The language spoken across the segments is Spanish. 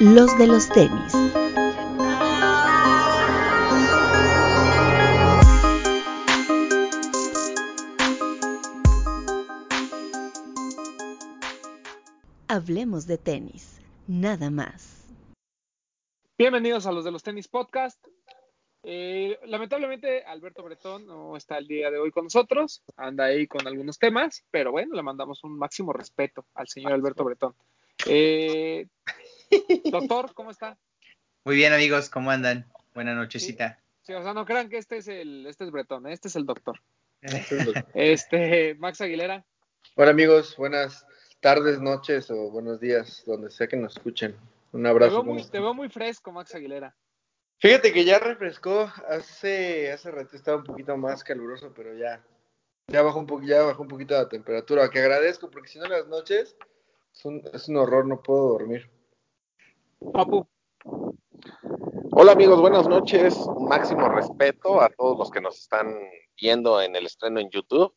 los de los tenis. Hablemos de tenis, nada más. Bienvenidos a los de los tenis podcast. Eh, lamentablemente Alberto Bretón no está el día de hoy con nosotros, anda ahí con algunos temas, pero bueno, le mandamos un máximo respeto al señor Alberto Bretón. Eh, doctor, ¿cómo está? Muy bien amigos, ¿cómo andan? Buena nochecita. Sí, o sea, no crean que este es el, este es Bretón, ¿eh? este es el doctor. este, Max Aguilera. Hola amigos, buenas tardes, noches o buenos días, donde sea que nos escuchen. Un abrazo. Te veo muy, fresco, Max Aguilera. Fíjate que ya refrescó, hace, hace rato estaba un poquito más caluroso, pero ya, ya bajó un ya bajó un poquito la temperatura, que agradezco, porque si no las noches es un, es un horror, no puedo dormir. Papu. Hola amigos, buenas noches. Un máximo respeto a todos los que nos están viendo en el estreno en YouTube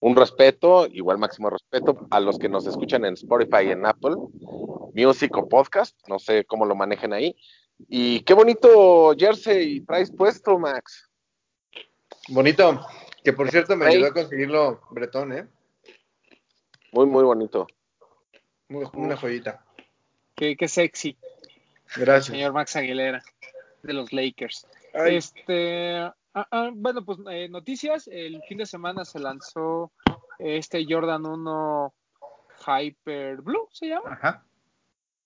un respeto, igual máximo respeto a los que nos escuchan en Spotify y en Apple Music o Podcast, no sé cómo lo manejen ahí. Y qué bonito jersey traes puesto, Max. Bonito, que por cierto me ayudó a conseguirlo Bretón, ¿eh? Muy, muy bonito. una joyita. Qué, qué sexy. Gracias. Señor Max Aguilera, de los Lakers. Este, Ah, ah, bueno, pues eh, noticias. El fin de semana se lanzó este Jordan 1 Hyper Blue, ¿se llama? Ajá.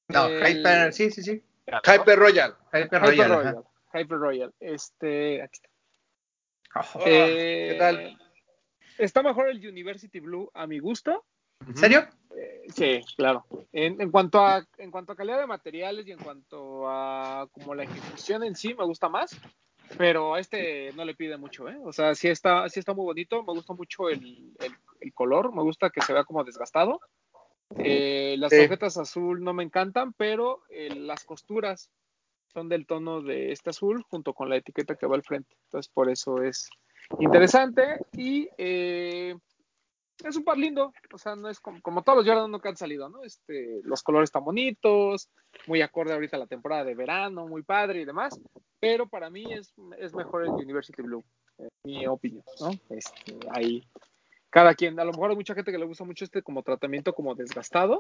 No, Hyper, sí, sí, sí. Hyper Royal. Hyper, Royal. Hyper Royal. Este, aquí está. Oh, eh, ¿Qué tal? Está mejor el University Blue a mi gusto. ¿En serio? Eh, sí, claro. En, en, cuanto a en cuanto a calidad de materiales y en cuanto a como la ejecución en sí, me gusta más pero a este no le pide mucho, ¿eh? O sea, sí está, sí está muy bonito, me gusta mucho el, color, me gusta que se vea como desgastado. Eh, las tarjetas azul no me encantan, pero eh, las costuras son del tono de este azul junto con la etiqueta que va al frente. Entonces, por eso es interesante y eh, es un par lindo, o sea, no es como, todos los Jordan que han salido, ¿no? Este, los colores están bonitos, muy acorde ahorita a la temporada de verano, muy padre y demás, pero para mí es, es mejor el University Blue, en mi opinión, ¿no? Este, ahí, cada quien, a lo mejor hay mucha gente que le gusta mucho este como tratamiento como desgastado,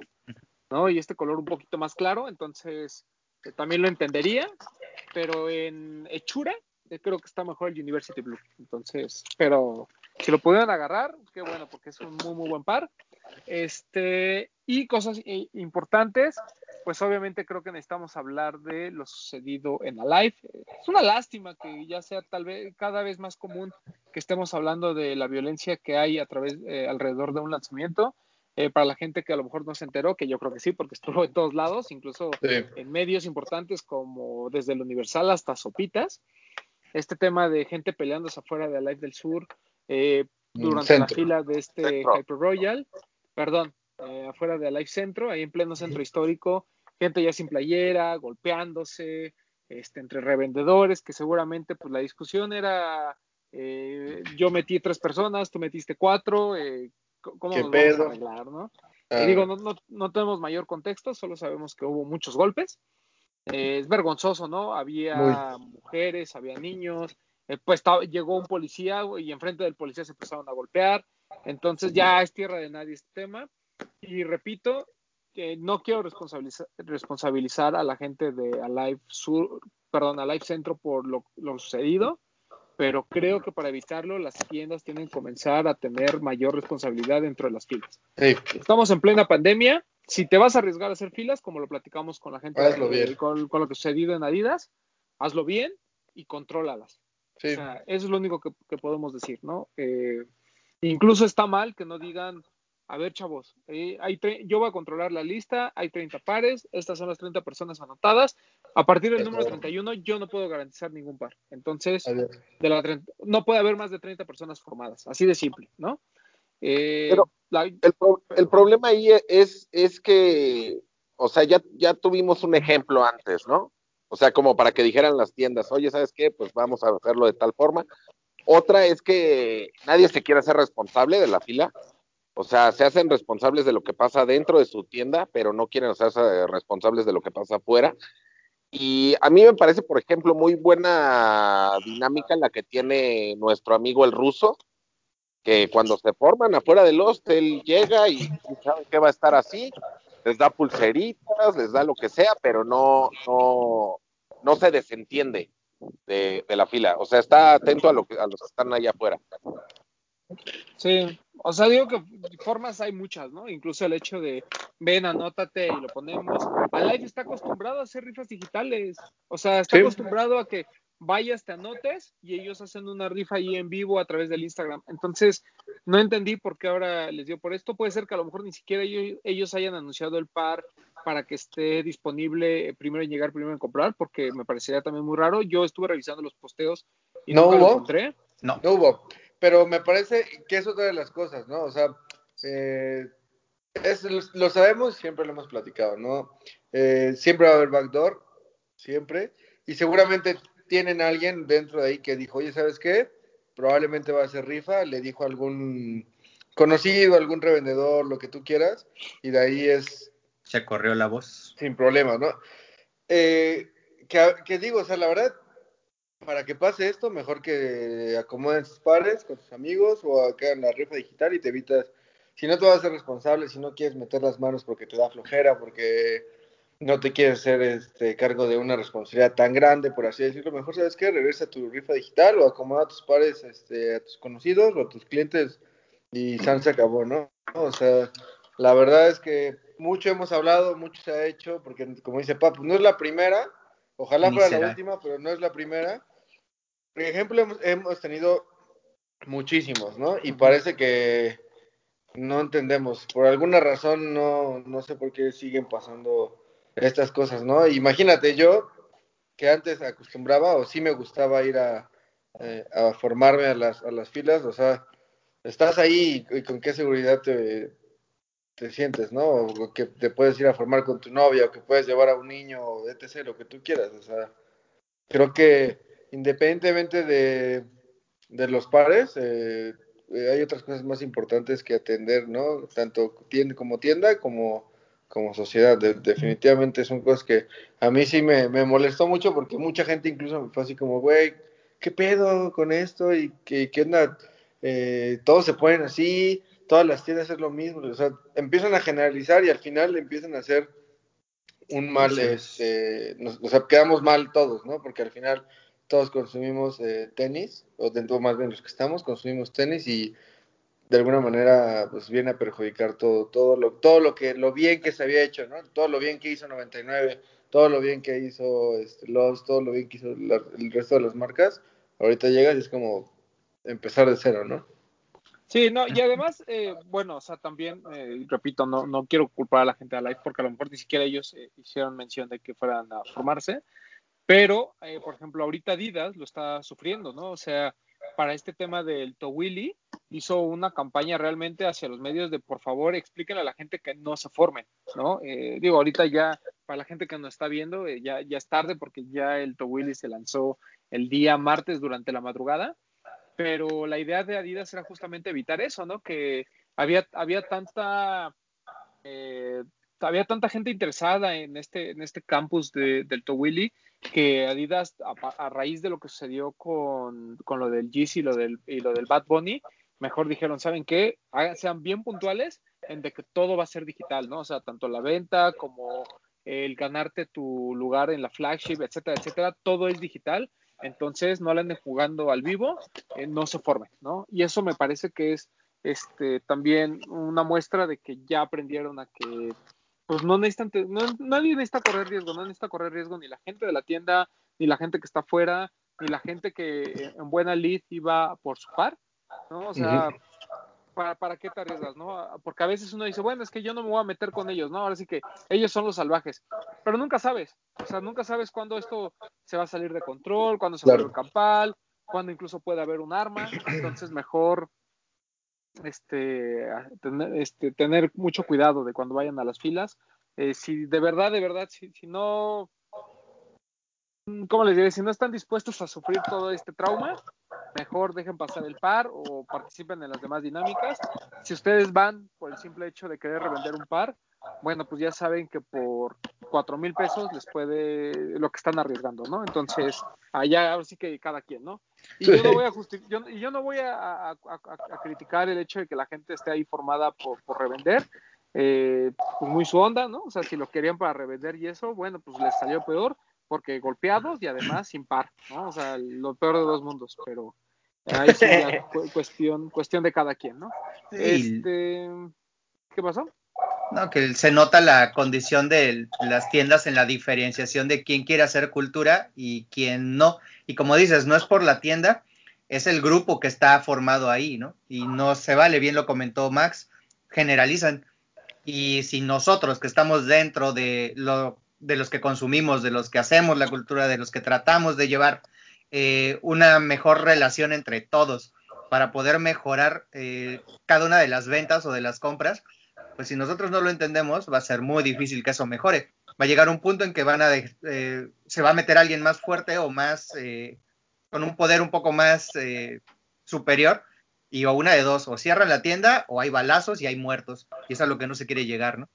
¿no? Y este color un poquito más claro, entonces eh, también lo entendería, pero en hechura eh, creo que está mejor el University Blue. Entonces, pero si lo pudieran agarrar, qué bueno, porque es un muy, muy buen par. Este, y cosas importantes, pues obviamente creo que necesitamos hablar de lo sucedido en la live. Es una lástima que ya sea tal vez cada vez más común que estemos hablando de la violencia que hay a través, eh, alrededor de un lanzamiento. Eh, para la gente que a lo mejor no se enteró, que yo creo que sí, porque estuvo en todos lados, incluso en medios importantes como desde el Universal hasta Sopitas este tema de gente peleándose afuera de Live del Sur eh, durante la fila de este Hyper Royal, perdón, eh, afuera de Live Centro, ahí en pleno centro histórico, gente ya sin playera, golpeándose, este, entre revendedores, que seguramente pues la discusión era eh, yo metí tres personas, tú metiste cuatro, ¿cómo nos vamos a arreglar, no? Ah. digo, no, no, no tenemos mayor contexto, solo sabemos que hubo muchos golpes. Eh, es vergonzoso, ¿no? Había mujeres, había niños, eh, pues llegó un policía y enfrente del policía se empezaron a golpear, entonces ya es tierra de nadie este tema. Y repito, que no quiero responsabilizar, responsabilizar, a la gente de Alive Sur, perdón, Alive Centro por lo, sucedido, pero creo que para evitarlo las tiendas tienen que comenzar a tener mayor responsabilidad dentro de las filas. Estamos en plena pandemia, si te vas a arriesgar a hacer filas, como lo platicamos con la gente, con, lo que sucedido en Adidas, hazlo bien y contrólalas. O sea, eso es lo único que, podemos decir, ¿no? Eh, incluso está mal que no digan, a ver, chavos, eh, hay yo voy a controlar la lista, hay 30 pares, estas son las 30 personas anotadas. A partir del número 31, yo no puedo garantizar ningún par. Entonces, de la no puede haber más de 30 personas formadas, así de simple, ¿no? Eh, Pero el, problema ahí es, es que, o sea, ya, ya tuvimos un ejemplo antes, ¿no? O sea, como para que dijeran las tiendas, oye, ¿sabes qué? Pues vamos a hacerlo de tal forma. Otra es que nadie se quiere hacer responsable de la fila. O sea, se hacen responsables de lo que pasa dentro de su tienda, pero no quieren hacerse responsables de lo que pasa afuera. Y a mí me parece, por ejemplo, muy buena dinámica la que tiene nuestro amigo el ruso, que cuando se forman afuera del hostel llega y sabe que va a estar así, les da pulseritas, les da lo que sea, pero no, no, no se desentiende de, de la fila. O sea, está atento a, lo que, a los que están allá afuera. Sí, o sea, digo que formas hay muchas, ¿no? Incluso el hecho de, ven, anótate y lo ponemos. Alive está acostumbrado a hacer rifas digitales. O sea, está Sí. acostumbrado a que vayas, te anotes y ellos hacen una rifa ahí en vivo a través del Instagram. Entonces, no entendí por qué ahora les dio por esto. Puede ser que a lo mejor ni siquiera ellos, ellos hayan anunciado el par para que esté disponible primero en llegar, primero en comprar, porque me parecería también muy raro. Yo estuve revisando los posteos y ¿No nunca lo hubo? encontré. No, No hubo. Pero me parece que es otra de las cosas, ¿no? O sea, eh, es- lo, lo sabemos, siempre lo hemos platicado, ¿no? Eh, siempre va a haber backdoor, siempre. Y seguramente tienen a alguien dentro de ahí que dijo, oye, ¿sabes qué? Probablemente va a ser rifa, le dijo algún conocido, algún revendedor, lo que tú quieras, y de ahí es se corrió la voz. sin problema, ¿no? Eh, que, que digo, o sea, la verdad, para que pase esto, mejor que acomoden sus pares con tus amigos o que hagan la rifa digital y te evitas, si no te vas a ser responsable, si no quieres meter las manos porque te da flojera, porque no te quieres hacer este cargo de una responsabilidad tan grande, por así decirlo, mejor sabes que regresa a tu rifa digital o acomoda tus pares este, a tus conocidos o a tus clientes y San se acabó, ¿no? O sea, la verdad es que mucho hemos hablado, mucho se ha hecho, porque como dice Papu, no es la primera, ojalá Ni fuera la última, pero no es la primera. Por ejemplo, hemos, hemos tenido muchísimos, ¿no? Y parece que no entendemos, por alguna razón no, no sé por qué siguen pasando estas cosas, ¿no? Imagínate yo que antes acostumbraba o sí me gustaba ir a, eh, a formarme a las, a las filas, o sea, estás ahí y con qué seguridad te, te sientes, ¿no? O que te puedes ir a formar con tu novia, o que puedes llevar a un niño, o etc., lo que tú quieras, o sea, creo que independientemente de, de los pares, eh, eh, hay otras cosas más importantes que atender, ¿no? Tanto tienda como tienda como, como sociedad. De- definitivamente son cosas que a mí sí me, me molestó mucho porque mucha gente incluso me fue así como, güey, ¿qué pedo con esto? ¿Y qué, qué onda? Eh, todos se ponen así, todas las tiendas es lo mismo. O sea, empiezan a generalizar y al final empiezan a hacer un mal, este, nos- o sea, quedamos mal todos, ¿no? Porque al final todos consumimos eh, tenis, o dentro más bien los que estamos, consumimos tenis y de alguna manera pues viene a perjudicar todo, todo lo, todo lo que, lo bien que se había hecho, ¿no? Todo lo bien que hizo 99, todo lo bien que hizo este, Lost, todo lo bien que hizo la- el resto de las marcas, ahorita llegas y es como empezar de cero, ¿no? Sí, no, y además, eh, bueno, o sea, también, eh, repito, no, no quiero culpar a la gente de Live porque a lo mejor ni siquiera ellos eh, hicieron mención de que fueran a formarse, pero, eh, por ejemplo, ahorita Adidas lo está sufriendo, ¿no? O sea, para este tema del Towili, hizo una campaña realmente hacia los medios de, por favor, explíquenle a la gente que no se formen, ¿no? Eh, digo, ahorita ya, para la gente que nos está viendo, eh, ya, ya es tarde porque ya el Towili se lanzó el día martes durante la madrugada pero la idea de Adidas era justamente evitar eso, ¿no? Que había, había tanta eh, había tanta gente interesada en este, en este campus de, del Towili que Adidas, a, a, raíz de lo que sucedió con, con lo del Yeezy y lo del, y lo del Bad Bunny, mejor dijeron, ¿saben qué? Sean bien puntuales en de que todo va a ser digital, ¿no? O sea, tanto la venta como el ganarte tu lugar en la flagship, etcétera, etcétera, todo es digital entonces no la anden jugando al vivo, eh, no se formen, ¿no? Y eso me parece que es este, también una muestra de que ya aprendieron a que pues no necesitan, no, nadie necesita correr riesgo, no necesita correr riesgo ni la gente de la tienda, ni la gente que está afuera, ni la gente que en buena lead iba por su par, ¿no? O sea, uh -huh. ¿para, ¿para qué te arriesgas, no? Porque a veces uno dice, bueno, es que yo no me voy a meter con ellos, ¿no? Ahora sí que ellos son los salvajes, pero nunca sabes, o sea, nunca sabes cuándo esto se va a salir de control, cuándo se claro. vuelve campal, cuándo incluso puede haber un arma, entonces mejor este, tener, este, tener mucho cuidado de cuando vayan a las filas. Eh, si de verdad, de verdad, si, si no, ¿cómo les diré? Si no están dispuestos a sufrir todo este trauma, mejor dejen pasar el par o participen en las demás dinámicas. Si ustedes van por el simple hecho de querer revender un par, bueno, pues ya saben que por cuatro mil pesos les puede lo que están arriesgando, ¿no? Entonces, allá ahora sí que cada quien, ¿no? Y yo no voy a yo, yo no voy a, a, criticar el hecho de que la gente esté ahí formada por, por revender, eh, pues muy su onda, ¿no? O sea, si lo querían para revender y eso, bueno, pues les salió peor porque golpeados y además sin par, ¿no? O sea, lo peor de dos mundos, pero ahí sí ya cuestión, cuestión de cada quien, ¿no? Este, ¿qué pasó? No, que se nota la condición de las tiendas en la diferenciación de quién quiere hacer cultura y quién no. Y como dices, no es por la tienda, es el grupo que está formado ahí, ¿no? Y no se vale, bien lo comentó Max, generalizan. Y si nosotros que estamos dentro de, lo, de los que consumimos, de los que hacemos la cultura, de los que tratamos de llevar eh, una mejor relación entre todos para poder mejorar eh, cada una de las ventas o de las compras, pues si nosotros no lo entendemos, va a ser muy difícil que eso mejore. Va a llegar un punto en que van a eh, se va a meter alguien más fuerte o más con un poder un poco más superior y o una de dos, o cierran la tienda o hay balazos y hay muertos. Y eso es a lo que no se quiere llegar, ¿no?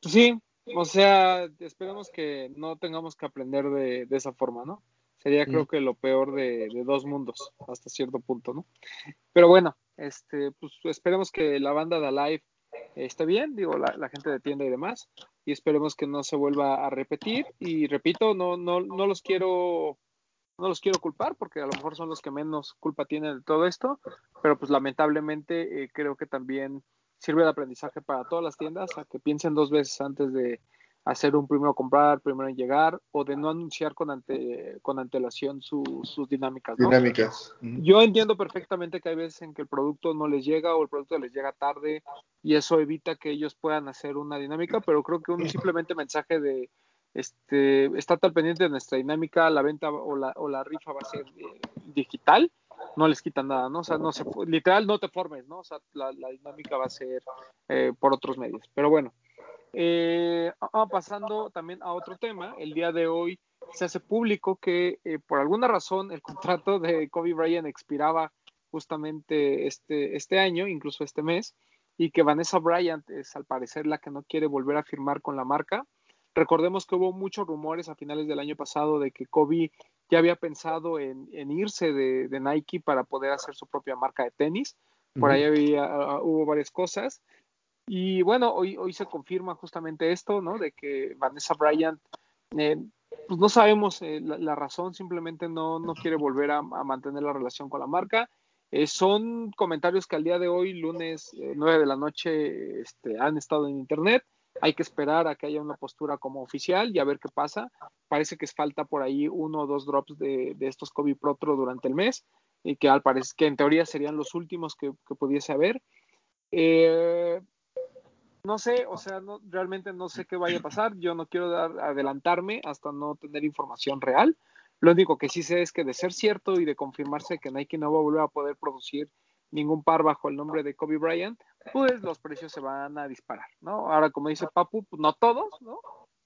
Sí, o sea, esperemos que no tengamos que aprender de, esa forma, ¿no? Sería creo que lo peor de, dos mundos, hasta cierto punto, ¿no? Pero bueno, este, pues esperemos que la banda de Alive esté bien, digo, la, la, gente de tienda y demás, y esperemos que no se vuelva a repetir. Y repito, no, no, no los quiero no los quiero culpar porque a lo mejor son los que menos culpa tienen de todo esto, pero pues lamentablemente eh, creo que también sirve de aprendizaje para todas las tiendas a que piensen dos veces antes de hacer un primero comprar, primero en llegar o de no anunciar con ante con antelación sus dinámicas. Dinámicas. Yo entiendo perfectamente que hay veces en que el producto no les llega o el producto les llega tarde y eso evita que ellos puedan hacer una dinámica, pero creo que un simplemente mensaje de este, está tal pendiente de nuestra dinámica, la venta o la, o la rifa va a ser eh, digital, no les quitan nada, ¿no? O sea, no se, literal no te formes, ¿no? O sea, la, dinámica va a ser eh, por otros medios. Pero bueno, eh, ah, pasando también a otro tema, el día de hoy se hace público que por alguna razón el contrato de Kobe Bryant expiraba justamente este, este año, incluso este mes, y que Vanessa Bryant es al parecer la que no quiere volver a firmar con la marca Recordemos que hubo muchos rumores a finales del año pasado de que Kobe ya había pensado en, irse de, Nike para poder hacer su propia marca de tenis. Por ahí había, ah, hubo varias cosas. Y bueno, hoy, hoy se confirma justamente esto, ¿no? De que Vanessa Bryant, eh, pues no sabemos eh, la, razón, simplemente no, no quiere volver a, mantener la relación con la marca. Eh, son comentarios que al día de hoy, lunes 9 de la noche, este, han estado en internet. Hay que esperar a que haya una postura como oficial y a ver qué pasa. Parece que falta por ahí uno o dos drops de, estos COVID Protro durante el mes y que al parecer que en teoría serían los últimos que, pudiese haber. Eh, no sé, o sea, no, realmente no sé qué vaya a pasar. Yo no quiero dar, adelantarme hasta no tener información real. Lo único que sí sé es que de ser cierto y de confirmarse que Nike no va a volver a poder producir ningún par bajo el nombre de Kobe Bryant, pues los precios se van a disparar, ¿no? Ahora, como dice Papu, pues no todos, ¿no?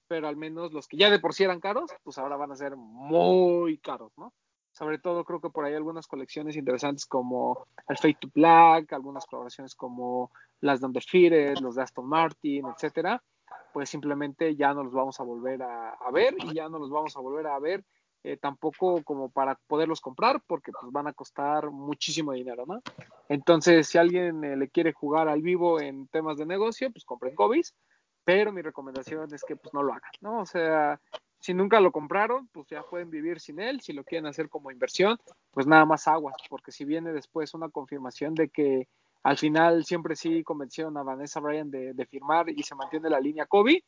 Pero al menos los que ya de por sí eran caros, pues ahora van a ser muy caros, ¿no? Sobre todo creo que por ahí algunas colecciones interesantes como el Fate to Black, algunas colaboraciones como las de Undefeated, los de Aston Martin, etcétera, pues simplemente ya no los vamos a volver a, ver y ya no los vamos a volver a ver eh, tampoco como para poderlos comprar porque pues van a costar muchísimo dinero, ¿no? Entonces, si alguien eh, le quiere jugar al vivo en temas de negocio, pues compren Cobis, pero mi recomendación es que pues no lo hagan, ¿no? O sea, si nunca lo compraron, pues ya pueden vivir sin él, si lo quieren hacer como inversión, pues nada más aguas, porque si viene después una confirmación de que al final siempre sí convencieron a Vanessa Bryan de, de firmar y se mantiene la línea Kobe,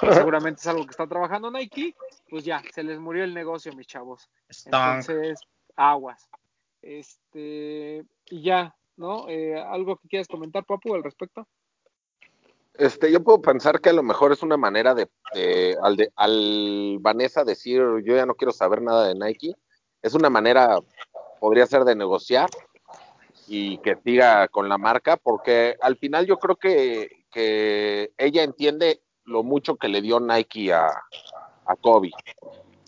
seguramente es algo que está trabajando Nike, pues ya, se les murió el negocio, mis chavos. Entonces, aguas. Este, y ya, ¿no? Eh, ¿Algo que quieras comentar, Papu, al respecto? Este, yo puedo pensar que a lo mejor es una manera de, al, de, al Vanessa decir, yo ya no quiero saber nada de Nike. Es una manera, podría ser de negociar y que siga con la marca, porque al final yo creo que, que ella entiende lo mucho que le dio Nike a, a Kobe.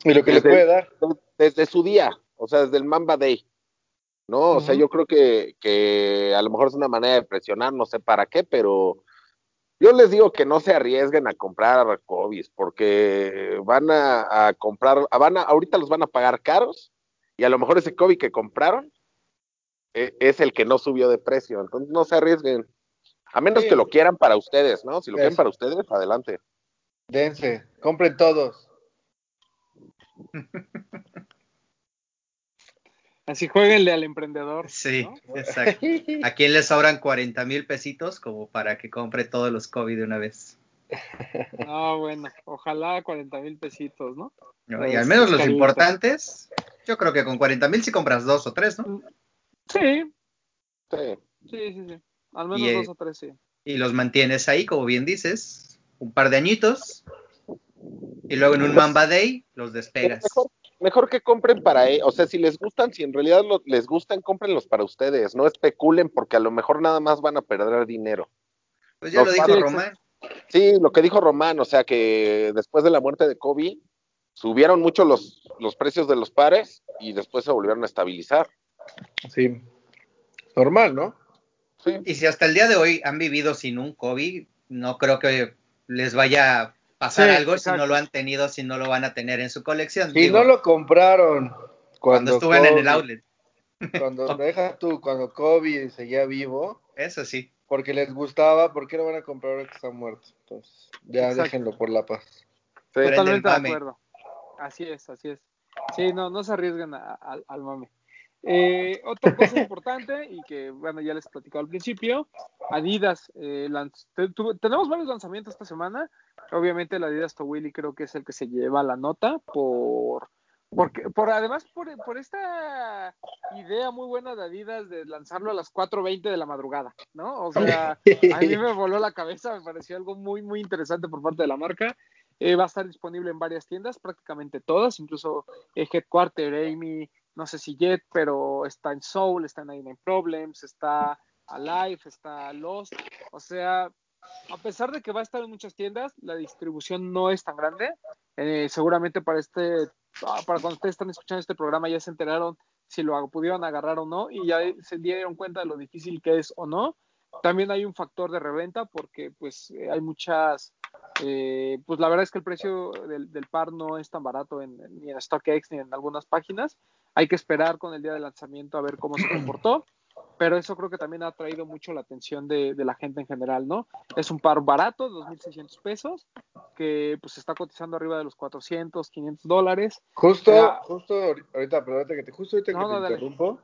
Y lo que le puede dar. Desde su día, o sea, desde el Mamba Day, ¿no? O sea, yo creo que, que a lo mejor es una manera de presionar, no sé para qué, pero yo les digo que no se arriesguen a comprar COVID, porque van a, a comprar, a- van a, ahorita los van a pagar caros, y a lo mejor ese COVID que compraron es el que no subió de precio, entonces no se arriesguen. A menos Sí. que lo quieran para ustedes, ¿no? Si lo quieren para ustedes, adelante. Dense, compren todos. Así jueguenle al emprendedor. Sí, ¿no? exacto. ¿A quién le sobran 40 mil pesitos como para que compre todos los COVID de una vez? No, bueno, ojalá 40 mil pesitos, ¿no? ¿no? Y al menos es los importantes, yo creo que con 40 mil sí compras dos o tres, ¿no? Sí, Sí. sí, sí, sí. Al menos Y, eh, dos o tres, sí. Y los mantienes ahí, como bien dices, un par de añitos. Y luego en un Mamba Day los despegas. Mejor, mejor que compren para ellos. O sea, si les gustan, si en realidad lo- les gustan, cómprenlos para ustedes. No especulen porque a lo mejor nada más van a perder dinero. Pues ya los lo dijo padres- Román. Sí, lo que dijo Román, o sea que después de la muerte de Kobe, subieron mucho los, los precios de los pares y después se volvieron a estabilizar. Sí. Normal, ¿no? Sí. Y si hasta el día de hoy han vivido sin un COVID, no creo que les vaya a pasar Sí, algo si no lo han tenido, si no lo van a tener en su colección. Si Digo, no lo compraron cuando cuando, estuvieron en el outlet. Cuando deja tú, cuando Kobe seguía vivo, Eso sí. porque les gustaba, ¿por qué lo van a comprar ahora que está muerto? Entonces, ya Exacto. déjenlo por la paz. Totalmente de acuerdo. Así es, así es. Sí, no, no se arriesguen a- a- al mame. Eh, otra cosa importante y que, bueno, ya les platicaba al principio, Adidas, eh, lanz- te- tu- tenemos varios lanzamientos esta semana. Obviamente el Adidas To Willy creo que es el que se lleva la nota por, porque, por además por, por esta idea muy buena de Adidas de lanzarlo a las 4.20 de la madrugada, ¿no? O sea, a mí me voló la cabeza, me pareció algo muy, muy interesante por parte de la marca. Eh, va a estar disponible en varias tiendas, prácticamente todas, incluso Headquarter, Amy, no sé si Jet, pero está en Soul, está en 99 Problems, está Alive, está Lost. O sea, a pesar de que va a estar en muchas tiendas, la distribución no es tan grande. Eh, seguramente para este, ah, para cuando ustedes están escuchando este programa ya se enteraron si lo pudieron agarrar o no y ya se dieron cuenta de lo difícil que es o no. También hay un factor de reventa porque pues eh, hay muchas, eh, pues la verdad es que el precio del, del par no es tan barato en, ni en StockX ni en algunas páginas. Hay que esperar con el día de lanzamiento a ver cómo se comportó, pero eso creo que también ha atraído mucho la atención de, de la gente en general, ¿no? Es un par barato, 2.600 pesos, que pues está cotizando arriba de los 400, 500 dólares. Justo, justo ahori- ahorita, ahorita que te, justo ahorita No, que no, te interrumpo.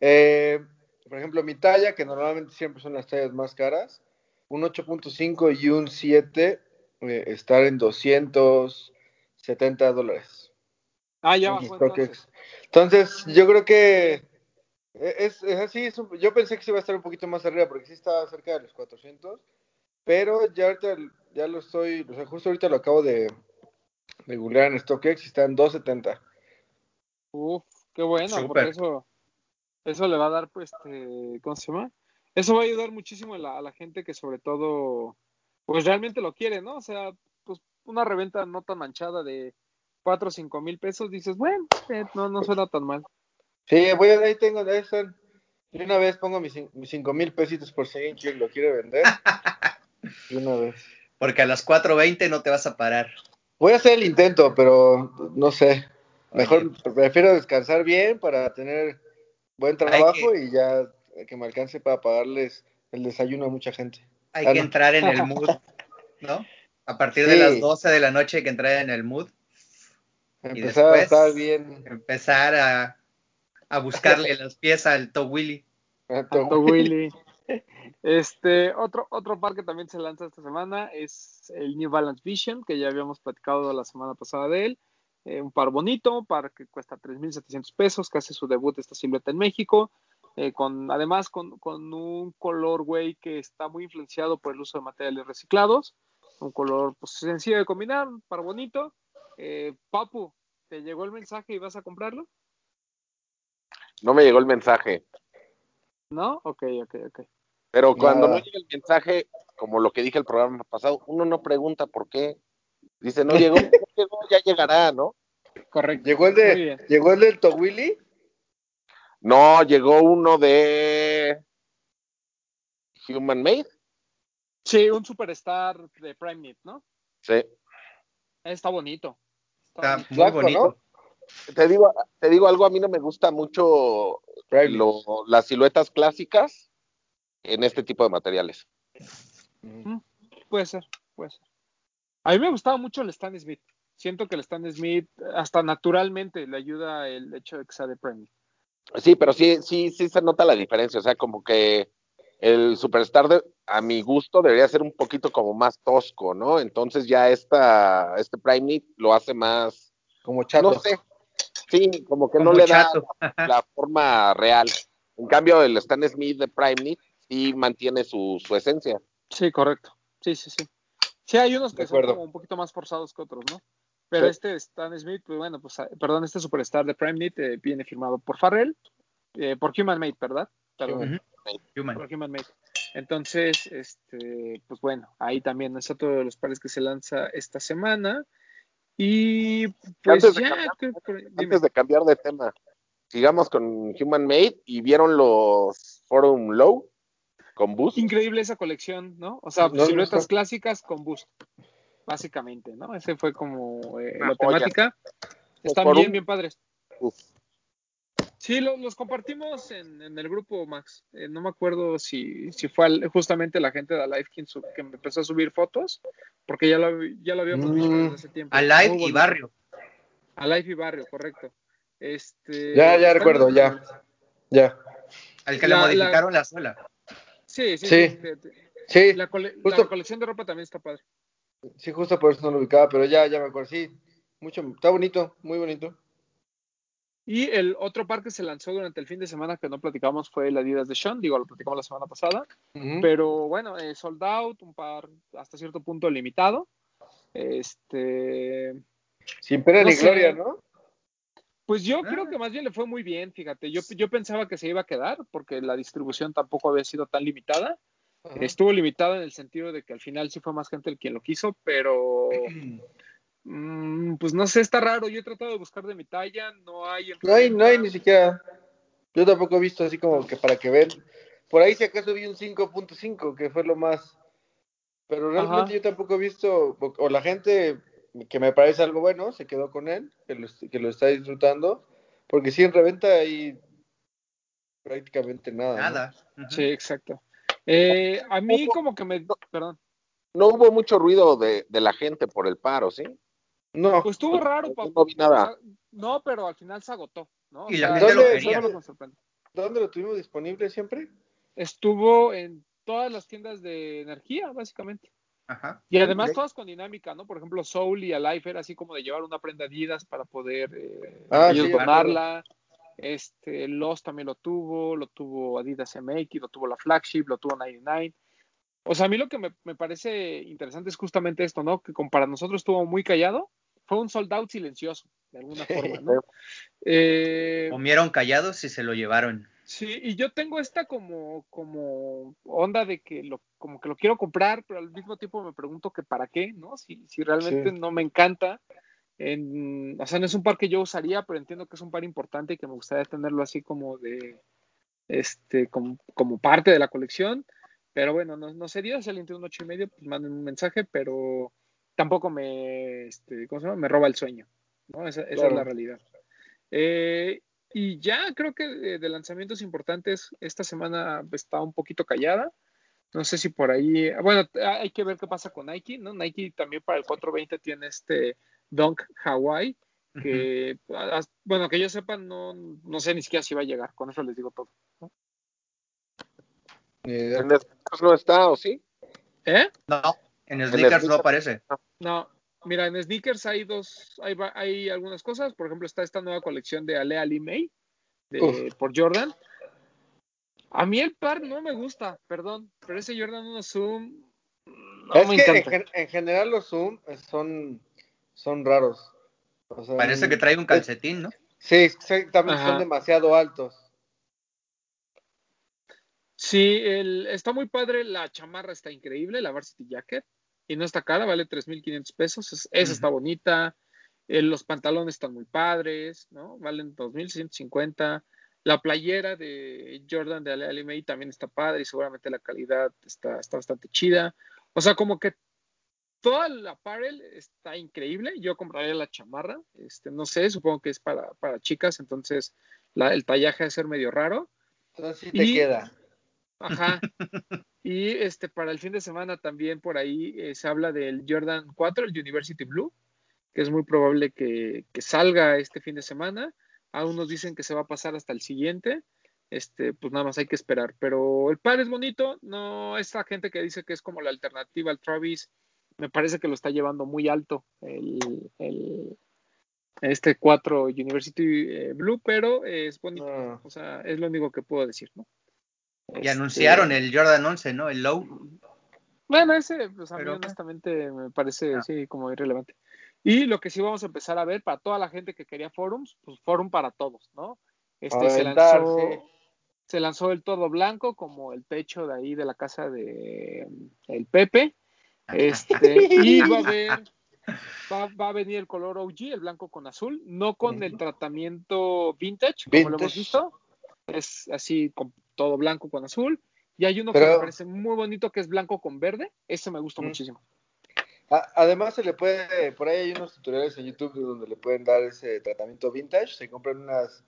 eh, por ejemplo, mi talla, que normalmente siempre son las tallas más caras, un 8.5 y un 7 eh, estar en 270 dólares. Ah, ya bajó entonces. Entonces, yo creo que eh, es, es así. es un- yo pensé que se iba a estar un poquito más arriba porque sí estaba cerca de los 400, pero ya ahorita ya lo estoy, o sea, justo ahorita lo acabo de, de googlear en StockX y está en 270. Uf, qué bueno, Súper. porque eso, eso le va a dar, pues, este, ¿cómo se llama? Eso va a ayudar muchísimo a la, a la gente que sobre todo, pues realmente lo quiere, ¿no? O sea, pues una reventa no tan manchada de 4 o 5 mil pesos, dices, bueno, eh, no, no suena tan mal. Sí, voy a, ahí tengo, ahí están. De una vez pongo mis, mis 5 mil pesitos por si alguien lo quiere vender. De una vez. Porque a las 4.20 no te vas a parar. Voy a hacer el intento, pero no sé. Mejor Oye. prefiero descansar bien para tener buen trabajo que- y ya que me alcance para pagarles el desayuno a mucha gente. Hay Ah, que no. entrar en el mood, ¿no? A partir de las 12 de la noche hay que entrar en el mood, Empezar a después- estar bien. empezar a, a buscarle los pies al To Willy. Willy. Este, otro, otro par que también se lanza esta semana es el New Balance Vision, que ya habíamos platicado la semana pasada de él. Eh, un par bonito, un par que cuesta 3.700 pesos, que hace su debut esta silueta en México. eh, con, además, con, con un color, güey, que está muy influenciado por el uso de materiales reciclados. Un color pues, sencillo de combinar, un par bonito. Eh, Papu, ¿te llegó el mensaje y vas a comprarlo? No me llegó el mensaje. ¿No? Ok, ok, ok. Pero cuando Nada. no llega el mensaje, como lo que dije el programa pasado, uno no pregunta por qué. Dice, no llegó, no llegó, ya llegará, ¿no? Correcto. Llegó el de, llegó el del Towili. No, llegó uno de Human Made. Sí, un superstar de Prime Knit, ¿no? Sí. Está bonito. Está muy bonito. ¿no? Te digo, te digo algo, a mí no me gusta mucho lo- las siluetas clásicas en este tipo de materiales. Mm. Puede ser, puede ser. A mí me gustaba mucho el Stan Smith. Siento que el Stan Smith hasta naturalmente le ayuda el hecho de que sea de Prime. Sí, pero sí, sí, sí se nota la diferencia. O sea, como que el Superstar, de- a mi gusto, debería ser un poquito como más tosco, ¿no? Entonces ya esta, este Prime Knit lo hace más, Como chato. no sé, sí, como que Como no le chato. da la forma real. En cambio, el Stan Smith de Prime Knit sí mantiene su, su esencia. Sí, correcto. Sí, sí, sí. Sí, hay unos que De son acuerdo. como un poquito más forzados que otros, ¿no? Pero Sí. este Stan Smith, pues bueno, pues perdón, este superstar de Prime Knit eh, viene firmado por Farrell, eh, por Human Made, ¿verdad? Perdón, Human. Human. por Human Made. Entonces, este, pues bueno, ahí también es otro de los pares que se lanza esta semana. Y pues Antes de ya, cambiar- creo que- dime. Antes de cambiar de tema, sigamos con Human Made y vieron los Forum Low con Boost. Increíble esa colección, ¿no? O sea, No siluetas gustó. clásicas con boost, básicamente, ¿no? Ese fue como eh, la joya. temática. Están bien, un- bien padres. Uf. Sí, lo- los compartimos en, en el grupo, Max. Eh, no me acuerdo si, si fue al- justamente la gente de Alive quien, sub- que me empezó a subir fotos, porque ya lo, ya lo habíamos visto Mm. desde hace tiempo. Alive Muy y bonito. Barrio. Alive y Barrio, correcto. Este, Ya, ya recuerdo, ya. Ya. Al que La- le la- modificaron la, suela. Sí, sí, Sí. sí. fíjate. Sí, La, cole- la colección de ropa también está padre. sí, justo por eso no lo ubicaba, pero ya, ya me acuerdo. Sí, mucho, está bonito, muy bonito. Y el otro par que se lanzó durante el fin de semana que no platicamos fue el Adidas de Sean, digo, lo platicamos la semana pasada, pero bueno, eh, sold out, un par hasta cierto punto limitado. Este, Sin pena no ni sé. gloria, ¿no? pues yo Ah. creo que más bien le fue muy bien, fíjate, yo, yo pensaba que se iba a quedar porque la distribución tampoco había sido tan limitada. Estuvo limitada en el sentido de que al final sí fue más gente el quien lo quiso, pero pues no sé, está raro. Yo he tratado de buscar de mi talla, no hay. en No hay, no hay ni siquiera. Yo tampoco he visto así como que para que vean. Por ahí si acaso vi un 5.5, que fue lo más. Pero realmente Ajá. yo tampoco he visto, o, o la gente que me parece algo bueno, se quedó con él, que lo, que lo está disfrutando, porque sí en reventa hay prácticamente nada. ¿no? Nada. Sí, exacto. Eh, a mí como que me... Perdón. No hubo mucho ruido de, de la gente por el paro, ¿sí? No, Pues estuvo raro. Yo pa- no vi nada. no, pero al final se agotó. ¿no? Y la sea, gente lo quería. lo. ¿dónde lo tuvimos disponible siempre? Estuvo en todas las tiendas de energía, básicamente. Ajá. Y además De- todas con dinámica, ¿no? Por ejemplo, Soul y Alive era así como de llevar una prenda Adidas para poder eh, Ah, ellos sí, donarla. Este, Lost también lo tuvo, lo tuvo Adidas MX, lo tuvo la Flagship, lo tuvo 99. O sea, a mí lo que me, me parece interesante es justamente esto, ¿no? Que como para nosotros estuvo muy callado, fue un sold out silencioso, de alguna forma, ¿no? Eh, Comieron callados y se lo llevaron. Sí, y yo tengo esta como, como onda de que lo, como que lo quiero comprar, pero al mismo tiempo me pregunto que para qué, ¿no? Si, si realmente Sí. no me encanta. En, o sea, no es un par que yo usaría, pero entiendo que es un par importante y que me gustaría tenerlo así como de, este, como, como parte de la colección. Pero bueno, no, no sería, si alguien tiene un ocho y medio, pues manden un mensaje, pero tampoco me, este, ¿cómo se llama? Me roba el sueño, ¿no? Esa, esa es la realidad. Eh, y ya creo que eh, de lanzamientos importantes esta semana está un poquito callada. No sé si por ahí, bueno, hay que ver qué pasa con Nike, ¿no? Nike también para el 420 tiene este Dunk Hawaii, que, a- a- bueno, que yo sepa, no, no sé ni siquiera si va a llegar, con eso les digo todo. En Sneakers no está, ¿o sí? ¿Eh? No, en sneakers no aparece. No, mira, en sneakers hay dos, hay, hay algunas cosas, por ejemplo, está esta nueva colección de Alea Lee May, de, por Jordan. A mí el par no me gusta, perdón, pero ese Jordan 1 Zoom no es me que en, encanta. en general los Zoom son, son raros. O sea, Parece que trae un calcetín, ¿no? Sí, exactamente, Ajá. son demasiado altos. Sí, el, está muy padre, la chamarra está increíble, la Varsity Jacket, y no está cara, vale 3.500 pesos, es- esa está bonita, eh, los pantalones están muy padres, ¿no? Valen 2.650, La playera de Jordan de Ale May también está padre y seguramente la calidad está, está bastante chida. O sea, como que todo el apparel está increíble. Yo compraría la chamarra. Este, no sé, supongo que es para, para chicas, entonces la, el tallaje va a ser medio raro. Entonces sí te Y- queda. Ajá. Y este para el fin de semana también por ahí eh, se habla del Jordan 4, el University Blue, que es muy probable que, que salga este fin de semana. Algunos dicen que se va a pasar hasta el siguiente. Este, pues nada más hay que esperar. Pero el par es bonito. No, esta gente que dice que es como la alternativa al Travis, me parece que lo está llevando muy alto el, el- este 4 University eh, Blue, pero es bonito. No. O sea, es lo único que puedo decir, ¿no? Y Este, anunciaron el Jordan 11, ¿no? El Low. Bueno, ese, pues a mí Pero- honestamente me parece, Ah. sí, como irrelevante. Y lo que sí vamos a empezar a ver para toda la gente que quería forums, pues forum para todos, ¿no? Este, se lanzó, se lanzó el todo blanco, como el techo de ahí de la casa de el Pepe. Este, y va a haber, va, va a venir el color OG, el blanco con azul, no con el tratamiento vintage, como lo hemos visto. Es así, con todo blanco con azul. Y hay uno que me parece muy bonito que es blanco con verde. Ese me gustó Mm. muchísimo. Además se le puede, por ahí hay unos tutoriales en YouTube donde le pueden dar ese tratamiento vintage, se compran unas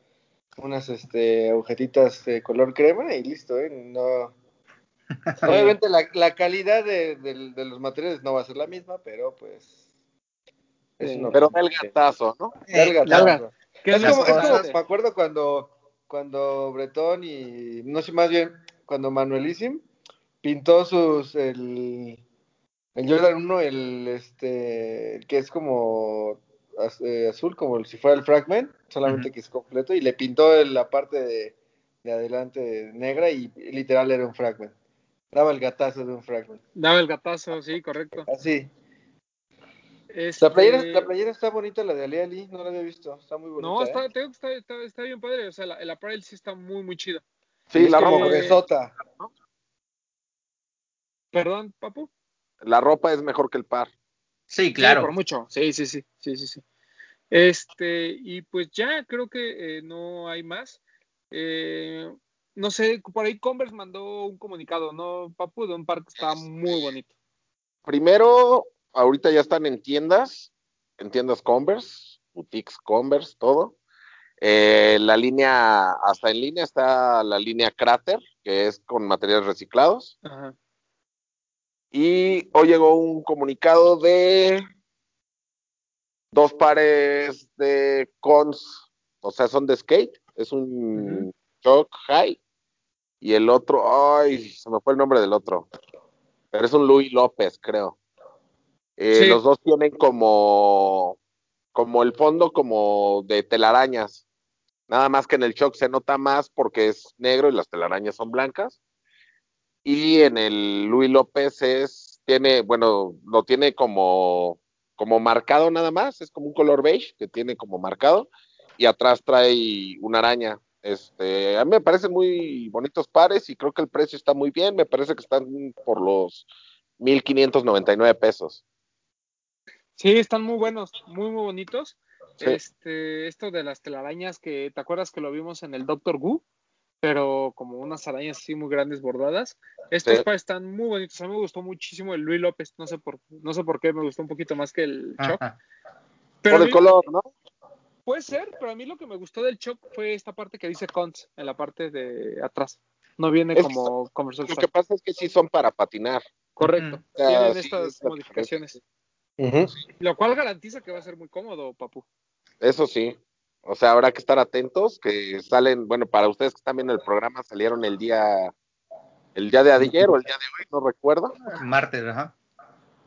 unas este agujetitas de color crema y listo, ¿eh? No Obviamente la, la calidad de, de- de los materiales no va a ser la misma, pero pues es Sí. Pero opción. da el gatazo, ¿no? Da el Eh, gatazo. Larga. ¿Qué Es como, es como- importante? me acuerdo cuando, cuando Bretón y, no sé, más bien, cuando Manuelíssim pintó sus, el, el Jordan 1, el, este, el que es como az- eh, azul, como si fuera el Fragment, solamente que es completo, y le pintó la parte de, de adelante negra y literal era un Fragment. Daba el gatazo de un Fragment. Daba el gatazo, sí, correcto. Así. Este, La playera, la playera está bonita, la de Ali Ali, no la había visto, está muy bonita. No, ¿eh? está, te digo que está, está, está bien padre. O sea, la- el apparel sí está muy, muy chido. Sí, es la como ropa, que- gruesota. Perdón, papu. la ropa es mejor que el par. Sí, Sí, claro. por mucho. Sí, sí, sí, sí, sí, sí. Este, y pues ya creo que eh, no hay más. Eh, no sé, por ahí Converse mandó un comunicado, ¿no, Papu? De un par que está muy bonito. Primero, ahorita ya están en tiendas, en tiendas Converse, boutiques Converse, todo. Eh, la línea, hasta en línea está la línea Crater, que es con materiales reciclados. Ajá. Y hoy llegó un comunicado de dos pares de cons, o sea, son de skate, es un Shock High y el otro, ay, se me fue el nombre del otro, pero es un Luis López, creo. Los dos tienen como, como el fondo como de telarañas, nada más que en el Shock se nota más porque es negro y las telarañas son blancas. Y en el Luis López es, tiene, bueno, lo tiene como, como marcado nada más, es como un color beige que tiene como marcado y atrás trae una araña. Este, a mí me parecen muy bonitos pares y creo que el precio está muy bien, me parece que están por los 1599 pesos. Sí, están muy buenos, muy, muy bonitos. Sí. Este, esto de las telarañas que, ¿te acuerdas que lo vimos en el Doctor Who? Pero como unas arañas así muy grandes bordadas. Estos Sí. pares están muy bonitos. A mí me gustó muchísimo el Luis López. No sé por, no sé por qué me gustó un poquito más que el Choc. Pero por el mí- color, ¿no? Puede ser, pero a mí lo que me gustó del Choc fue esta parte que dice Cons en la parte de atrás. No viene Es como Converse Lo que pasa es que sí son para patinar. Correcto. Tienen sí, estas es la Lo cual garantiza que va a ser muy cómodo, Papu. Eso sí. O sea, habrá que estar atentos, que salen, bueno, para ustedes que están viendo el programa, salieron el día, el día de ayer o el día de hoy, no recuerdo. Martes, ajá.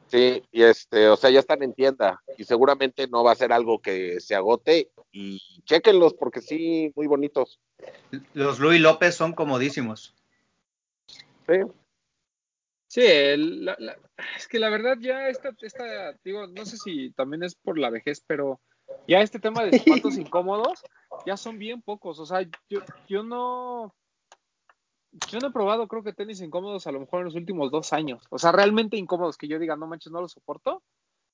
Sí, y este, o sea, ya están en tienda y seguramente no va a ser algo que se agote y chéquenlos porque sí, muy bonitos. Los Luis López son comodísimos. Sí. Sí, la- la- es que la verdad ya esta, esta, digo, no sé si también es por la vejez, pero ya este tema de zapatos incómodos ya son bien pocos. O sea, yo, yo no, yo no he probado, creo que tenis incómodos a lo mejor en los últimos dos años. O sea, realmente incómodos que yo diga, no manches, no los soporto.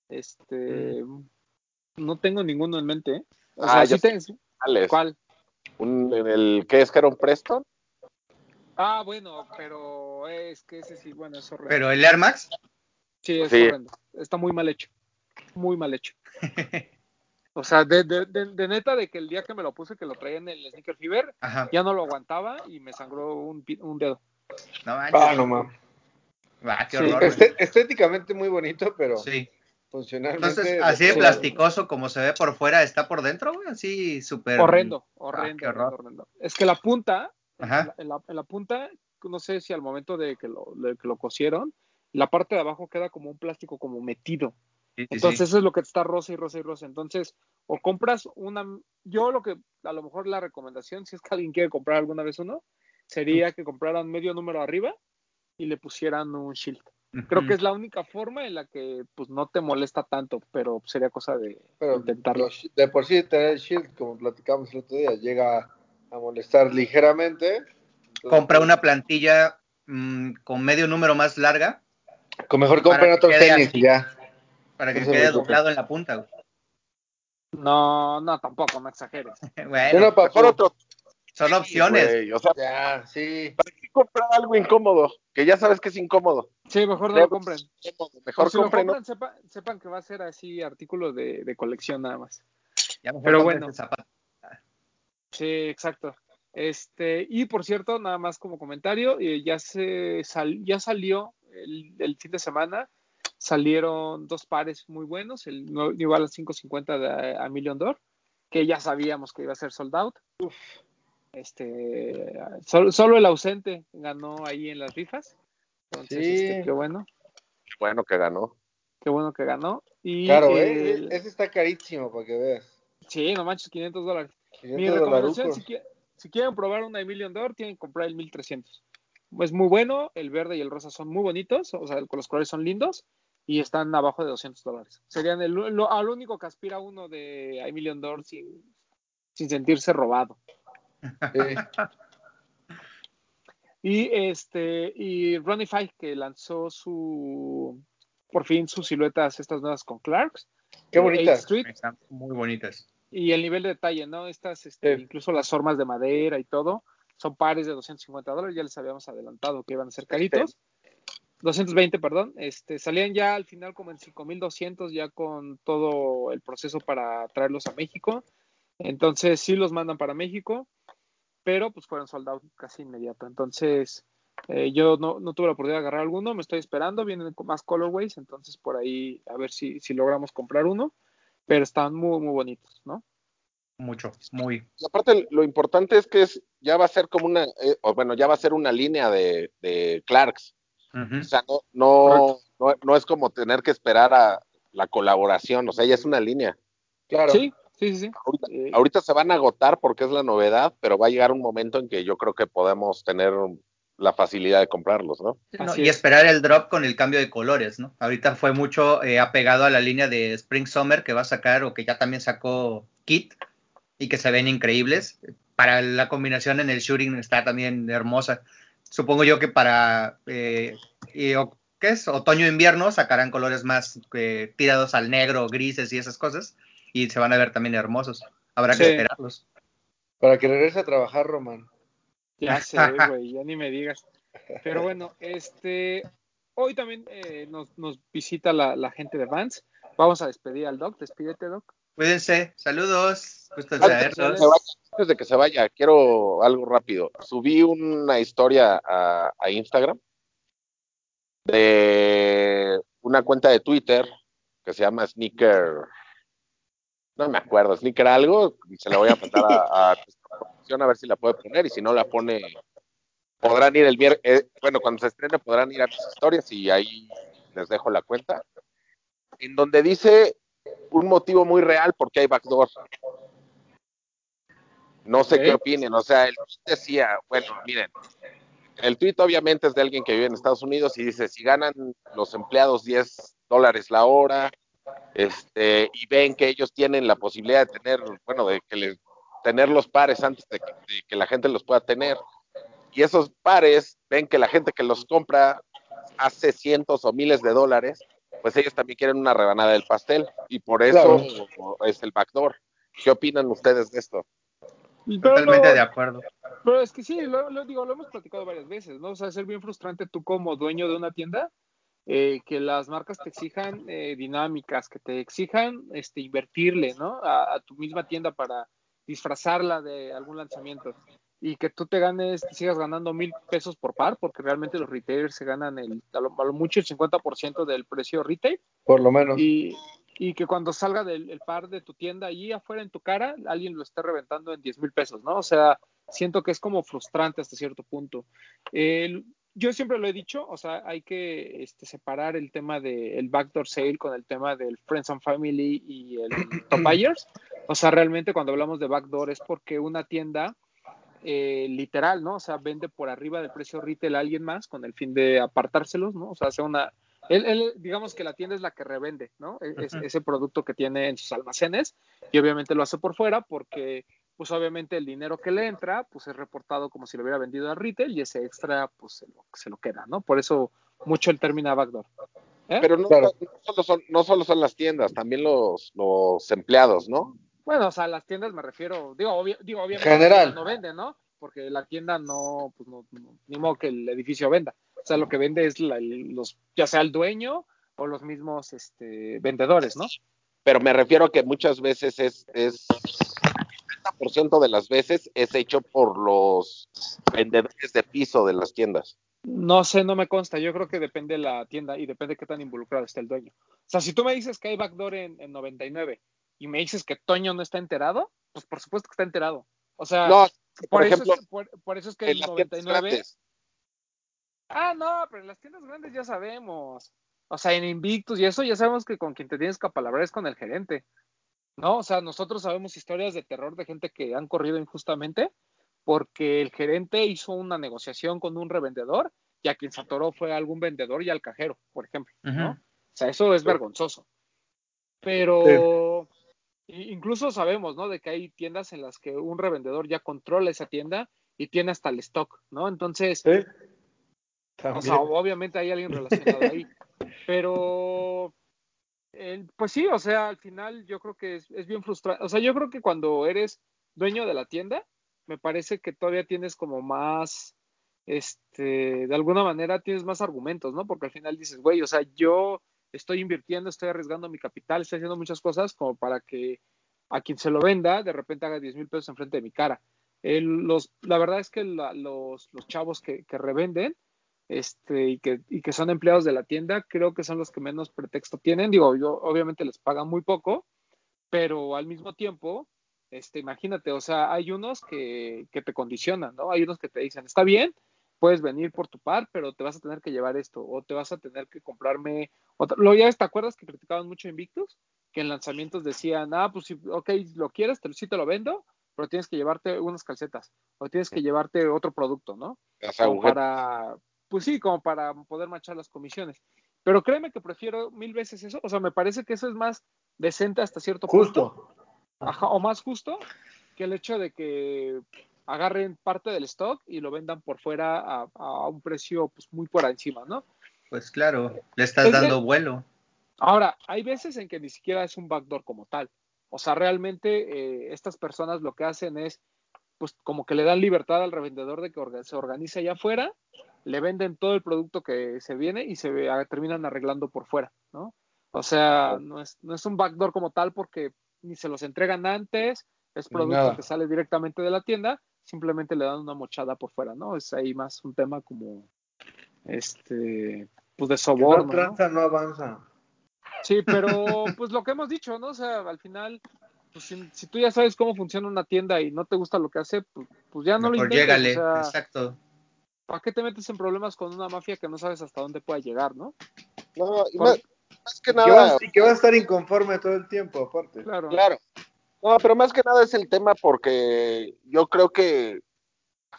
Este, no tengo ninguno en mente. ¿eh? O Ah, sea, yo sí tengo, ¿cuál? Un, en el, ¿qué es un Preston? Ah, bueno, pero es que ese sí, bueno, es horrendo. Pero el Air Max, Sí, es Sí. horrendo. Está muy mal hecho. Muy mal hecho. O sea, de, de, de, de neta, de que el día que me lo puse, que lo traía en el Sneaker Fever, ajá. ya no lo aguantaba y me sangró un, un dedo. No manches. Ah, no mames. Ah, qué Sí, horror. güey. Este- estéticamente muy bonito, pero Sí. funcionalmente. Entonces, así de plasticoso como se ve por fuera, está por dentro, güey, así súper. Horrendo, Ah, horrendo, qué horror. horrendo, horrendo. Es que la punta, Ajá. en la, en la- punta, no sé si al momento de que lo, de que lo cosieron, la parte de abajo queda como un plástico como metido. Sí, sí, Entonces sí. eso es lo que está rosa y rosa y rosa. Entonces, o compras una, yo lo que, a lo mejor la recomendación, si es que alguien quiere comprar alguna vez uno, sería que compraran medio número arriba y le pusieran un shield. Creo que es la única forma en la que pues no te molesta tanto, pero sería cosa de Pero intentarlo. de por sí tener el shield, como platicamos el otro día, llega a molestar ligeramente. Entonces, Compra una plantilla mm, con medio número más larga Con mejor compren quede tenis así. y ya. para que No se quede doblado en la punta. güey. No, no, tampoco, no exageres. Bueno, Mejor otro. son opciones. güey, O sea, Ya, sí. ¿para qué comprar algo incómodo? Que ya sabes que es incómodo. Sí, mejor no lo compren. Mejor lo compren. compran, sepa- sepan que va a ser así artículo de, de colección nada más. Ya mejor Pero bueno. el zapato. Sí, exacto. Este, y por cierto, nada más como comentario, eh, ya se sal- ya salió el, el fin de semana, salieron dos pares muy buenos, el New Balance 550 de a Million Door, que ya sabíamos que iba a ser sold out. Este, solo, solo el ausente ganó ahí en las rifas. Entonces, Sí. este, qué bueno, Bueno que ganó. qué bueno que ganó. Y Claro, el- ¿eh? Ese está carísimo para que veas. sí, no manches, 500 dólares. 500 Mi recomendación, si, qui- si quieren probar una de Million Door, tienen que comprar el 1300. Es muy bueno, el verde y el rosa son muy bonitos, o sea, los colores son lindos y están abajo de 200 dólares. Serían el, lo, al único que aspira uno de A Million Door sin, sin sentirse robado. Y este, y Runify que lanzó su, por fin sus siluetas estas nuevas con Clarks. Qué bonitas. 8th Street, Están muy bonitas. Y el nivel de detalle, ¿no? Estas, este, Sí. incluso las formas de madera y todo, son pares de 250 dólares, ya les habíamos adelantado que iban a ser caritos. 220, perdón, este, salían ya al final como en 5200 ya con todo el proceso para traerlos a México. Entonces sí los mandan para México, pero pues fueron soldados casi inmediato. Entonces eh, yo no, no tuve la oportunidad de agarrar alguno, me estoy esperando, vienen con más colorways, entonces por ahí a ver si, si logramos comprar uno, pero están muy, muy bonitos, ¿no? Mucho, muy. Y aparte, lo importante es que es, ya va a ser como una, eh, o bueno, ya va a ser una línea de, de Clarks. O sea, no, no, no, no es como tener que esperar a la colaboración, o sea, ya es una línea. Claro. Sí, sí, sí. Ahorita, Eh, ahorita se van a agotar porque es la novedad, pero va a llegar un momento en que yo creo que podemos tener la facilidad de comprarlos, ¿no? No, y es. esperar el drop con el cambio de colores, ¿no? Ahorita fue mucho eh, apegado a la línea de Spring Summer que va a sacar o que ya también sacó Kit y que se ven increíbles. Para la combinación en el shooting está también hermosa. Supongo yo que para eh, y, o- ¿qué es? otoño-invierno sacarán colores más eh, tirados al negro, grises y esas cosas y se van a ver también hermosos. Habrá que esperarlos. Para que regrese a trabajar, Román. Ya sé, güey, ya ni me digas. Pero bueno, este, hoy también eh, nos, nos visita la, la gente de Vans. Vamos a despedir al Doc. Despídete, Doc. Cuídense, saludos, gusto en Antes de, que saberlos. se vaya, antes de que se vaya, quiero algo rápido. Subí una historia a, a Instagram de una cuenta de Twitter que se llama Sneaker. No me acuerdo, Sneaker algo. Se la voy a mandar a, a producción a ver si la puede poner y si no la pone, podrán ir el viernes. bueno, cuando se estrene podrán ir a mis historias y ahí les dejo la cuenta. En donde dice un motivo muy real porque hay backdoor. No sé qué opinen, o sea, tweet decía, bueno, miren, el tweet obviamente es de alguien que vive en Estados Unidos y dice, si ganan los empleados 10 dólares la hora, este, y ven que ellos tienen la posibilidad de tener, bueno, de que les, tener los pares antes de que, de que la gente los pueda tener, y esos pares ven que la gente que los compra hace cientos o miles de dólares, pues ellos también quieren una rebanada del pastel, y por eso es el backdoor. ¿Qué opinan ustedes de esto? Pero Totalmente de acuerdo. Pero es que sí, lo, lo digo, lo hemos platicado varias veces, ¿no? O sea, ser bien frustrante tú como dueño de una tienda, eh, que las marcas te exijan eh, dinámicas, que te exijan este, invertirle, ¿no? A, a tu misma tienda para disfrazarla de algún lanzamiento y que tú te ganes, te sigas ganando mil pesos por par, porque realmente los retailers se ganan el, a lo, a lo mucho el 50% del precio retail Por lo menos. y, y que cuando salga del el par de tu tienda allí afuera en tu cara, alguien lo esté reventando en 10 mil pesos, ¿no? O sea, siento que es como frustrante hasta cierto punto. El- yo siempre lo he dicho, o sea, hay que este, separar el tema del backdoor sale con el tema del Friends and Family y el top buyers. O sea, realmente cuando hablamos de backdoor es porque una tienda eh, literal, ¿no? O sea, vende por arriba del precio retail a alguien más con el fin de apartárselos, ¿no? O sea, hace una... Él, él, digamos que la tienda es la que revende, ¿no? E- es- ese producto que tiene en sus almacenes y obviamente lo hace por fuera porque, pues obviamente el dinero que le entra, pues es reportado como si lo hubiera vendido a retail y ese extra, pues se lo, se lo queda, ¿no? Por eso mucho el término backdoor. ¿eh? Pero no, Claro. no solo son, no solo son las tiendas, también los, los empleados, ¿no? Bueno, o sea, las tiendas me refiero, digo, obvia- digo obviamente General. no vende, ¿no? Porque la tienda no, pues no, no- ni modo que el edificio venda. O sea, lo que vende es la- los, ya sea el dueño o los mismos este, vendedores, ¿no? Pero me refiero a que muchas veces es, es 70% de las veces es hecho por los vendedores de piso de las tiendas. No sé, no me consta. Yo creo que depende de la tienda y depende de qué tan involucrado está el dueño. O sea, si tú me dices que hay backdoor en, en 99 y me dices que Toño no está enterado, pues por supuesto que está enterado. O sea, No, por, por eso ejemplo, es, por, por eso es que en el las tiendas 99 grandes. Ah, no, pero en las tiendas grandes ya sabemos. O sea, en Invictus y eso ya sabemos que con quien te tienes que apalabrar es con el gerente. ¿No? O sea, nosotros sabemos historias de terror de gente que han corrido injustamente porque el gerente hizo una negociación con un revendedor y a quien se atoró fue algún vendedor y al cajero, por ejemplo, ¿no? O sea, eso es vergonzoso. Pero incluso sabemos, ¿no? De que hay tiendas en las que un revendedor ya controla esa tienda y tiene hasta el stock, ¿no? Entonces, o sea, obviamente hay alguien relacionado ahí. Pero, eh, pues sí, o sea, al final yo creo que es, es bien frustrante. O sea, yo creo que cuando eres dueño de la tienda, me parece que todavía tienes como más, este, de alguna manera tienes más argumentos, ¿no? Porque al final dices, güey, o sea, yo estoy invirtiendo, estoy arriesgando mi capital, estoy haciendo muchas cosas como para que a quien se lo venda de repente haga 10 mil pesos enfrente de mi cara. El- los, la verdad es que los, los chavos que, que revenden, este, y que, y que son empleados de la tienda, creo que son los que menos pretexto tienen. Digo, yo obviamente les pagan muy poco, pero al mismo tiempo, este, imagínate, o sea, hay unos que, que te condicionan, ¿no? Hay unos que te dicen, está bien, puedes venir por tu par, pero te vas a tener que llevar esto, o te vas a tener que comprarme otra. Lo ya te acuerdas que criticaban mucho Invictus, que en lanzamientos decían, ah, pues si, ok, lo quieres, te, sí te lo vendo, pero tienes que llevarte unas calcetas, o tienes que llevarte otro producto, ¿no? Las como agujetas. para, pues sí, como para poder manchar las comisiones. Pero créeme que prefiero mil veces eso, o sea, me parece que eso es más decente hasta cierto punto, Justo. o más justo que el hecho de que agarren parte del stock y lo vendan por fuera a, a un precio pues muy por encima, ¿no? Pues claro, le estás Es dando vuelo. Ahora, hay veces en que ni siquiera es un backdoor como tal. O sea, realmente eh, estas personas lo que hacen es, pues como que le dan libertad al revendedor de que se organice allá afuera, le venden todo el producto que se viene y se ah, terminan arreglando por fuera, ¿no? O sea, no es, no es un backdoor como tal porque ni se los entregan antes, es producto nada. que sale directamente de la tienda, simplemente le dan una mochada por fuera, ¿no? Es ahí más un tema como, este, pues de Que soborno, no ¿no? tranza, no avanza. Sí, pero pues lo que hemos dicho, ¿no? O sea, al final, pues si, si tú ya sabes cómo funciona una tienda y no te gusta lo que hace, pues, pues ya no lo Mejor intentes. llégale, O sea, exacto. ¿para qué te metes en problemas con una mafia que no sabes hasta dónde pueda llegar, no? No, y más, más que Y que, vas, nada, y que vas a estar inconforme todo el tiempo, aparte. Claro. claro. No, pero más que nada es el tema porque yo creo que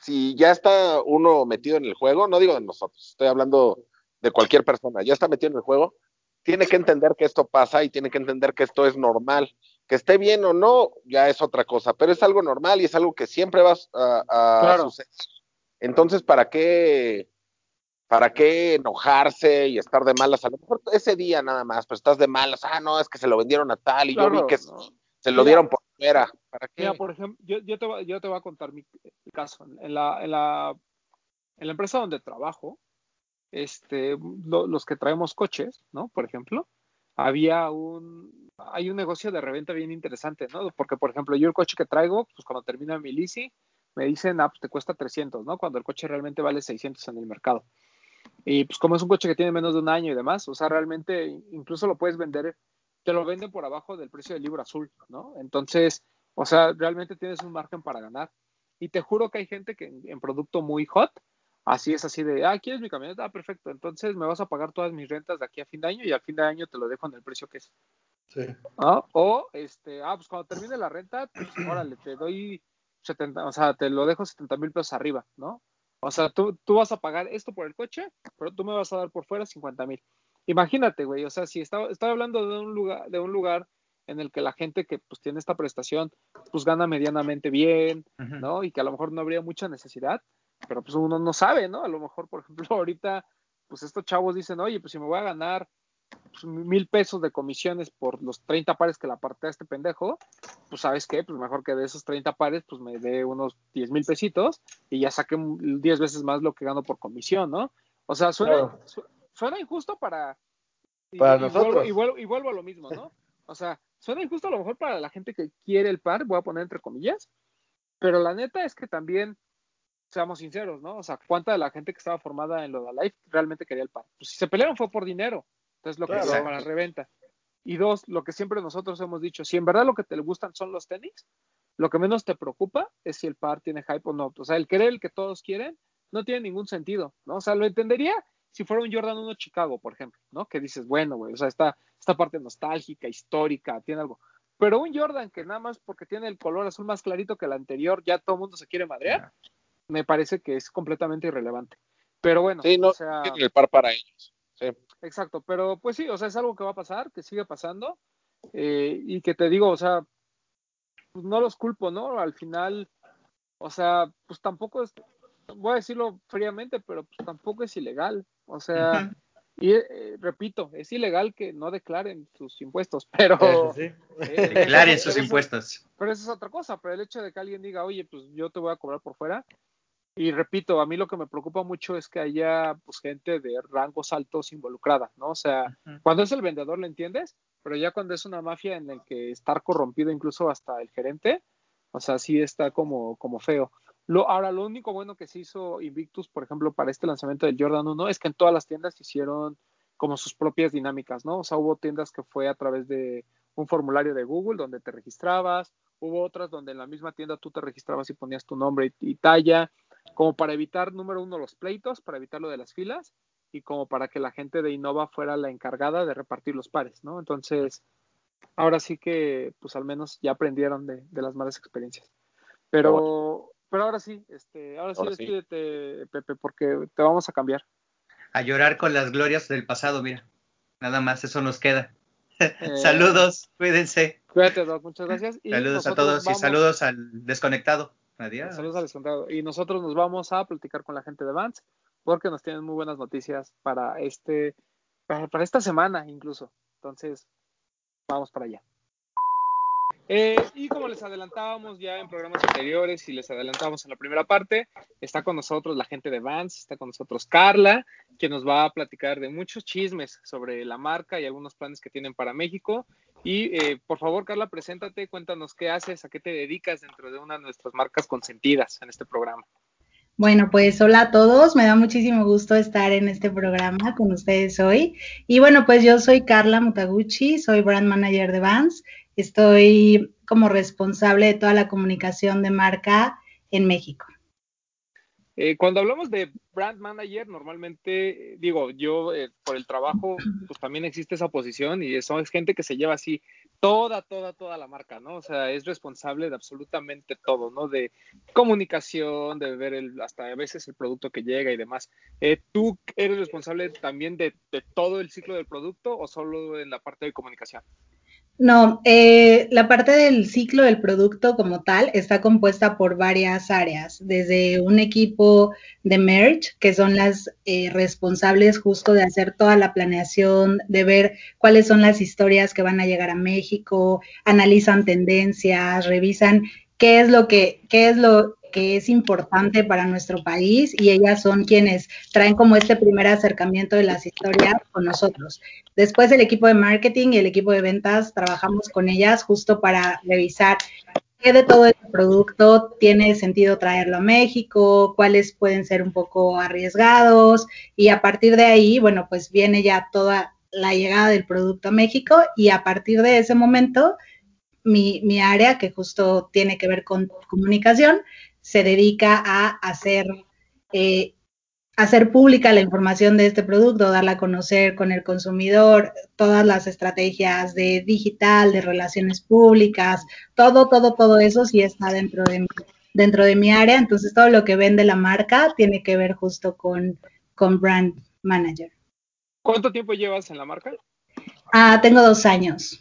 si ya está uno metido en el juego, no digo de nosotros, estoy hablando de cualquier persona, ya está metido en el juego, tiene que entender que esto pasa y tiene que entender que esto es normal. Que esté bien o no, ya es otra cosa, pero es algo normal y es algo que siempre va a, a Claro. suceder. Entonces, ¿para qué, ¿para qué enojarse y estar de malas? A lo mejor ese día nada más, pero estás de malas, ah, no, es que se lo vendieron a tal y yo vi que se lo Mira. dieron por fuera. ¿Para qué? Mira, por ejemplo, yo, yo, te, voy- yo te voy a contar mi caso. En la, en la, en la empresa donde trabajo, este, lo- los que traemos coches, ¿no? Por ejemplo, había un, hay un negocio de reventa bien interesante, ¿no? Porque, por ejemplo, yo el coche que traigo, pues cuando termina mi leasing, me dicen, ah, pues te cuesta 300, ¿no? Cuando el coche realmente vale 600 en el mercado. Y pues como es un coche que tiene menos de un año y demás, o sea, realmente incluso lo puedes vender, te lo venden por abajo del precio del libro azul, ¿no? Entonces, o sea, realmente tienes un margen para ganar. Y te juro que hay gente que en producto muy hot, así es así de, ah, ¿quieres mi camioneta? Ah, perfecto, entonces me vas a pagar todas mis rentas de aquí a fin de año y al fin de año te lo dejo en el precio que es. Sí. O, este, ah, pues cuando termine la renta, pues órale, te doy 70, o sea, te lo dejo 70 mil pesos arriba, ¿no? O sea, tú, tú vas a pagar esto por el coche, pero tú me vas a dar por fuera 50 mil. Imagínate, güey, o sea, si estaba, estaba hablando de un lugar, de un lugar en el que la gente que pues tiene esta prestación, pues gana medianamente bien. ¿no? Y que a lo mejor no habría mucha necesidad, pero pues uno no sabe, ¿no? A lo mejor, por ejemplo, ahorita, pues estos chavos dicen, oye, pues si me voy a ganar pues, mil pesos de comisiones por los 30 pares que le aparté a este pendejo, pues sabes qué, pues mejor que de esos 30 pares, pues me dé unos 10 mil pesitos y ya saqué 10 veces más lo que gano por comisión, ¿no? O sea, suena, Claro. su- suena injusto para... y- Para y nosotros. Vuelvo, y, vuelvo, y vuelvo a lo mismo, ¿no? O sea, suena injusto a lo mejor para la gente que quiere el par, voy a poner entre comillas, pero la neta es que también, seamos sinceros, ¿no? O sea, ¿cuánta de la gente que estaba formada en lo de Life realmente quería el par? Pues si se pelearon fue por dinero, entonces lo que Claro. sea para reventa. Y dos, lo que siempre nosotros hemos dicho, si en verdad lo que te gustan son los tenis, lo que menos te preocupa es si el par tiene hype o no. O sea, el querer el que todos quieren no tiene ningún sentido, ¿no? O sea, lo entendería si fuera un Jordan 1 Chicago, por ejemplo, ¿no? Que dices, bueno, güey, o sea, esta, esta parte nostálgica, histórica, tiene algo. Pero un Jordan que nada más porque tiene el color azul más clarito que el anterior, ya todo el mundo se quiere madrear, me parece que es completamente irrelevante. Pero bueno, Sí, no o sea, el par para ellos. Sí. exacto, pero pues sí, o sea, es algo que va a pasar, que sigue pasando, eh, y que te digo, o sea, pues no los culpo, ¿no? Al final, o sea, pues tampoco es, voy a decirlo fríamente, pero pues tampoco es ilegal, o sea, y eh, repito, es ilegal que no declaren sus impuestos, pero... Sí. eh, Declaren sus eso- impuestos. pero eso es otra cosa, pero el hecho de que alguien diga, oye, pues yo te voy a cobrar por fuera, y repito, a mí lo que me preocupa mucho es que haya pues gente de rangos altos involucrada, ¿no? O sea, cuando es el vendedor lo entiendes, pero ya cuando es una mafia en el que estar corrompido incluso hasta el gerente, o sea, sí está como, como feo. Lo, ahora, lo único bueno que se hizo Invictus, por ejemplo, para este lanzamiento del Jordan 1, es que en todas las tiendas hicieron como sus propias dinámicas, ¿no? O sea, hubo tiendas que fue a través de un formulario de Google donde te registrabas, hubo otras donde en la misma tienda tú te registrabas y ponías tu nombre y, y talla, como para evitar, número uno, los pleitos, para evitar lo de las filas, y como para que la gente de Innova fuera la encargada de repartir los pares, ¿no? Entonces, ahora sí que, pues al menos ya aprendieron de, de las malas experiencias. Pero, pero ahora sí, este, ahora sí Ahora sí. despídete, Pepe, porque te vamos a cambiar. A llorar con las glorias del pasado, mira. Nada más, eso nos queda. Eh, Saludos, cuídense. Cuídate, Doc, muchas gracias. Y Saludos a todos vamos- y saludos al desconectado. Saludos al descontado. Y nosotros nos vamos a platicar con la gente de Vans porque nos tienen muy buenas noticias para este, para esta semana incluso. Entonces, vamos para allá. Eh, y como les adelantábamos ya en programas anteriores y les adelantamos en la primera parte, está con nosotros la gente de Vans, está con nosotros Carla, que nos va a platicar de muchos chismes sobre la marca y algunos planes que tienen para México. Y eh, por favor, Carla, preséntate, cuéntanos qué haces, a qué te dedicas dentro de una de nuestras marcas consentidas en este programa. Bueno, pues hola a todos, me da muchísimo gusto estar en este programa con ustedes hoy. Y bueno, pues yo soy Carla Mutaguchi, soy brand manager de Vans, estoy como responsable de toda la comunicación de marca en México. Eh, cuando hablamos de brand manager, normalmente, digo, yo eh, por el trabajo, pues también existe esa posición y eso es gente que se lleva así toda, toda, toda la marca, ¿no? O sea, es responsable de absolutamente todo, ¿no? De comunicación, de ver el, hasta a veces el producto que llega y demás. Eh, ¿Tú eres responsable también de, de todo el ciclo del producto o solo en la parte de comunicación? No, eh, la parte del ciclo del producto como tal está compuesta por varias áreas, desde un equipo de merch, que son las eh, responsables justo de hacer toda la planeación, de ver cuáles son las historias que van a llegar a México, analizan tendencias, revisan qué es lo que, qué es lo que es importante para nuestro país y ellas son quienes traen como este primer acercamiento de las historias con nosotros. Después el equipo de marketing y el equipo de ventas trabajamos con ellas justo para revisar qué de todo el producto tiene sentido traerlo a México, cuáles pueden ser un poco arriesgados y a partir de ahí, bueno, pues viene ya toda la llegada del producto a México y a partir de ese momento mi, mi área que justo tiene que ver con comunicación se dedica a hacer, eh, hacer pública la información de este producto, darla a conocer con el consumidor, todas las estrategias de digital, de relaciones públicas, todo, todo, todo eso sí está dentro de, dentro de mi área. Entonces, todo lo que vende la marca tiene que ver justo con, con Brand Manager. ¿Cuánto tiempo llevas en la marca? Ah, tengo dos años.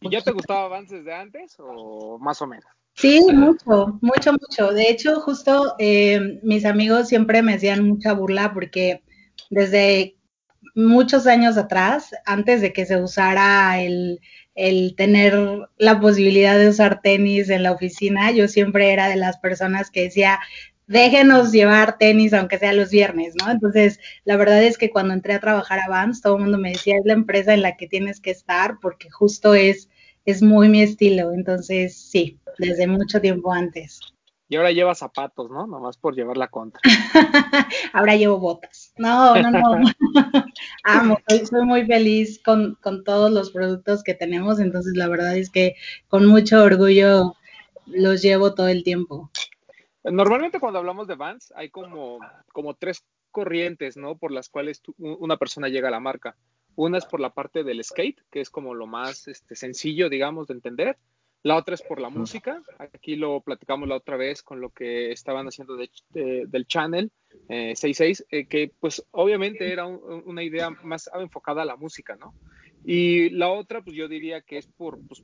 ¿Y ya te gustaba avances de antes o más o menos? Sí, mucho, mucho, mucho. De hecho, justo eh, mis amigos siempre me hacían mucha burla porque desde muchos años atrás, antes de que se usara el, el tener la posibilidad de usar tenis en la oficina, yo siempre era de las personas que decía, déjenos llevar tenis aunque sea los viernes, ¿no? Entonces, la verdad es que cuando entré a trabajar a Vans, todo el mundo me decía, es la empresa en la que tienes que estar porque justo es, es muy mi estilo. Entonces, sí, desde mucho tiempo antes. Y ahora lleva zapatos, ¿no? Nomás por llevar la contra. ahora llevo botas. No, no, no. Amo, soy, muy feliz con, con todos los productos que tenemos, entonces la verdad es que con mucho orgullo los llevo todo el tiempo. Normalmente cuando hablamos de Vans hay como, como tres corrientes, ¿no? Por las cuales una persona llega a la marca. Una es por la parte del skate, que es como lo más este, sencillo, digamos, de entender. La otra es por la música. Aquí lo platicamos la otra vez con lo que estaban haciendo del channel 66, eh, eh, que pues obviamente era una idea más enfocada a la música, ¿no? Y la otra, pues yo diría que es por, pues,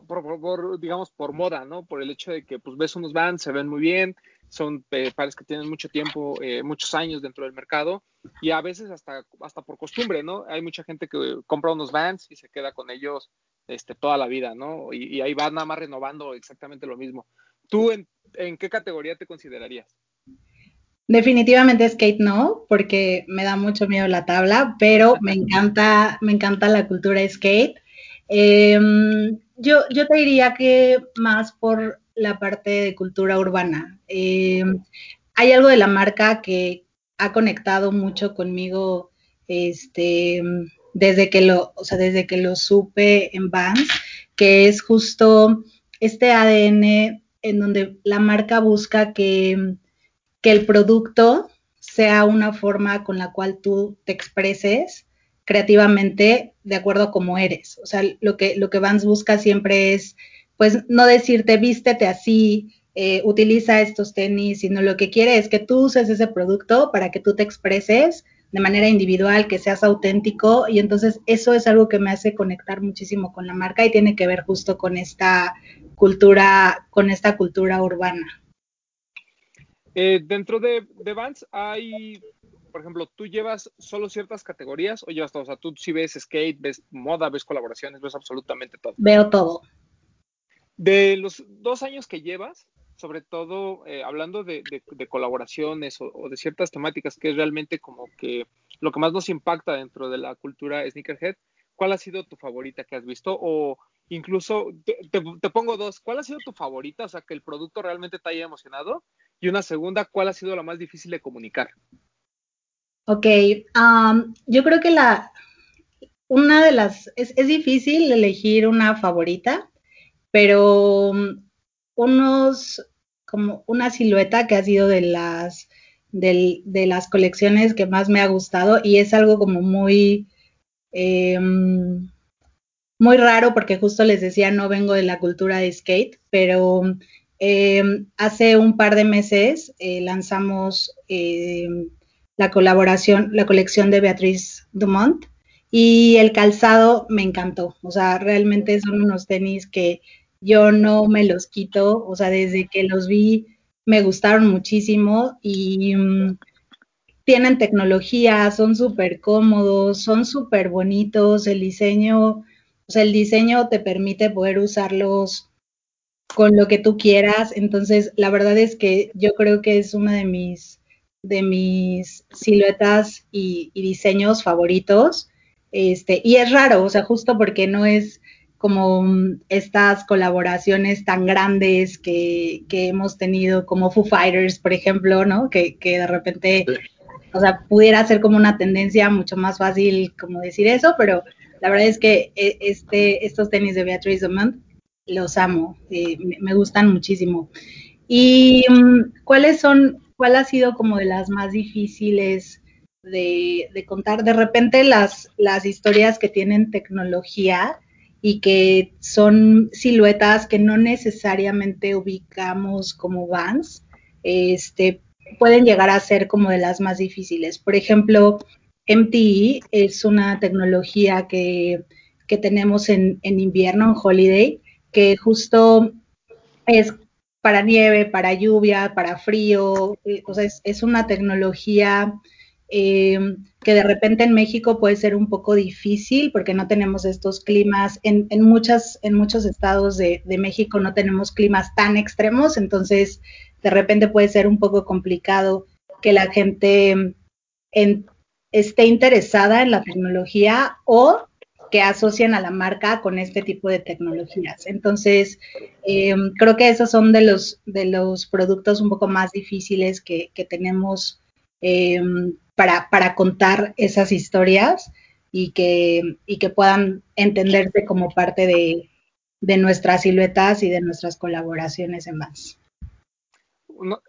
por, digamos, por moda, ¿no? Por el hecho de que pues ves unos bands, se ven muy bien, son eh, pares que tienen mucho tiempo, muchos años dentro del mercado y a veces hasta, hasta por costumbre, ¿no? Hay mucha gente que compra unos bands y se queda con ellos este, toda la vida, ¿no? Y, ahí va nada más renovando exactamente lo mismo. ¿Tú en, qué categoría te considerarías? Definitivamente skate no, porque me da mucho miedo la tabla, pero me encanta, me encanta la cultura skate. Em, yo, te diría que más por la parte de cultura urbana. Em, hay algo de la marca que ha conectado mucho conmigo, este, desde que lo, o sea, desde que lo supe en Vans, que es justo este ADN en donde la marca busca que el producto sea una forma con la cual tú te expreses creativamente de acuerdo a cómo eres. O sea, lo que, lo que Vans busca siempre es, pues, no decirte vístete así, eh, utiliza estos tenis, sino lo que quiere es que tú uses ese producto para que tú te expreses de manera individual, que seas auténtico y entonces eso es algo que me hace conectar muchísimo con la marca y tiene que ver justo con esta cultura, con esta cultura urbana. Eh, dentro de, de Vans hay, por ejemplo, ¿tú llevas solo ciertas categorías o llevas todo? O sea, tú sí ves skate, ves moda, ves colaboraciones, ves absolutamente todo. Veo todo. De los dos años que llevas, sobre todo eh, hablando de, colaboraciones o, de ciertas temáticas, que es realmente como que lo que más nos impacta dentro de la cultura sneakerhead, ¿cuál ha sido tu favorita que has visto? O incluso, te, pongo dos, ¿cuál ha sido tu favorita? O sea, que el producto realmente te haya emocionado. Y una segunda, ¿cuál ha sido la más difícil de comunicar? Ok, yo creo que la, una de las, es, es difícil elegir una favorita, pero um, unos como una silueta que ha sido de las, de, las colecciones que más me ha gustado y es algo como muy, em, muy raro porque justo les decía, no vengo de la cultura de skate, pero em, hace un par de meses eh, lanzamos em, la colaboración, la colección de Beatriz Dumont. Y el calzado me encantó, o sea, realmente son unos tenis que yo no me los quito, o sea, desde que los vi me gustaron muchísimo y mm, tienen tecnología, son súper cómodos, son súper bonitos, el diseño, o sea, el diseño te permite poder usarlos con lo que tú quieras, entonces la verdad es que yo creo que es una de mis de mis siluetas y, y diseños favoritos. Este, y es raro, o sea, justo porque no es como estas colaboraciones tan grandes que, que hemos tenido como Foo Fighters, por ejemplo, ¿no? Que, que de repente, o sea, pudiera ser como una tendencia mucho más fácil como decir eso, pero la verdad es que e, este, estos tenis de Beatrice Dumont los amo, eh, me, gustan muchísimo. ¿Y um, cuáles son, cuál ha sido como de las más difíciles de, contar? De repente las, las historias que tienen tecnología, y que son siluetas que no necesariamente ubicamos como Vans, este, pueden llegar a ser como de las más difíciles. Por ejemplo, MTE es una tecnología que, que tenemos en, en, invierno, en Holiday, que justo es para nieve, para lluvia, para frío, eh, o sea, es, una tecnología eh, que de repente en México puede ser un poco difícil porque no tenemos estos climas, en, en, muchas, en muchos estados de, de, México no tenemos climas tan extremos, entonces de repente puede ser un poco complicado que la gente en, esté interesada en la tecnología o que asocian a la marca con este tipo de tecnologías. Entonces, eh, creo que esos son de los, de los productos un poco más difíciles que, que tenemos eh, para, para, contar esas historias y que, y que puedan entenderse como parte de, de, nuestras siluetas y de nuestras colaboraciones en más.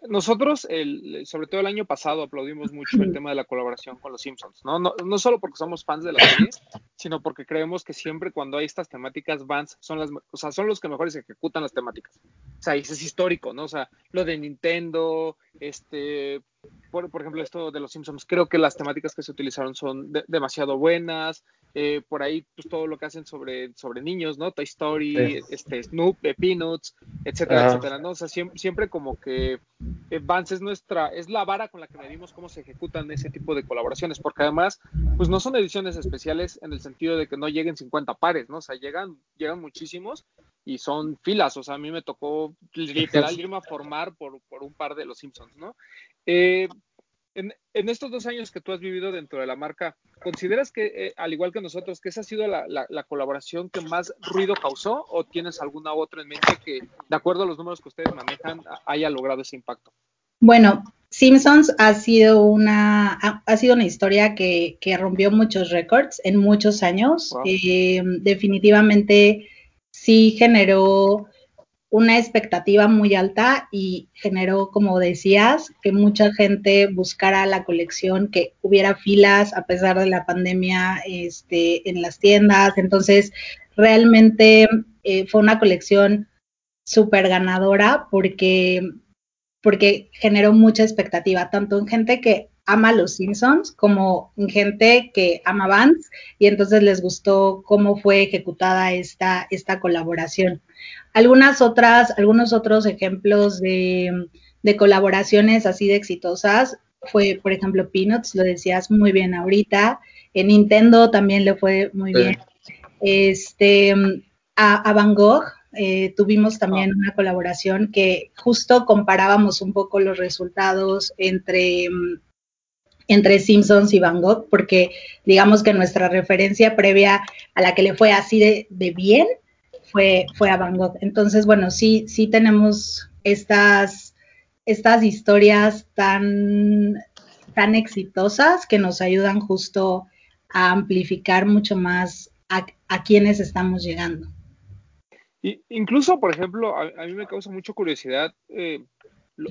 Nosotros, el, sobre todo el año pasado, aplaudimos mucho el tema de la colaboración con los Simpsons, ¿no? No, no solo porque somos fans de la serie, sino porque creemos que siempre cuando hay estas temáticas, Vans son las, o sea, son los que mejores ejecutan las temáticas. O sea, eso es histórico, ¿no? O sea, lo de Nintendo, este, por, por, ejemplo, esto de los Simpsons, creo que las temáticas que se utilizaron son de, demasiado buenas. Eh, por ahí, pues todo lo que hacen sobre, sobre niños, ¿no? Toy Story, sí. este, Snoop, eh, Peanuts, etcétera, Ajá. etcétera, ¿no? O sea, siempre, siempre como que Vance es nuestra, es la vara con la que medimos cómo se ejecutan ese tipo de colaboraciones, porque además, pues no son ediciones especiales en el sentido de que no lleguen 50 pares, ¿no? O sea, llegan, llegan muchísimos y son filas, o sea, a mí me tocó literal irme a formar por, por un par de los Simpsons, ¿no? Eh, en, en, estos dos años que tú has vivido dentro de la marca, ¿consideras que, eh, al igual que nosotros, que esa ha sido la, la, la, colaboración que más ruido causó o tienes alguna otra en mente que, de acuerdo a los números que ustedes manejan, haya logrado ese impacto? Bueno, Simpsons ha sido una, ha, ha sido una historia que, que, rompió muchos récords en muchos años. Wow. Eh, definitivamente sí generó una expectativa muy alta y generó, como decías, que mucha gente buscara la colección, que hubiera filas a pesar de la pandemia este, en las tiendas. Entonces, realmente eh, fue una colección súper ganadora porque, porque generó mucha expectativa, tanto en gente que ama los Simpsons como en gente que ama Vans y entonces les gustó cómo fue ejecutada esta, esta colaboración. Algunas otras, algunos otros ejemplos de, de, colaboraciones así de exitosas fue, por ejemplo, Peanuts, lo decías muy bien ahorita. En Nintendo también le fue muy sí. bien. Este, a, a Van Gogh eh, tuvimos también oh. una colaboración que justo comparábamos un poco los resultados entre entre Simpsons y Van Gogh, porque digamos que nuestra referencia previa a la que le fue así de, de bien fue, fue a Van Gogh. Entonces, bueno, sí, sí tenemos estas, estas historias tan, tan exitosas que nos ayudan justo a amplificar mucho más a, a quienes estamos llegando. Incluso, por ejemplo, a, a, mí me causa mucha curiosidad. Eh, lo,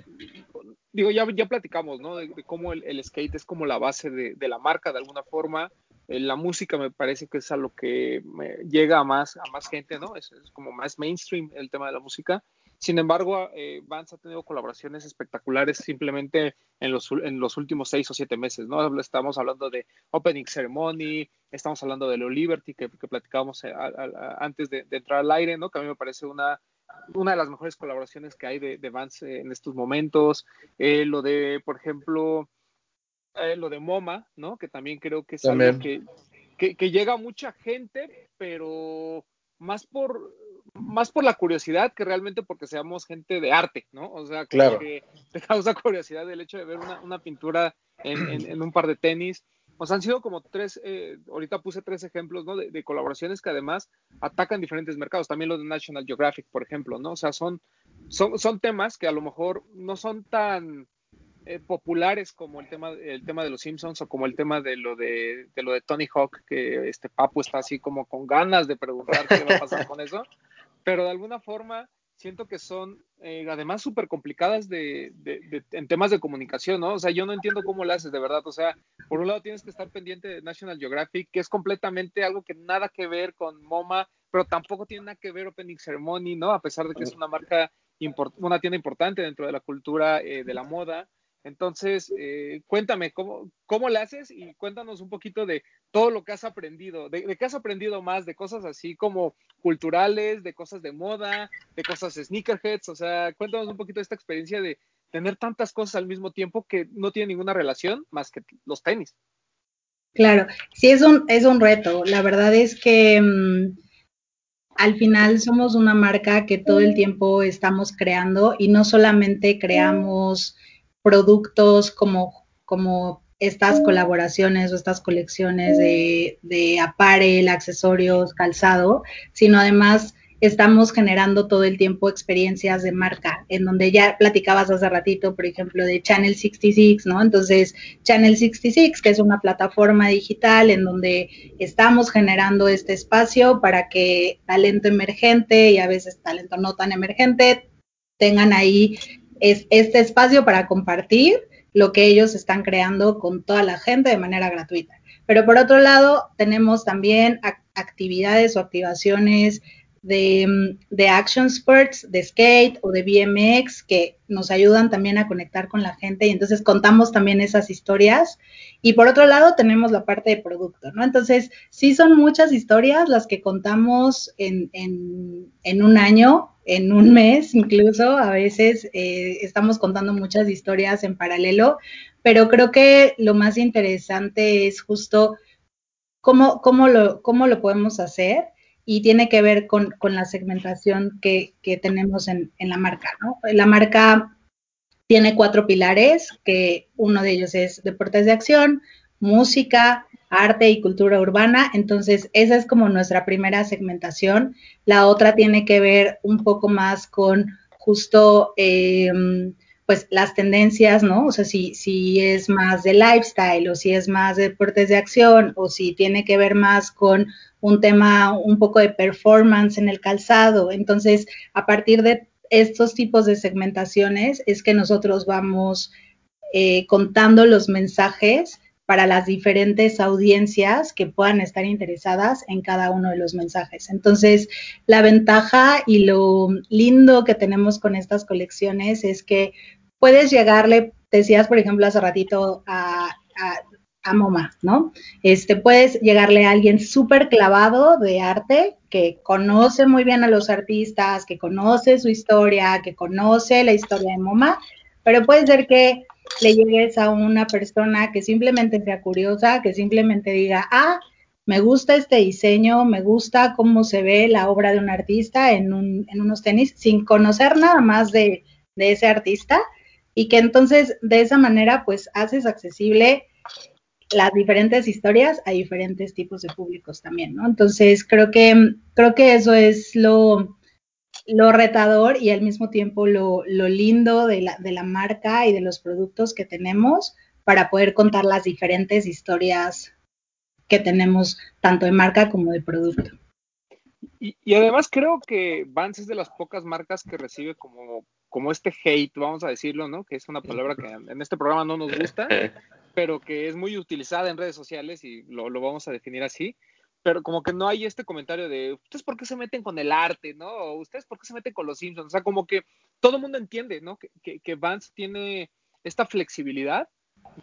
digo, ya, ya platicamos, ¿no? De, cómo el, skate es como la base de, la marca, de alguna forma. Eh, la música me parece que es a lo que llega a más, a más gente, ¿no? Es, como más mainstream el tema de la música. Sin embargo, eh, Vance ha tenido colaboraciones espectaculares simplemente en los, en los últimos seis o siete meses, ¿no? Estamos hablando de Opening Ceremony, estamos hablando de Lo Liberty, que, que platicábamos eh, antes de, entrar al aire, ¿no? Que a mí me parece una, una de las mejores colaboraciones que hay de, de Vance en estos momentos. Eh, lo de, por ejemplo, eh, lo de MoMA, ¿no? Que también creo que es algo que, que, que llega a mucha gente, pero más por más por la curiosidad que realmente porque seamos gente de arte, ¿no? O sea, claro. que te causa curiosidad el hecho de ver una, una pintura en, en, en, un par de tenis. O sea, han sido como tres, eh, ahorita puse tres ejemplos, ¿no? De, de, colaboraciones que además atacan diferentes mercados. También los de National Geographic, por ejemplo, ¿no? O sea, son, son, son temas que a lo mejor no son tan eh, populares como el tema, el tema de los Simpsons o como el tema de lo de, lo de Tony Hawk, que este Papu está así como con ganas de preguntar qué va a pasar con eso pero de alguna forma siento que son eh, además súper complicadas de, de, de, en temas de comunicación, ¿no? O sea, yo no entiendo cómo lo haces, de verdad. O sea, por un lado tienes que estar pendiente de National Geographic, que es completamente algo que nada que ver con MoMA, pero tampoco tiene nada que ver Opening Ceremony, ¿no? A pesar de que es una marca, una tienda importante dentro de la cultura eh, de la moda. Entonces, eh, cuéntame, ¿cómo, ¿cómo le haces? Y cuéntanos un poquito de todo lo que has aprendido, de, qué has aprendido más, de cosas así como culturales, de cosas de moda, de cosas sneakerheads, o sea, cuéntanos un poquito de esta experiencia de tener tantas cosas al mismo tiempo que no tienen ninguna relación más que los tenis. Claro, sí es un, es un reto. La verdad es que mmm, al final somos una marca que todo el tiempo estamos creando y no solamente creamos productos como, como estas colaboraciones o estas colecciones de, de apparel, accesorios, calzado, sino además estamos generando todo el tiempo experiencias de marca, en donde ya platicabas hace ratito, por ejemplo, de Channel 66, ¿no? Entonces, Channel 66, que es una plataforma digital en donde estamos generando este espacio para que talento emergente y a veces talento no tan emergente tengan ahí es este espacio para compartir lo que ellos están creando con toda la gente de manera gratuita. Pero por otro lado, tenemos también actividades o activaciones de, de, action sports, de skate o de BMX que nos ayudan también a conectar con la gente y entonces contamos también esas historias. Y por otro lado tenemos la parte de producto, ¿no? Entonces, sí son muchas historias las que contamos en, en, en un año, en un mes incluso, a veces eh, estamos contando muchas historias en paralelo, pero creo que lo más interesante es justo cómo, cómo, lo, cómo lo podemos hacer y tiene que ver con, con la segmentación que, que tenemos en, en, la marca. ¿no? La marca tiene cuatro pilares, que uno de ellos es deportes de acción, música, arte y cultura urbana. Entonces, esa es como nuestra primera segmentación. La otra tiene que ver un poco más con justo... Eh, pues las tendencias, ¿no? O sea, si, si es más de lifestyle o si es más de deportes de acción o si tiene que ver más con un tema un poco de performance en el calzado. Entonces, a partir de estos tipos de segmentaciones es que nosotros vamos eh, contando los mensajes para las diferentes audiencias que puedan estar interesadas en cada uno de los mensajes. Entonces, la ventaja y lo lindo que tenemos con estas colecciones es que puedes llegarle, decías, por ejemplo, hace ratito a, a, a MoMA, ¿no? Este, puedes llegarle a alguien súper clavado de arte, que conoce muy bien a los artistas, que conoce su historia, que conoce la historia de MoMA, pero puede ser que le llegues a una persona que simplemente sea curiosa, que simplemente diga, ah, me gusta este diseño, me gusta cómo se ve la obra de un artista en, un, en unos tenis, sin conocer nada más de, de, ese artista, y que entonces de esa manera pues haces accesible las diferentes historias a diferentes tipos de públicos también, ¿no? Entonces creo que, creo que eso es lo, lo retador y al mismo tiempo lo, lo lindo de la, de la, marca y de los productos que tenemos para poder contar las diferentes historias que tenemos tanto de marca como de producto. Y, y, además creo que Vans es de las pocas marcas que recibe como, como este hate, vamos a decirlo, ¿no? Que es una palabra que en este programa no nos gusta, pero que es muy utilizada en redes sociales y lo, lo vamos a definir así pero como que no hay este comentario de ustedes por qué se meten con el arte, ¿no? Ustedes por qué se meten con los Simpsons. O sea, como que todo el mundo entiende, ¿no? Que, que, que, Vance tiene esta flexibilidad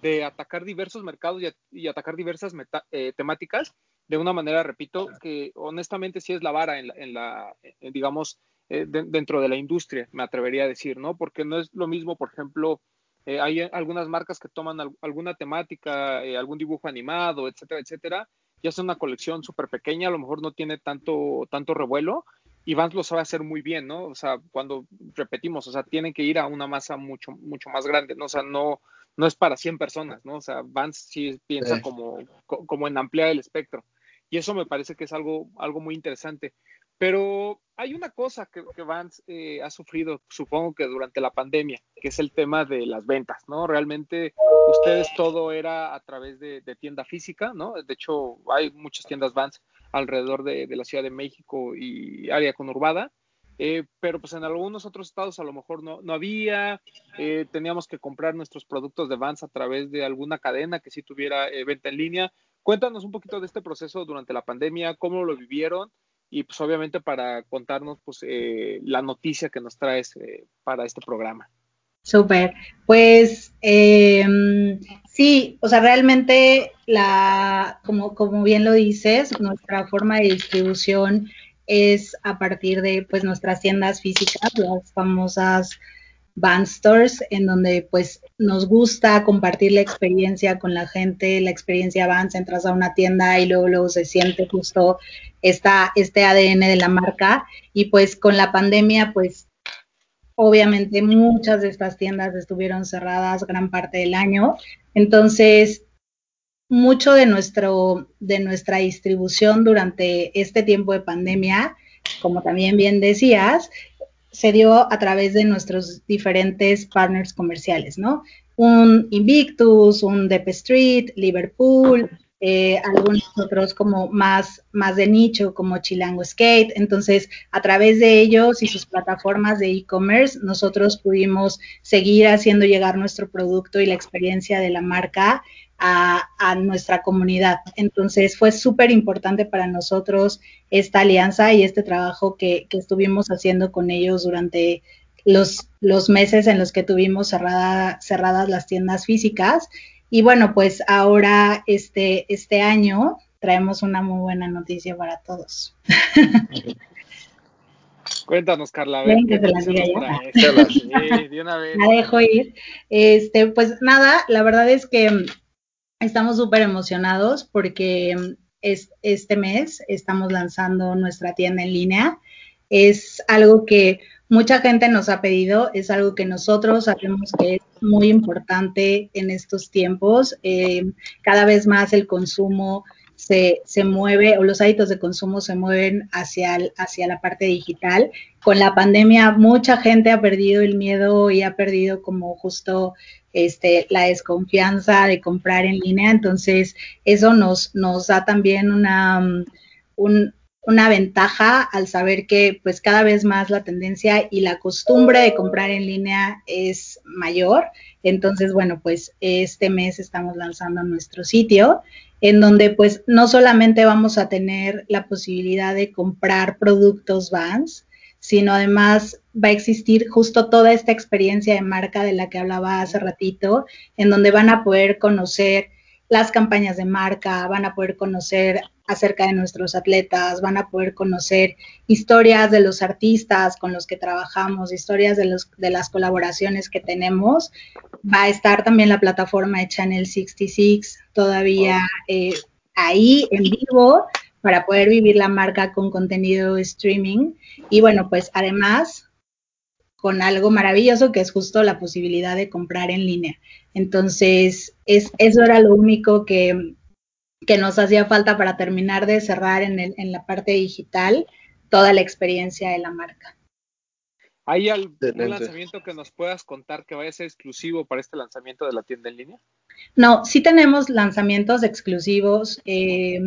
de atacar diversos mercados y, y atacar diversas meta, eh, temáticas de una manera, repito, que honestamente sí es la vara en la, en la en, digamos, eh, de, dentro de la industria, me atrevería a decir, ¿no? Porque no es lo mismo, por ejemplo, eh, hay algunas marcas que toman al, alguna temática, eh, algún dibujo animado, etcétera, etcétera, y hace una colección súper pequeña, a lo mejor no tiene tanto, tanto revuelo, y Vans lo sabe hacer muy bien, ¿no? O sea, cuando repetimos, o sea, tienen que ir a una masa mucho, mucho más grande, ¿no? O sea, no, no es para 100 personas, ¿no? O sea, Vans sí piensa sí. Como, como en ampliar el espectro. Y eso me parece que es algo, algo muy interesante. Pero hay una cosa que, que Vance eh, ha sufrido, supongo que durante la pandemia, que es el tema de las ventas, ¿no? Realmente ustedes todo era a través de, de tienda física, ¿no? De hecho, hay muchas tiendas Vance alrededor de, la Ciudad de México y área conurbada, eh, pero pues en algunos otros estados a lo mejor no, no había, eh, teníamos que comprar nuestros productos de Vance a través de alguna cadena que sí tuviera eh, venta en línea. Cuéntanos un poquito de este proceso durante la pandemia, cómo lo vivieron y pues obviamente para contarnos pues eh, la noticia que nos traes eh, para este programa. Súper, pues eh, sí, o sea, realmente la, como, como bien lo dices, nuestra forma de distribución es a partir de pues nuestras tiendas físicas, las famosas Van Stores, en donde pues nos gusta compartir la experiencia con la gente, la experiencia Vans, entras a una tienda y luego, luego se siente justo esta, este ADN de la marca. Y pues con la pandemia pues obviamente muchas de estas tiendas estuvieron cerradas gran parte del año, entonces mucho de, nuestro, de nuestra distribución durante este tiempo de pandemia, como también bien decías, se dio a través de nuestros diferentes partners comerciales, ¿no? Un Invictus, un Dep Street, Liverpool, eh, algunos otros como más, más de nicho, como Chilango Skate. Entonces, a través de ellos y sus plataformas de e-commerce, nosotros pudimos seguir haciendo llegar nuestro producto y la experiencia de la marca a, a nuestra comunidad. Entonces, fue súper importante para nosotros esta alianza y este trabajo que, que estuvimos haciendo con ellos durante los, los meses en los que tuvimos cerrada, cerradas las tiendas físicas. Y bueno, pues ahora este, este año traemos una muy buena noticia para todos. Cuéntanos, Carla. A ver, que se la diga ya. Sí, de una vez. La dejo ir. Este, pues nada, la verdad es que estamos súper emocionados porque es, este mes estamos lanzando nuestra tienda en línea. Es algo que mucha gente nos ha pedido, es algo que nosotros sabemos que es muy importante en estos tiempos. Eh, cada vez más el consumo se, se, mueve o los hábitos de consumo se mueven hacia, el, hacia la parte digital. Con la pandemia mucha gente ha perdido el miedo y ha perdido como justo este, la desconfianza de comprar en línea. Entonces eso nos, nos da también una, un, una ventaja al saber que pues cada vez más la tendencia y la costumbre de comprar en línea es mayor. Entonces, bueno, pues este mes estamos lanzando nuestro sitio en donde pues no solamente vamos a tener la posibilidad de comprar productos Vans, sino además va a existir justo toda esta experiencia de marca de la que hablaba hace ratito, en donde van a poder conocer las campañas de marca, van a poder conocer acerca de nuestros atletas, van a poder conocer historias de los artistas con los que trabajamos, historias de, los, de las colaboraciones que tenemos. Va a estar también la plataforma de Channel 66 todavía eh, ahí en vivo para poder vivir la marca con contenido streaming. Y bueno, pues además con algo maravilloso que es justo la posibilidad de comprar en línea. Entonces, es, eso era lo único que, que nos hacía falta para terminar de cerrar en, el, en la parte digital toda la experiencia de la marca. ¿Hay algún lanzamiento que nos puedas contar que vaya a ser exclusivo para este lanzamiento de la tienda en línea? No, sí tenemos lanzamientos exclusivos, eh,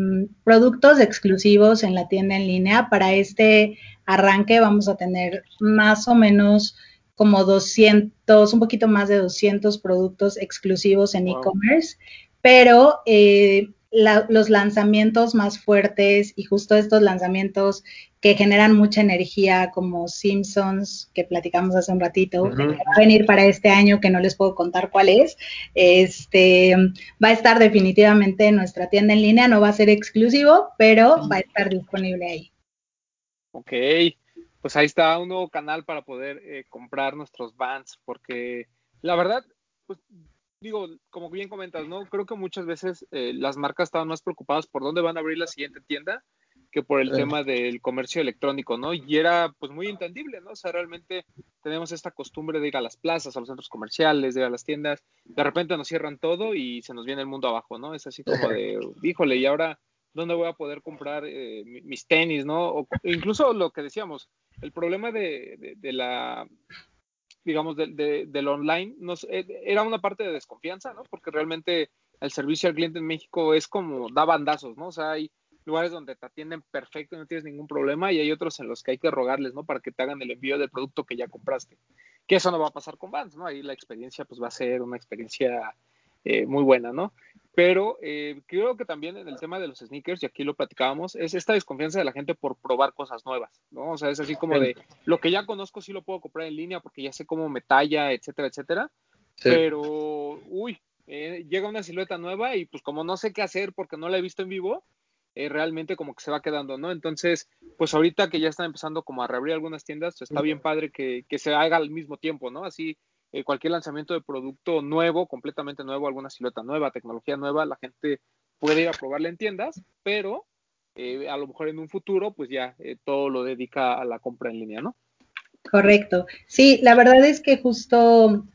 productos exclusivos en la tienda en línea. Para este arranque vamos a tener más o menos como 200, un poquito más de 200 productos exclusivos en Wow. e-commerce, pero eh, la- los lanzamientos más fuertes y justo estos lanzamientos que generan mucha energía como Simpsons, que platicamos hace un ratito, que va a venir para este año, que no les puedo contar cuál es, este, va a estar definitivamente en nuestra tienda en línea, no va a ser exclusivo, pero va a estar disponible ahí. Ok, pues ahí está un nuevo canal para poder eh, comprar nuestros Vans, porque la verdad, pues digo, como bien comentas, ¿no? Creo que muchas veces eh, las marcas estaban más preocupadas por dónde van a abrir la siguiente tienda que por el Sí. tema del comercio electrónico, ¿no? Y era pues muy entendible, ¿no? O sea, realmente tenemos esta costumbre de ir a las plazas, a los centros comerciales, de ir a las tiendas, de repente nos cierran todo y se nos viene el mundo abajo, ¿no? Es así como de, híjole, y ahora dónde voy a poder comprar eh, mi- mis tenis, ¿no? O incluso lo que decíamos, el problema de, de- de la, digamos, de- de- del online nos, eh, era una parte de desconfianza, ¿no? Porque realmente el servicio al cliente en México es como da bandazos, ¿no? O sea, hay lugares donde te atienden perfecto y no tienes ningún problema y hay otros en los que hay que rogarles, ¿no? Para que te hagan el envío del producto que ya compraste. Que eso no va a pasar con Vans, ¿no? Ahí la experiencia pues va a ser una experiencia eh, muy buena, ¿no? Pero eh, creo que también en el tema de los sneakers, y aquí lo platicábamos, es esta desconfianza de la gente por probar cosas nuevas, ¿no? O sea, es así como de lo que ya conozco sí lo puedo comprar en línea porque ya sé cómo me talla, etcétera, etcétera. Sí. Pero, uy, eh, llega una silueta nueva y pues como no sé qué hacer porque no la he visto en vivo, eh, realmente como que se va quedando, ¿no? Entonces, pues ahorita que ya están empezando como a reabrir algunas tiendas, está bien padre que, que se haga al mismo tiempo, ¿no? Así, eh, cualquier lanzamiento de producto nuevo, completamente nuevo, alguna silueta nueva, tecnología nueva, la gente puede ir a probarla en tiendas, pero eh, a lo mejor en un futuro, pues ya eh, todo lo dedica a la compra en línea, ¿no? Correcto. Sí, la verdad es que justo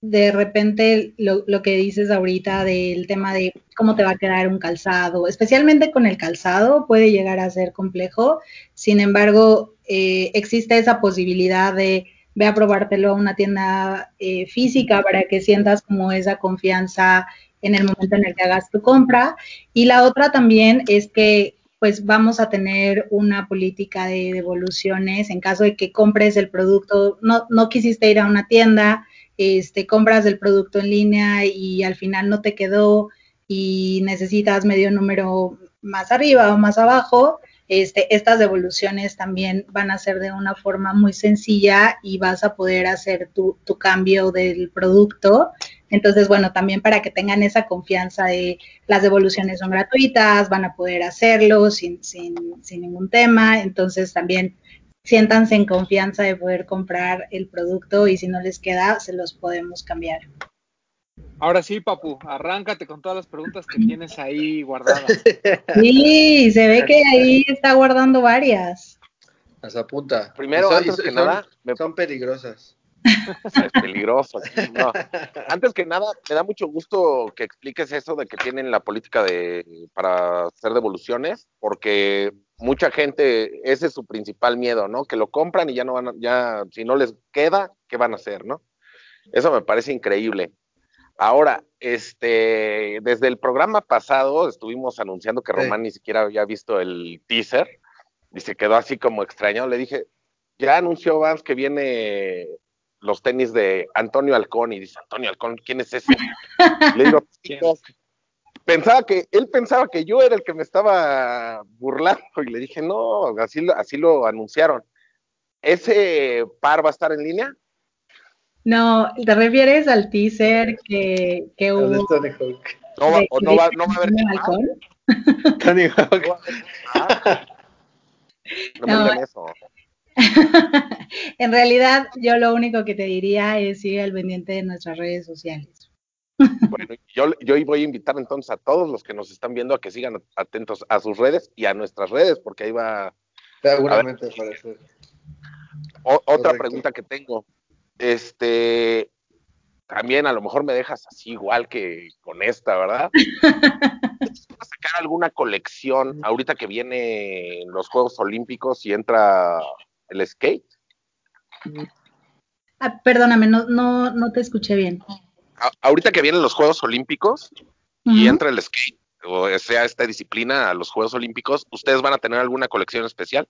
de repente lo, lo que dices ahorita del tema de cómo te va a quedar un calzado, especialmente con el calzado, puede llegar a ser complejo. Sin embargo, eh, existe esa posibilidad de ve a probártelo a una tienda eh, física para que sientas como esa confianza en el momento en el que hagas tu compra. Y la otra también es que pues vamos a tener una política de devoluciones en caso de que compres el producto, no, no quisiste ir a una tienda, este, compras el producto en línea y al final no te quedó y necesitas medio número más arriba o más abajo, este, estas devoluciones también van a ser de una forma muy sencilla y vas a poder hacer tu, tu cambio del producto. Entonces, bueno, también para que tengan esa confianza de las devoluciones son gratuitas, van a poder hacerlo sin, sin, sin ningún tema. Entonces, también siéntanse en confianza de poder comprar el producto y si no les queda, se los podemos cambiar. Ahora sí, Papu, arráncate con todas las preguntas que tienes ahí guardadas. Sí, se ve que ahí está guardando varias. Las apunta. Primero, son- antes son- que nada, me- son peligrosas. es peligroso. no. Antes que nada, me da mucho gusto que expliques eso de que tienen la política de para hacer devoluciones, porque mucha gente, ese es su principal miedo, ¿no? Que lo compran y ya no van a, ya, si no les queda, ¿qué van a hacer, no? Eso me parece increíble. Ahora, este, desde el programa pasado estuvimos anunciando que Sí. Román ni siquiera había visto el teaser y se quedó así como extrañado. Le dije, ya anunció Vance que viene los tenis de Antonio Halcón y dice, Antonio Halcón, ¿quién es ese? Le digo, ¿Quién? "Chicos, pensaba que, él pensaba que yo era el que me estaba burlando y le dije, no, así lo, así lo anunciaron. ¿Ese par va a estar en línea? No, ¿te refieres al teaser que, que Las de hubo Tony Hawk. ¿No va, de o no va, no va a haber? Tony ¿No va Hawk. No me digan eso. en realidad, yo lo único que te diría es sigue al pendiente de nuestras redes sociales. Bueno, yo, yo voy a invitar entonces a todos los que nos están viendo a que sigan atentos a sus redes y a nuestras redes, porque ahí va Seguramente parece. o- otra Correcto. pregunta que tengo. Este, también a lo mejor me dejas así igual que con esta, ¿verdad? ¿Vas a sacar alguna colección ahorita que vienen los Juegos Olímpicos y entra el skate? Ah, perdóname, no, no, no te escuché bien. A- ahorita que vienen los Juegos Olímpicos y entra el skate, o sea, esta disciplina a los Juegos Olímpicos, ¿ustedes van a tener alguna colección especial?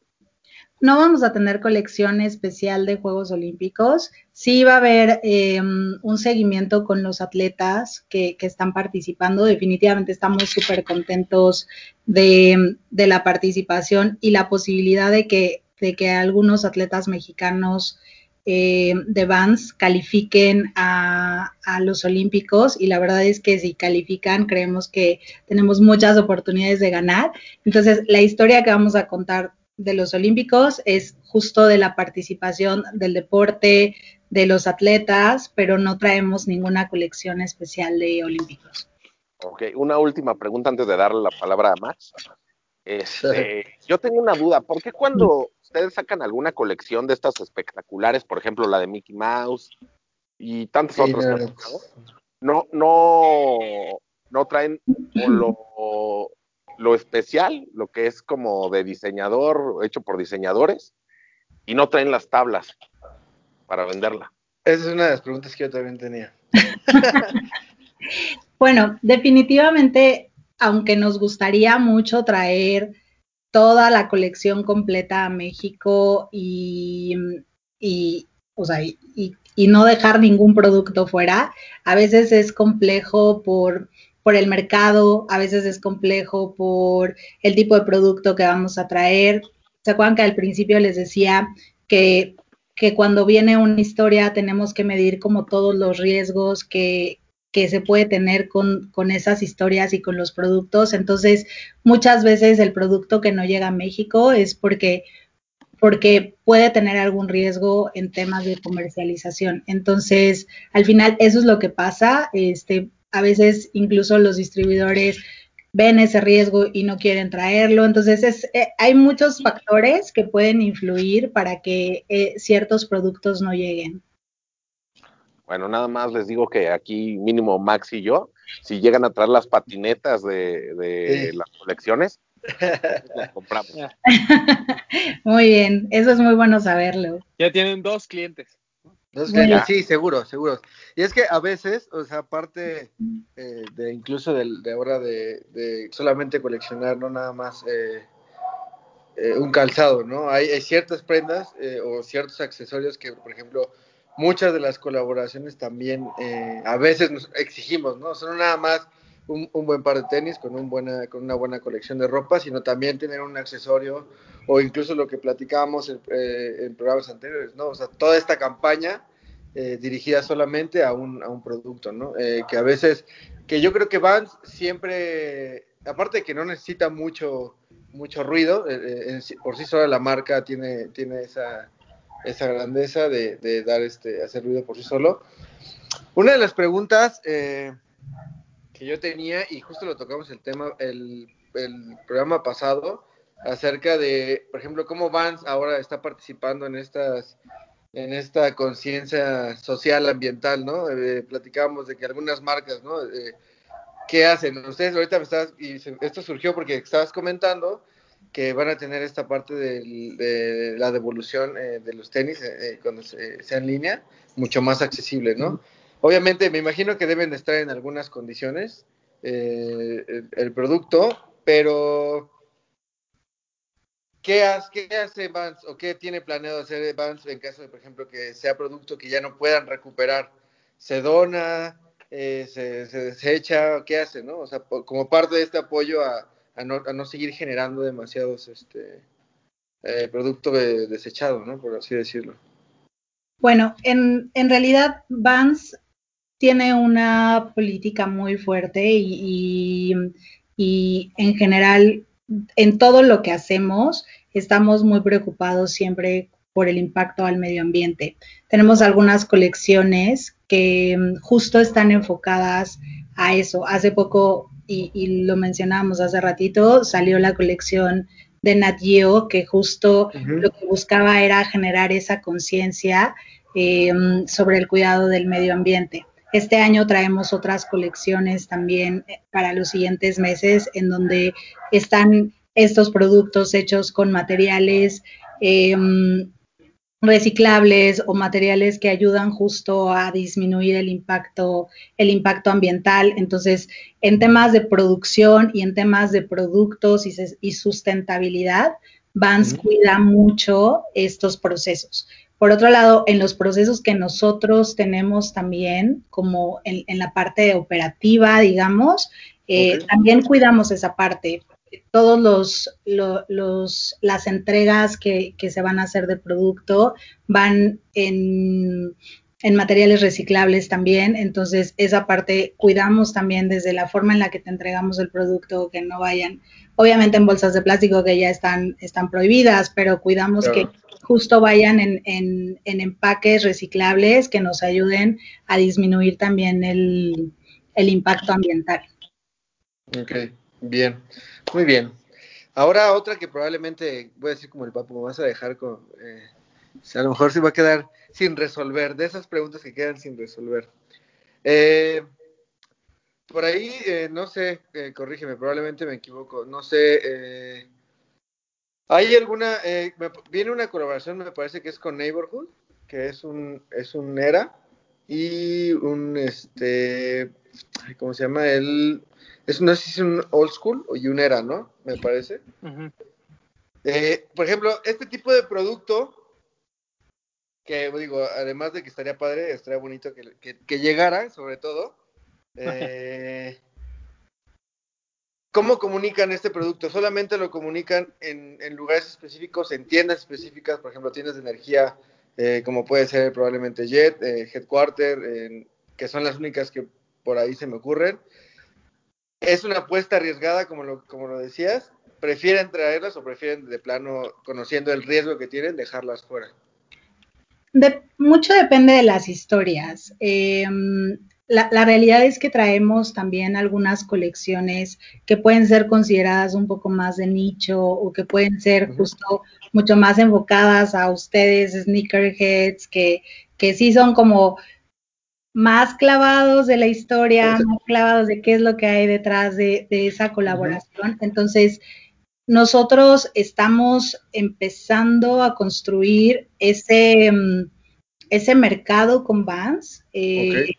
No vamos a tener colección especial de Juegos Olímpicos. Sí va a haber eh, un seguimiento con los atletas que, están participando. Definitivamente estamos súper contentos de, la participación y la posibilidad de que, algunos atletas mexicanos eh, de Vans califiquen a, a, los Olímpicos y la verdad es que si califican creemos que tenemos muchas oportunidades de ganar. Entonces, la historia que vamos a contar de los Olímpicos es justo de la participación del deporte, de los atletas, pero no traemos ninguna colección especial de Olímpicos. Ok, una última pregunta antes de darle la palabra a Max. Este, yo tengo una duda, ¿por qué cuando ustedes sacan alguna colección de estas espectaculares, por ejemplo la de Mickey Mouse y tantos otros, no, no, no traen o lo, lo especial, lo que es como de diseñador, hecho por diseñadores, y no traen las tablas para venderla. Esa es una de las preguntas que yo también tenía. bueno, definitivamente, aunque nos gustaría mucho traer toda la colección completa a México y, y o sea, y, y, no dejar ningún producto fuera, a veces es complejo por por el mercado, a veces es complejo por el tipo de producto que vamos a traer. ¿Se acuerdan que al principio les decía que, que cuando viene una historia tenemos que medir como todos los riesgos que, que se puede tener con, con, esas historias y con los productos. Entonces, muchas veces el producto que no llega a México es porque, porque puede tener algún riesgo en temas de comercialización. Entonces, al final, eso es lo que pasa. Este, a veces incluso los distribuidores ven ese riesgo y no quieren traerlo. Entonces, es, eh, hay muchos factores que pueden influir para que eh, ciertos productos no lleguen. Bueno, nada más les digo que aquí mínimo Max y yo, si llegan a traer las patinetas de, las colecciones, las compramos. muy bien, eso es muy bueno saberlo. Ya tienen dos clientes sí, seguro, seguro. Y es que a veces, o sea, aparte eh, de incluso de, ahora de, solamente coleccionar, no nada más eh, eh, un calzado, ¿no? Hay, ciertas prendas o ciertos accesorios que, por ejemplo, muchas de las colaboraciones también a veces nos exigimos, ¿no? Son nada más un, buen par de tenis con, un buena, con una buena colección de ropa, sino también tener un accesorio o incluso lo que platicábamos en, en programas anteriores, ¿no? O sea, toda esta campaña eh, dirigida solamente a un, a un producto, ¿no? Eh, que a veces, que yo creo que Vans siempre, aparte de que no necesita mucho, mucho ruido, eh, por sí sola la marca tiene, tiene esa, esa grandeza de, dar este, hacer ruido por sí solo. Una de las preguntas que yo tenía, y justo lo tocamos el tema, el, el programa pasado, acerca de, por ejemplo, cómo Vans ahora está participando en estas en esta conciencia social ambiental, ¿no? Eh, platicábamos de que algunas marcas, ¿no? Eh, ¿Qué hacen? Ustedes ahorita me estás, y esto surgió porque estabas comentando que van a tener esta parte de, la devolución eh, de los tenis cuando sea en línea, mucho más accesible, ¿no? Obviamente me imagino que deben estar en algunas condiciones el producto, pero ¿Qué hace, Vance o qué tiene planeado hacer Vance en caso de, por ejemplo, que sea producto que ya no puedan recuperar? ¿Se dona? Eh, se, desecha? ¿Qué hace, no? O sea, como parte de este apoyo a, no, seguir generando demasiados este, eh, ¿no? Por así decirlo. Bueno, en, en realidad Vance tiene una política muy fuerte y, y en general en todo lo que hacemos estamos muy preocupados siempre por el impacto al medio ambiente. Tenemos algunas colecciones que mm, justo están enfocadas a eso. Hace poco, y, lo mencionábamos hace ratito, salió la colección de Nat Geo, que justo lo que buscaba era generar esa conciencia eh, mm, sobre el cuidado del medio ambiente. Este año traemos otras colecciones también eh, para los siguientes meses en donde están estos productos hechos con materiales em, reciclables o materiales que ayudan justo a disminuir el impacto, el impacto ambiental. Entonces, en temas de producción y en temas de productos y, y sustentabilidad, Vans cuida mucho estos procesos. Por otro lado, en los procesos que nosotros tenemos también, como en, la parte operativa, digamos, eh, también cuidamos esa parte. Todos los, los, las entregas que, que, se van a hacer de producto van en, en materiales reciclables también, entonces esa parte cuidamos también desde la forma en la que te entregamos el producto, que no vayan, obviamente en bolsas de plástico que ya están, están prohibidas, pero cuidamos que justo vayan en, en, en, empaques reciclables que nos ayuden a disminuir también el, el impacto ambiental. Ok, bien, muy bien. Ahora otra que probablemente, voy a decir como el papo, vas a dejar con... Eh, a lo mejor se va a quedar sin resolver, de esas preguntas que quedan sin resolver. Eh, por ahí, eh, no sé, eh, corrígeme, probablemente me equivoco, no sé, ¿hay alguna, viene una colaboración, me parece que es con Neighborhood, que es un, es un ERA, y un, este, ¿cómo se llama? El, es, no sé si es un old school o un ERA, ¿no? Me parece. por ejemplo, este tipo de producto que digo, además de que estaría padre, estaría bonito que, llegara, sobre todo. Eh, ¿Cómo comunican este producto? ¿Solamente lo comunican en, lugares específicos, en tiendas específicas, por ejemplo, tiendas de energía, eh, como puede ser probablemente Jet, eh, Headquarter, que son las únicas que por ahí se me ocurren? ¿Es una apuesta arriesgada, como lo, como lo decías? ¿Prefieren traerlas o prefieren de plano, conociendo el riesgo que tienen, dejarlas fuera? mucho depende de las historias. La, realidad es que traemos también algunas colecciones que pueden ser consideradas un poco más de nicho o que pueden ser justo mucho más enfocadas a ustedes, sneakerheads, que, que sí son como más clavados de la historia, más clavados de qué es lo que hay detrás de, esa colaboración. Entonces, nosotros estamos empezando a construir ese, mm, ese mercado con Vans eh,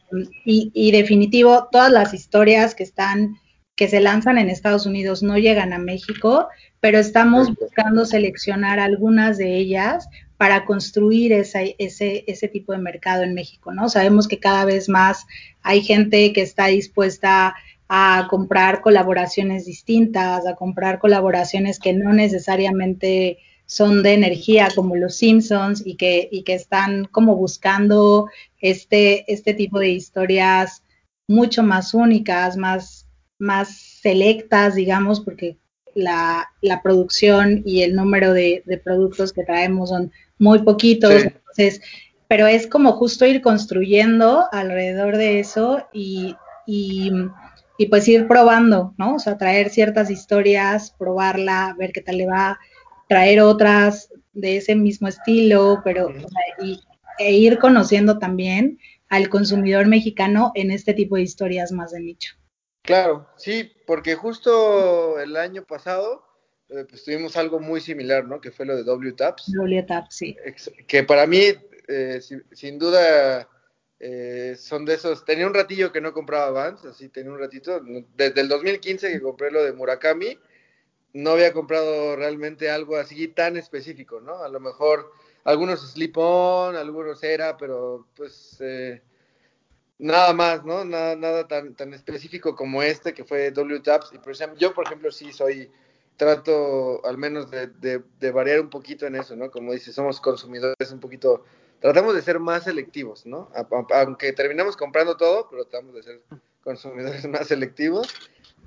y, definitivo todas las historias que están que se lanzan en Estados Unidos no llegan a México, pero estamos buscando seleccionar algunas de ellas para construir ese, ese tipo de mercado en México, ¿no? Sabemos que cada vez más hay gente que está dispuesta a comprar colaboraciones distintas, a comprar colaboraciones que no necesariamente son de energía como los Simpsons y que, y que están como buscando este, este tipo de historias mucho más únicas, más, más selectas, digamos, porque la, la producción y el número de, de, productos que traemos son muy poquitos, entonces, pero es como justo ir construyendo alrededor de eso y, y y pues ir probando, ¿no? O sea, traer ciertas historias, probarla, ver qué tal le va, traer otras de ese mismo estilo, pero y, e ir conociendo también al consumidor mexicano en este tipo de historias más de nicho. Claro, sí, porque justo el año pasado eh, pues tuvimos algo muy similar, ¿no? Que fue lo de W-Taps. W-Taps, sí. Que para mí, eh, sin duda, eh, son de esos. Tenía un ratillo que no compraba Vans, así tenía un ratito. Desde el 2015 que compré lo de Murakami, no había comprado realmente algo así tan específico, ¿no? A lo mejor algunos slip-on, algunos era, pero pues eh, nada más, ¿no? Nada, nada tan, tan específico como este que fue W-Taps. Y por ejemplo, yo, por ejemplo, sí soy, trato al menos de, de variar un poquito en eso, ¿no? Como dice, somos consumidores un poquito tratamos de ser más selectivos, ¿no? Aunque terminamos comprando todo, pero tratamos de ser consumidores más selectivos.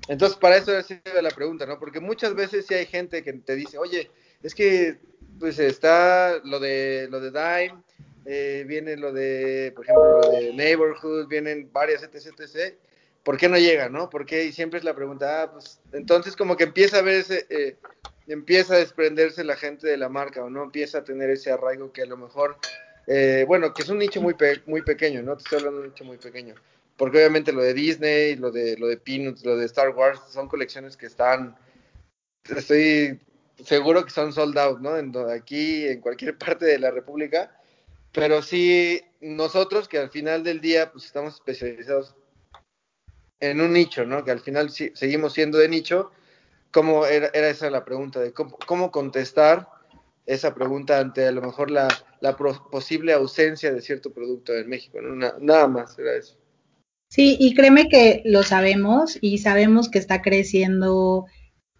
Entonces, para eso ha la pregunta, ¿no? Porque muchas veces sí hay gente que te dice, oye, es que pues está lo de lo de Dime, eh, viene lo de, por ejemplo, lo de Neighborhood, vienen varias etc, etc. ¿Por qué no llega, no? Porque siempre es la pregunta, ah, pues entonces como que empieza a ver ese, eh, empieza a desprenderse la gente de la marca o no empieza a tener ese arraigo que a lo mejor eh, bueno, que es un nicho muy, muy pequeño, ¿no? Te estoy hablando de un nicho muy pequeño. Porque obviamente lo de Disney, lo de, lo de Peanuts, lo de Star Wars, son colecciones que están, estoy seguro que son sold out, ¿no? En, aquí, en cualquier parte de la República. Pero sí, nosotros que al final del día, pues estamos especializados en un nicho, ¿no? Que al final sí, seguimos siendo de nicho, cómo era, era esa la pregunta, de cómo, contestar esa pregunta ante a lo mejor la, la posible ausencia de cierto producto en México. ¿no? nada más era eso. Sí, y créeme que lo sabemos y sabemos que está creciendo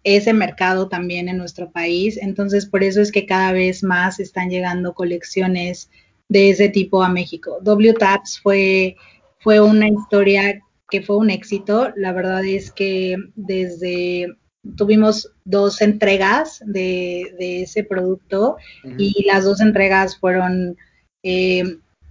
ese mercado también en nuestro país. Entonces, por eso es que cada vez más están llegando colecciones de ese tipo a México. W Taps fue, fue una historia que fue un éxito. La verdad es que desde tuvimos dos entregas de, de ese producto y las dos entregas fueron eh,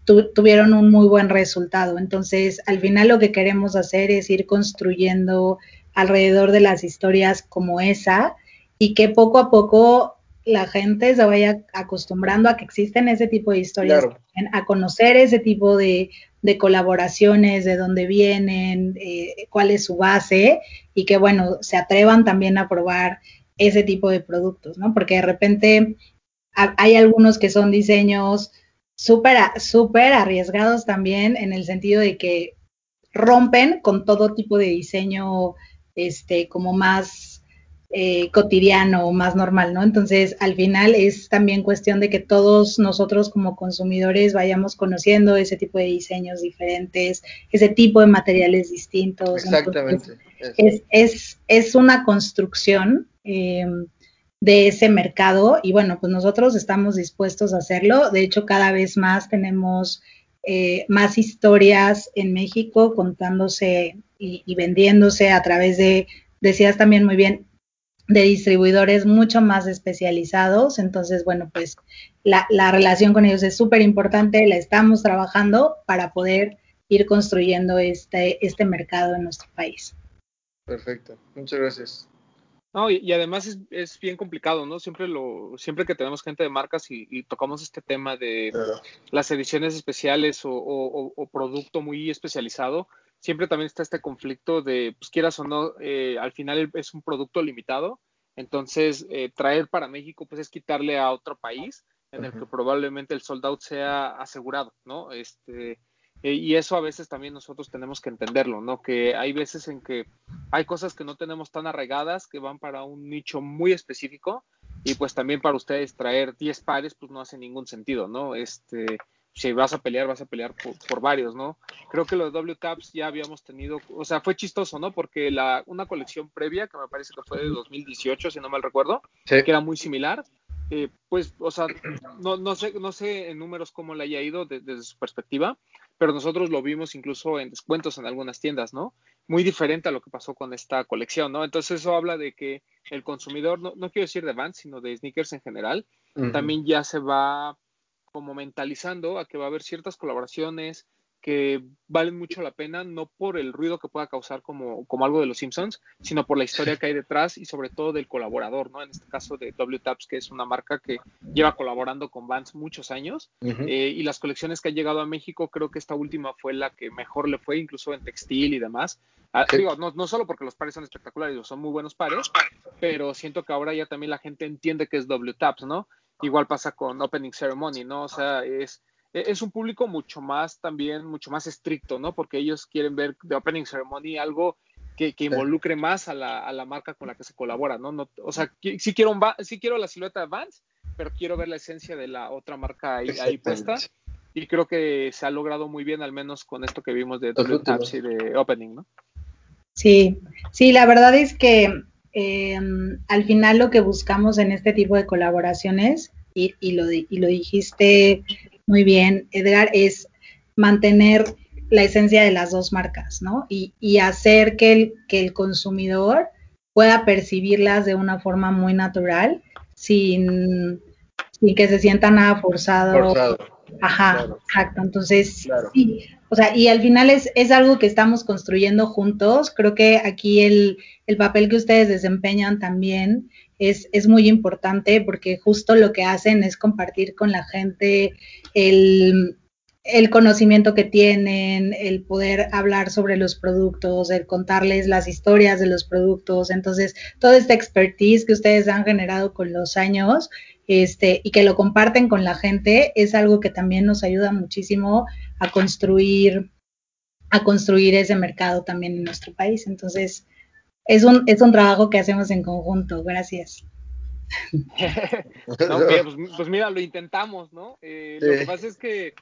tuvieron un muy buen resultado. Entonces, al final lo que queremos hacer es ir construyendo alrededor de las historias como esa y que poco a poco la gente se vaya acostumbrando a que existen ese tipo de historias, a conocer ese tipo de, de, colaboraciones, de dónde vienen, eh, cuál es su base y que, bueno, se atrevan también a probar ese tipo de productos, ¿no? Porque de repente hay algunos que son diseños súper súper arriesgados también en el sentido de que rompen con todo tipo de diseño este como más eh, cotidiano o más normal, ¿no? Entonces, al final es también cuestión de que todos nosotros como consumidores vayamos conociendo ese tipo de diseños diferentes, ese tipo de materiales distintos. Exactamente. es, es, es, una construcción eh, de ese mercado y bueno, pues nosotros estamos dispuestos a hacerlo. De hecho, cada vez más tenemos eh, más historias en México contándose y, vendiéndose a través de, decías también muy bien, de distribuidores mucho más especializados. Entonces, bueno, pues la, la relación con ellos es súper importante, la estamos trabajando para poder ir construyendo este, este mercado en nuestro país. Perfecto, muchas gracias. No, y, además es, es, bien complicado, ¿no? Siempre lo, siempre que tenemos gente de marcas y, tocamos este tema de las ediciones especiales o, producto muy especializado, siempre también está este conflicto de, pues quieras o no, eh, al final es un producto limitado, entonces eh, traer para México pues es quitarle a otro país en el que probablemente el sold out sea asegurado, ¿no? Este, eh, y eso a veces también nosotros tenemos que entenderlo, ¿no? Que hay veces en que hay cosas que no tenemos tan arraigadas, que van para un nicho muy específico, y pues también para ustedes traer 10 pares, pues no hace ningún sentido, ¿no? Este, si vas a pelear, vas a pelear por, varios, ¿no? Creo que lo de W Caps ya habíamos tenido, o sea, fue chistoso, ¿no? Porque la, una colección previa, que me parece que fue de 2018, si no mal recuerdo, que era muy similar, eh, pues, o sea, no, no, sé, no sé en números cómo le haya ido desde su perspectiva, pero nosotros lo vimos incluso en descuentos en algunas tiendas, ¿no? Muy diferente a lo que pasó con esta colección, ¿no? Entonces eso habla de que el consumidor, no, no quiero decir de Vans, sino de sneakers en general, también ya se va como mentalizando a que va a haber ciertas colaboraciones, que valen mucho la pena, no por el ruido que pueda causar como, como algo de los Simpsons, sino por la historia que hay detrás y sobre todo del colaborador, ¿no? En este caso de W Taps, que es una marca que lleva colaborando con Vans muchos años, eh, y las colecciones que han llegado a México, creo que esta última fue la que mejor le fue, incluso en textil y demás. Ah, digo, no, no, solo porque los pares son espectaculares, son muy buenos pares, pero siento que ahora ya también la gente entiende que es W Taps, ¿no? Igual pasa con Opening Ceremony, ¿no? O sea, es es un público mucho más también, mucho más estricto, ¿no? Porque ellos quieren ver de Opening Ceremony algo que, involucre más a la, a la, marca con la que se colabora, ¿no? no o sea, sí quiero, un, sí quiero la silueta de Vans, pero quiero ver la esencia de la otra marca ahí, ahí puesta. Y creo que se ha logrado muy bien, al menos con esto que vimos de W y de Opening, ¿no? Sí, sí, la verdad es que eh, al final lo que buscamos en este tipo de colaboraciones, y, y, lo, y lo dijiste muy bien, Edgar, es mantener la esencia de las dos marcas, ¿no? Y, y hacer que el, que el consumidor pueda percibirlas de una forma muy natural, sin, sin que se sienta nada forzado. forzado. Ajá, exacto. Entonces, sí, o sea, y al final es, es algo que estamos construyendo juntos. Creo que aquí el, el papel que ustedes desempeñan también es, es muy importante porque justo lo que hacen es compartir con la gente el, el conocimiento que tienen, el poder hablar sobre los productos, el contarles las historias de los productos. Entonces, toda esta expertise que ustedes han generado con los años este, y que lo comparten con la gente es algo que también nos ayuda muchísimo a construir, a construir ese mercado también en nuestro país. Entonces, es un, es un trabajo que hacemos en conjunto. Gracias. no, pues, pues, mira, lo intentamos, ¿no? Eh, lo que pasa es que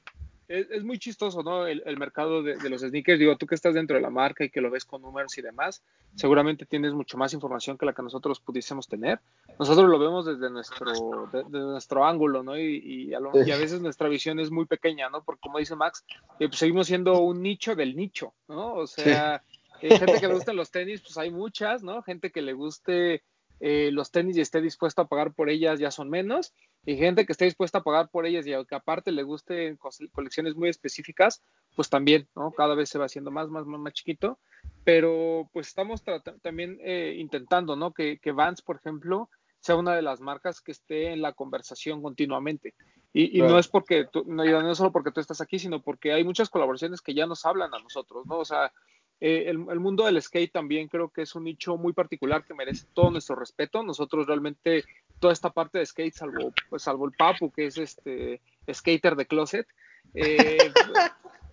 es, muy chistoso, ¿no? El, mercado de, los sneakers. Digo, tú que estás dentro de la marca y que lo ves con números y demás, seguramente tienes mucho más información que la que nosotros pudiésemos tener. Nosotros lo vemos desde nuestro, nuestro ángulo, ¿no? Y, a veces nuestra visión es muy pequeña, ¿no? Porque como dice Max, eh, pues seguimos siendo un nicho del nicho, ¿no? O sea, eh, gente que le gustan los tenis, pues hay muchas, ¿no? Gente que le guste eh, los tenis y esté dispuesto a pagar por ellas ya son menos, y gente que esté dispuesta a pagar por ellas y que aparte le guste colecciones muy específicas, pues también, ¿no? Cada vez se va haciendo más, más, más, más chiquito, pero pues estamos también eh, intentando, ¿no? Que, que Vans, por ejemplo, sea una de las marcas que esté en la conversación continuamente. Y, y no es porque, tú, no, no es solo porque tú estás aquí, sino porque hay muchas colaboraciones que ya nos hablan a nosotros, ¿no? O sea, eh, el, mundo del skate también creo que es un nicho muy particular que merece todo nuestro respeto. Nosotros realmente, toda esta parte de skate, salvo, pues, salvo el Papu, que es este skater de closet, eh,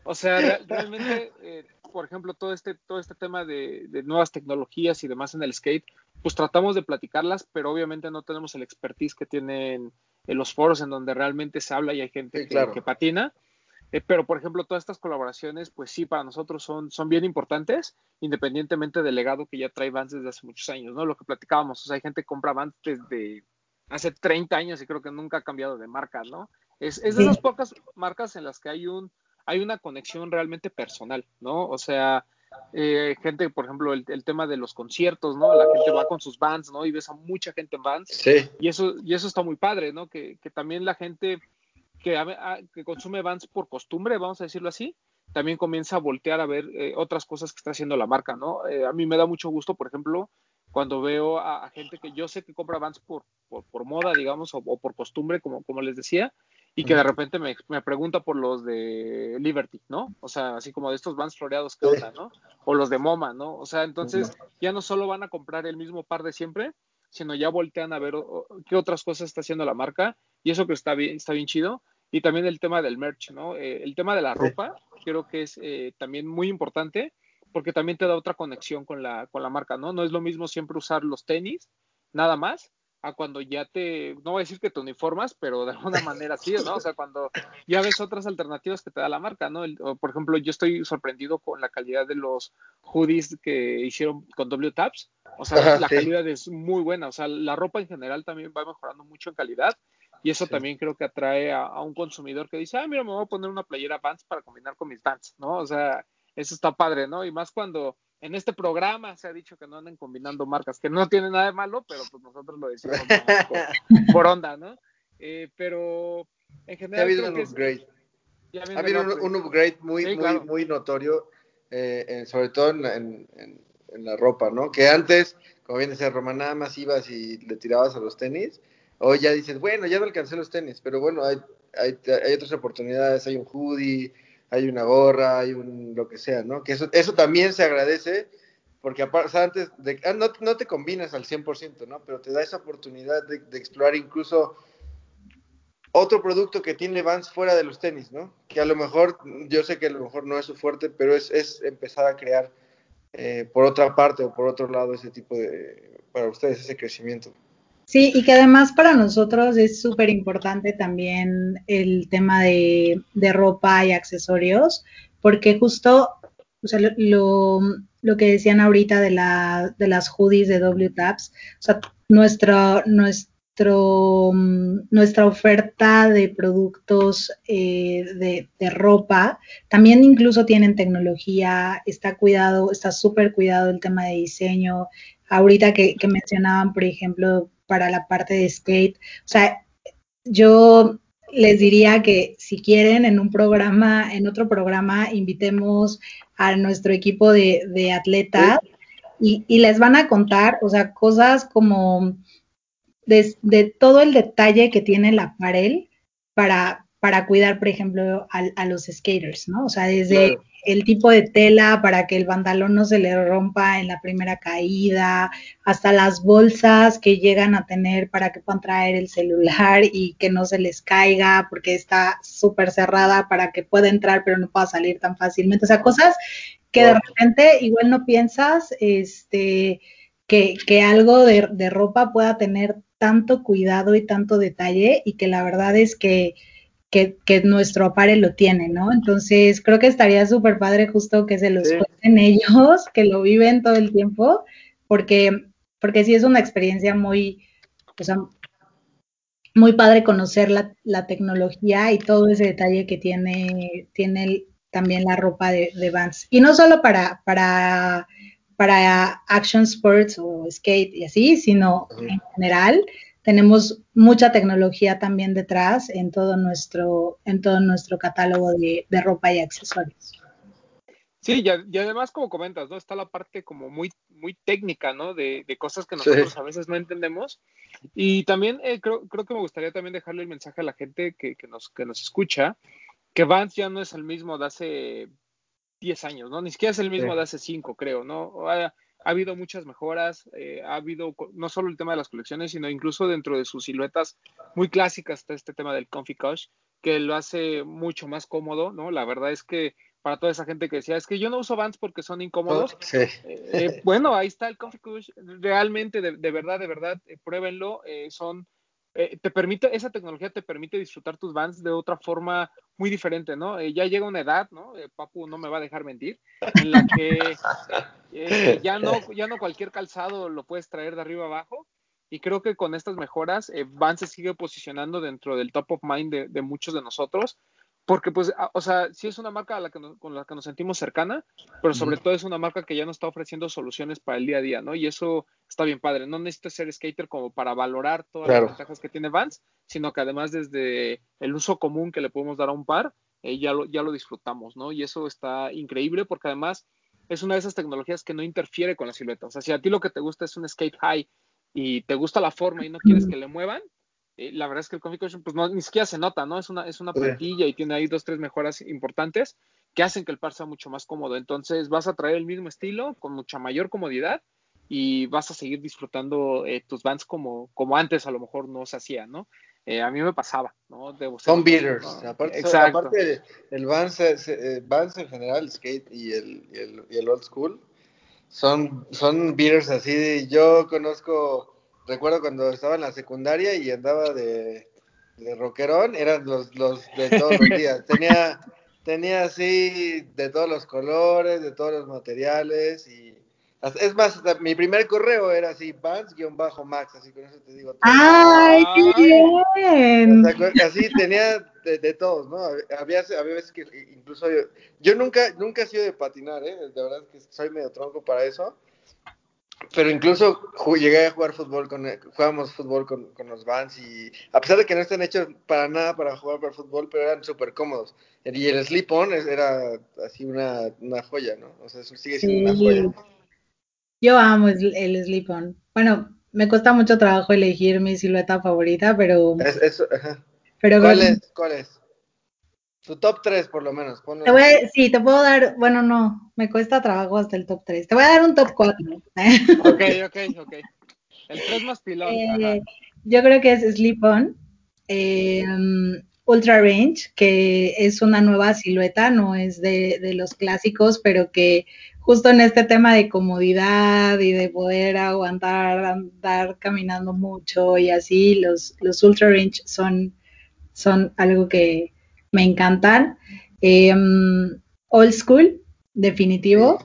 o sea, realmente, eh, por ejemplo, todo este, todo este tema de, nuevas tecnologías y demás en el skate, pues tratamos de platicarlas, pero obviamente no tenemos el expertise que tienen en los foros en donde realmente se habla y hay gente que patina. Eh, pero, por ejemplo, todas estas colaboraciones, pues sí, para nosotros son, son bien importantes, independientemente del legado que ya trae Vans desde hace muchos años, ¿no? Lo que platicábamos, o sea, hay gente que compra Vans desde hace 30 años y creo que nunca ha cambiado de marca, ¿no? Es, es de esas pocas marcas en las que hay, un, hay una conexión realmente personal, ¿no? O sea, eh, gente, por ejemplo, el, el, tema de los conciertos, ¿no? La gente va con sus bands, ¿no? Y ves a mucha gente en bands. Sí. Y eso, y eso está muy padre, ¿no? Que, que también la gente que, consume Vans por costumbre, vamos a decirlo así, también comienza a voltear a ver eh, otras cosas que está haciendo la marca, ¿no? Eh, a mí me da mucho gusto, por ejemplo, cuando veo a, gente que yo sé que compra Vans por, por, moda, digamos, o, por costumbre, como, como les decía, y que de repente me, me, pregunta por los de Liberty, ¿no? O sea, así como de estos Vans floreados que onda, ¿no? O los de MoMA, ¿no? O sea, entonces ya no solo van a comprar el mismo par de siempre, sino ya voltean a ver qué otras cosas está haciendo la marca y eso que está bien, está bien chido. Y también el tema del merch, ¿no? Eh, el tema de la ropa creo que es eh, también muy importante porque también te da otra conexión con la, con la marca, ¿no? No es lo mismo siempre usar los tenis, nada más, a cuando ya te, no voy a decir que te uniformas, pero de alguna manera sí, ¿no? O sea, cuando ya ves otras alternativas que te da la marca, ¿no? por ejemplo, yo estoy sorprendido con la calidad de los hoodies que hicieron con W Taps. O sea, la calidad es muy buena. O sea, la ropa en general también va mejorando mucho en calidad. Y eso también creo que atrae a, un consumidor que dice, ah, mira, me voy a poner una playera Vans para combinar con mis Vans, ¿no? O sea, eso está padre, ¿no? Y más cuando en este programa se ha dicho que no anden combinando marcas, que no tiene nada de malo, pero pues nosotros lo decimos por, onda, ¿no? Eh, pero en general. Ha habido un upgrade. Ha habido un, upgrade muy, muy, muy notorio, eh, sobre todo en, la ropa, ¿no? Que antes, como bien decía Román, nada más ibas y le tirabas a los tenis. Hoy ya dices, bueno, ya no alcancé los tenis, pero bueno, hay, hay, hay otras oportunidades, hay un hoodie, hay una gorra, hay un lo que sea, ¿no? Que eso, eso también se agradece, porque aparte, antes de, ah, no, no, te combinas al 100%, ¿no? Pero te da esa oportunidad de, explorar incluso otro producto que tiene Vans fuera de los tenis, ¿no? Que a lo mejor, yo sé que a lo mejor no es su fuerte, pero es, es empezar a crear eh, por otra parte o por otro lado ese tipo de, para ustedes, ese crecimiento. Sí, y que además para nosotros es súper importante también el tema de, ropa y accesorios, porque justo, o sea, lo, lo, que decían ahorita de, la, de las hoodies de W-Taps, o sea, nuestra, nuestro, nuestra oferta de productos eh, de, de, ropa también incluso tienen tecnología, está cuidado, está súper cuidado el tema de diseño. Ahorita que mencionaban, por ejemplo, para la parte de skate. O sea, yo les diría que si quieren en un programa, en otro programa, invitemos a nuestro equipo de, atletas y, les van a contar, o sea, cosas como de, todo el detalle que tiene la aparel para, para cuidar, por ejemplo, a, los skaters, ¿no? O sea, desde el tipo de tela para que el pantalón no se le rompa en la primera caída, hasta las bolsas que llegan a tener para que puedan traer el celular y que no se les caiga porque está súper cerrada para que pueda entrar pero no pueda salir tan fácilmente. O sea, cosas que de repente igual no piensas, este, que, que algo de, de ropa pueda tener tanto cuidado y tanto detalle y que la verdad es que, que, que nuestro apare lo tiene, ¿no? Entonces creo que estaría súper padre justo que se los Sí. cuenten ellos, que lo viven todo el tiempo, porque, porque sí es una experiencia muy, o sea, muy padre conocer la, la tecnología y todo ese detalle que tiene, tiene el- también la ropa de, de Vans. Y no solo para, para, para action sports o skate y así, sino en general. Tenemos mucha tecnología también detrás en todo nuestro, en todo nuestro catálogo de, de ropa y accesorios. Sí, y, además, como comentas, ¿no? Está la parte como muy, muy técnica, ¿no? De, de cosas que Sí. nosotros a veces no entendemos. Y también eh, creo, creo que me gustaría también dejarle el mensaje a la gente que, que nos, que nos escucha, que Vance ya no es el mismo de hace 10 años, ¿no? Ni siquiera es el mismo Sí. de hace 5, creo, ¿no? Ha, ha habido muchas mejoras, eh, ha habido no solo el tema de las colecciones, sino incluso dentro de sus siluetas muy clásicas está este tema del Comfy Cush, que lo hace mucho más cómodo, ¿no? La verdad es que para toda esa gente que decía, es que yo no uso Vans porque son incómodos, Sí. eh, eh, bueno, ahí está el Comfy Cush, realmente, de, de verdad, de verdad, eh, pruébenlo, son, eh, te permite, esa tecnología te permite disfrutar tus Vans de otra forma muy diferente, ¿no? Eh, ya llega una edad, ¿no? Eh, Papu no me va a dejar mentir, en la que eh, ya, no, ya no cualquier calzado lo puedes traer de arriba abajo. Y creo que con estas mejoras, eh, Vans se sigue posicionando dentro del top of mind de, de muchos de nosotros. Porque, pues, a- o sea, sí es una marca a la que nos- con la que nos sentimos cercana, pero sobre todo es una marca que ya nos está ofreciendo soluciones para el día a día, ¿no? Y eso está bien padre. No necesitas ser skater como para valorar todas Claro. las ventajas que tiene Vans, sino que además desde el uso común que le podemos dar a un par, eh, ya, lo, ya lo disfrutamos, ¿no? Y eso está increíble porque además es una de esas tecnologías que no interfiere con la silueta. O sea, si a ti lo que te gusta es un skate high y te gusta la forma y no quieres que le muevan, eh, la verdad es que el Comfy Cushion, pues no, ni siquiera se nota, ¿no? Es una, es una Sí. plantilla y tiene ahí dos, tres mejoras importantes que hacen que el par sea mucho más cómodo. Entonces vas a traer el mismo estilo con mucha mayor comodidad y vas a seguir disfrutando eh, tus bands como, como antes a lo mejor no se hacía, ¿no? Eh, a mí me pasaba, ¿no? Debo ser Son beaters. ¿no? Aparte, son- Exacto. aparte, el Vans, eh, Vans en general, el skate y el, y el, y el old school, son, son beaters así. de- yo conozco, recuerdo cuando estaba en la secundaria y andaba de, de rockerón, eran los, los de todos los días. Tenía, tenía así de todos los colores, de todos los materiales y... Es más, hasta mi primer correo era así, Vans-Max, así con eso te digo todo. ¡Ay, qué bien! O sea, cu- así tenía de, de todos, ¿no? Había, había veces que incluso yo, yo nunca, nunca he sido de patinar, ¿eh? De verdad que soy medio tronco para eso. Pero incluso llegué a jugar fútbol con, jugábamos fútbol con, con los Vans y a pesar de que no están hechos para nada para jugar para fútbol, pero eran súper cómodos. Y el slip-on es- era así una, una joya, ¿no? O sea, eso sigue siendo una Sí. joya. Yo amo el, el slip-on. Bueno, me cuesta mucho trabajo elegir mi silueta favorita, pero, Es, eso, ajá. pero ¿Cuál es? ¿Cuál es? Tu top 3 por lo menos. ponlo te voy a- sí, te puedo dar, bueno, no, me cuesta trabajo hasta el top 3. Te voy a dar un top 4. Ok, ok, ok. El 3 más pilón. Eh, yo creo que es Sleep On, eh, um, Ultra Range, que es una nueva silueta, no es de, de los clásicos, pero que justo en este tema de comodidad y de poder aguantar, andar caminando mucho y así, los, los Ultra Range son, son algo que me encantan. Eh, um, old School, definitivo.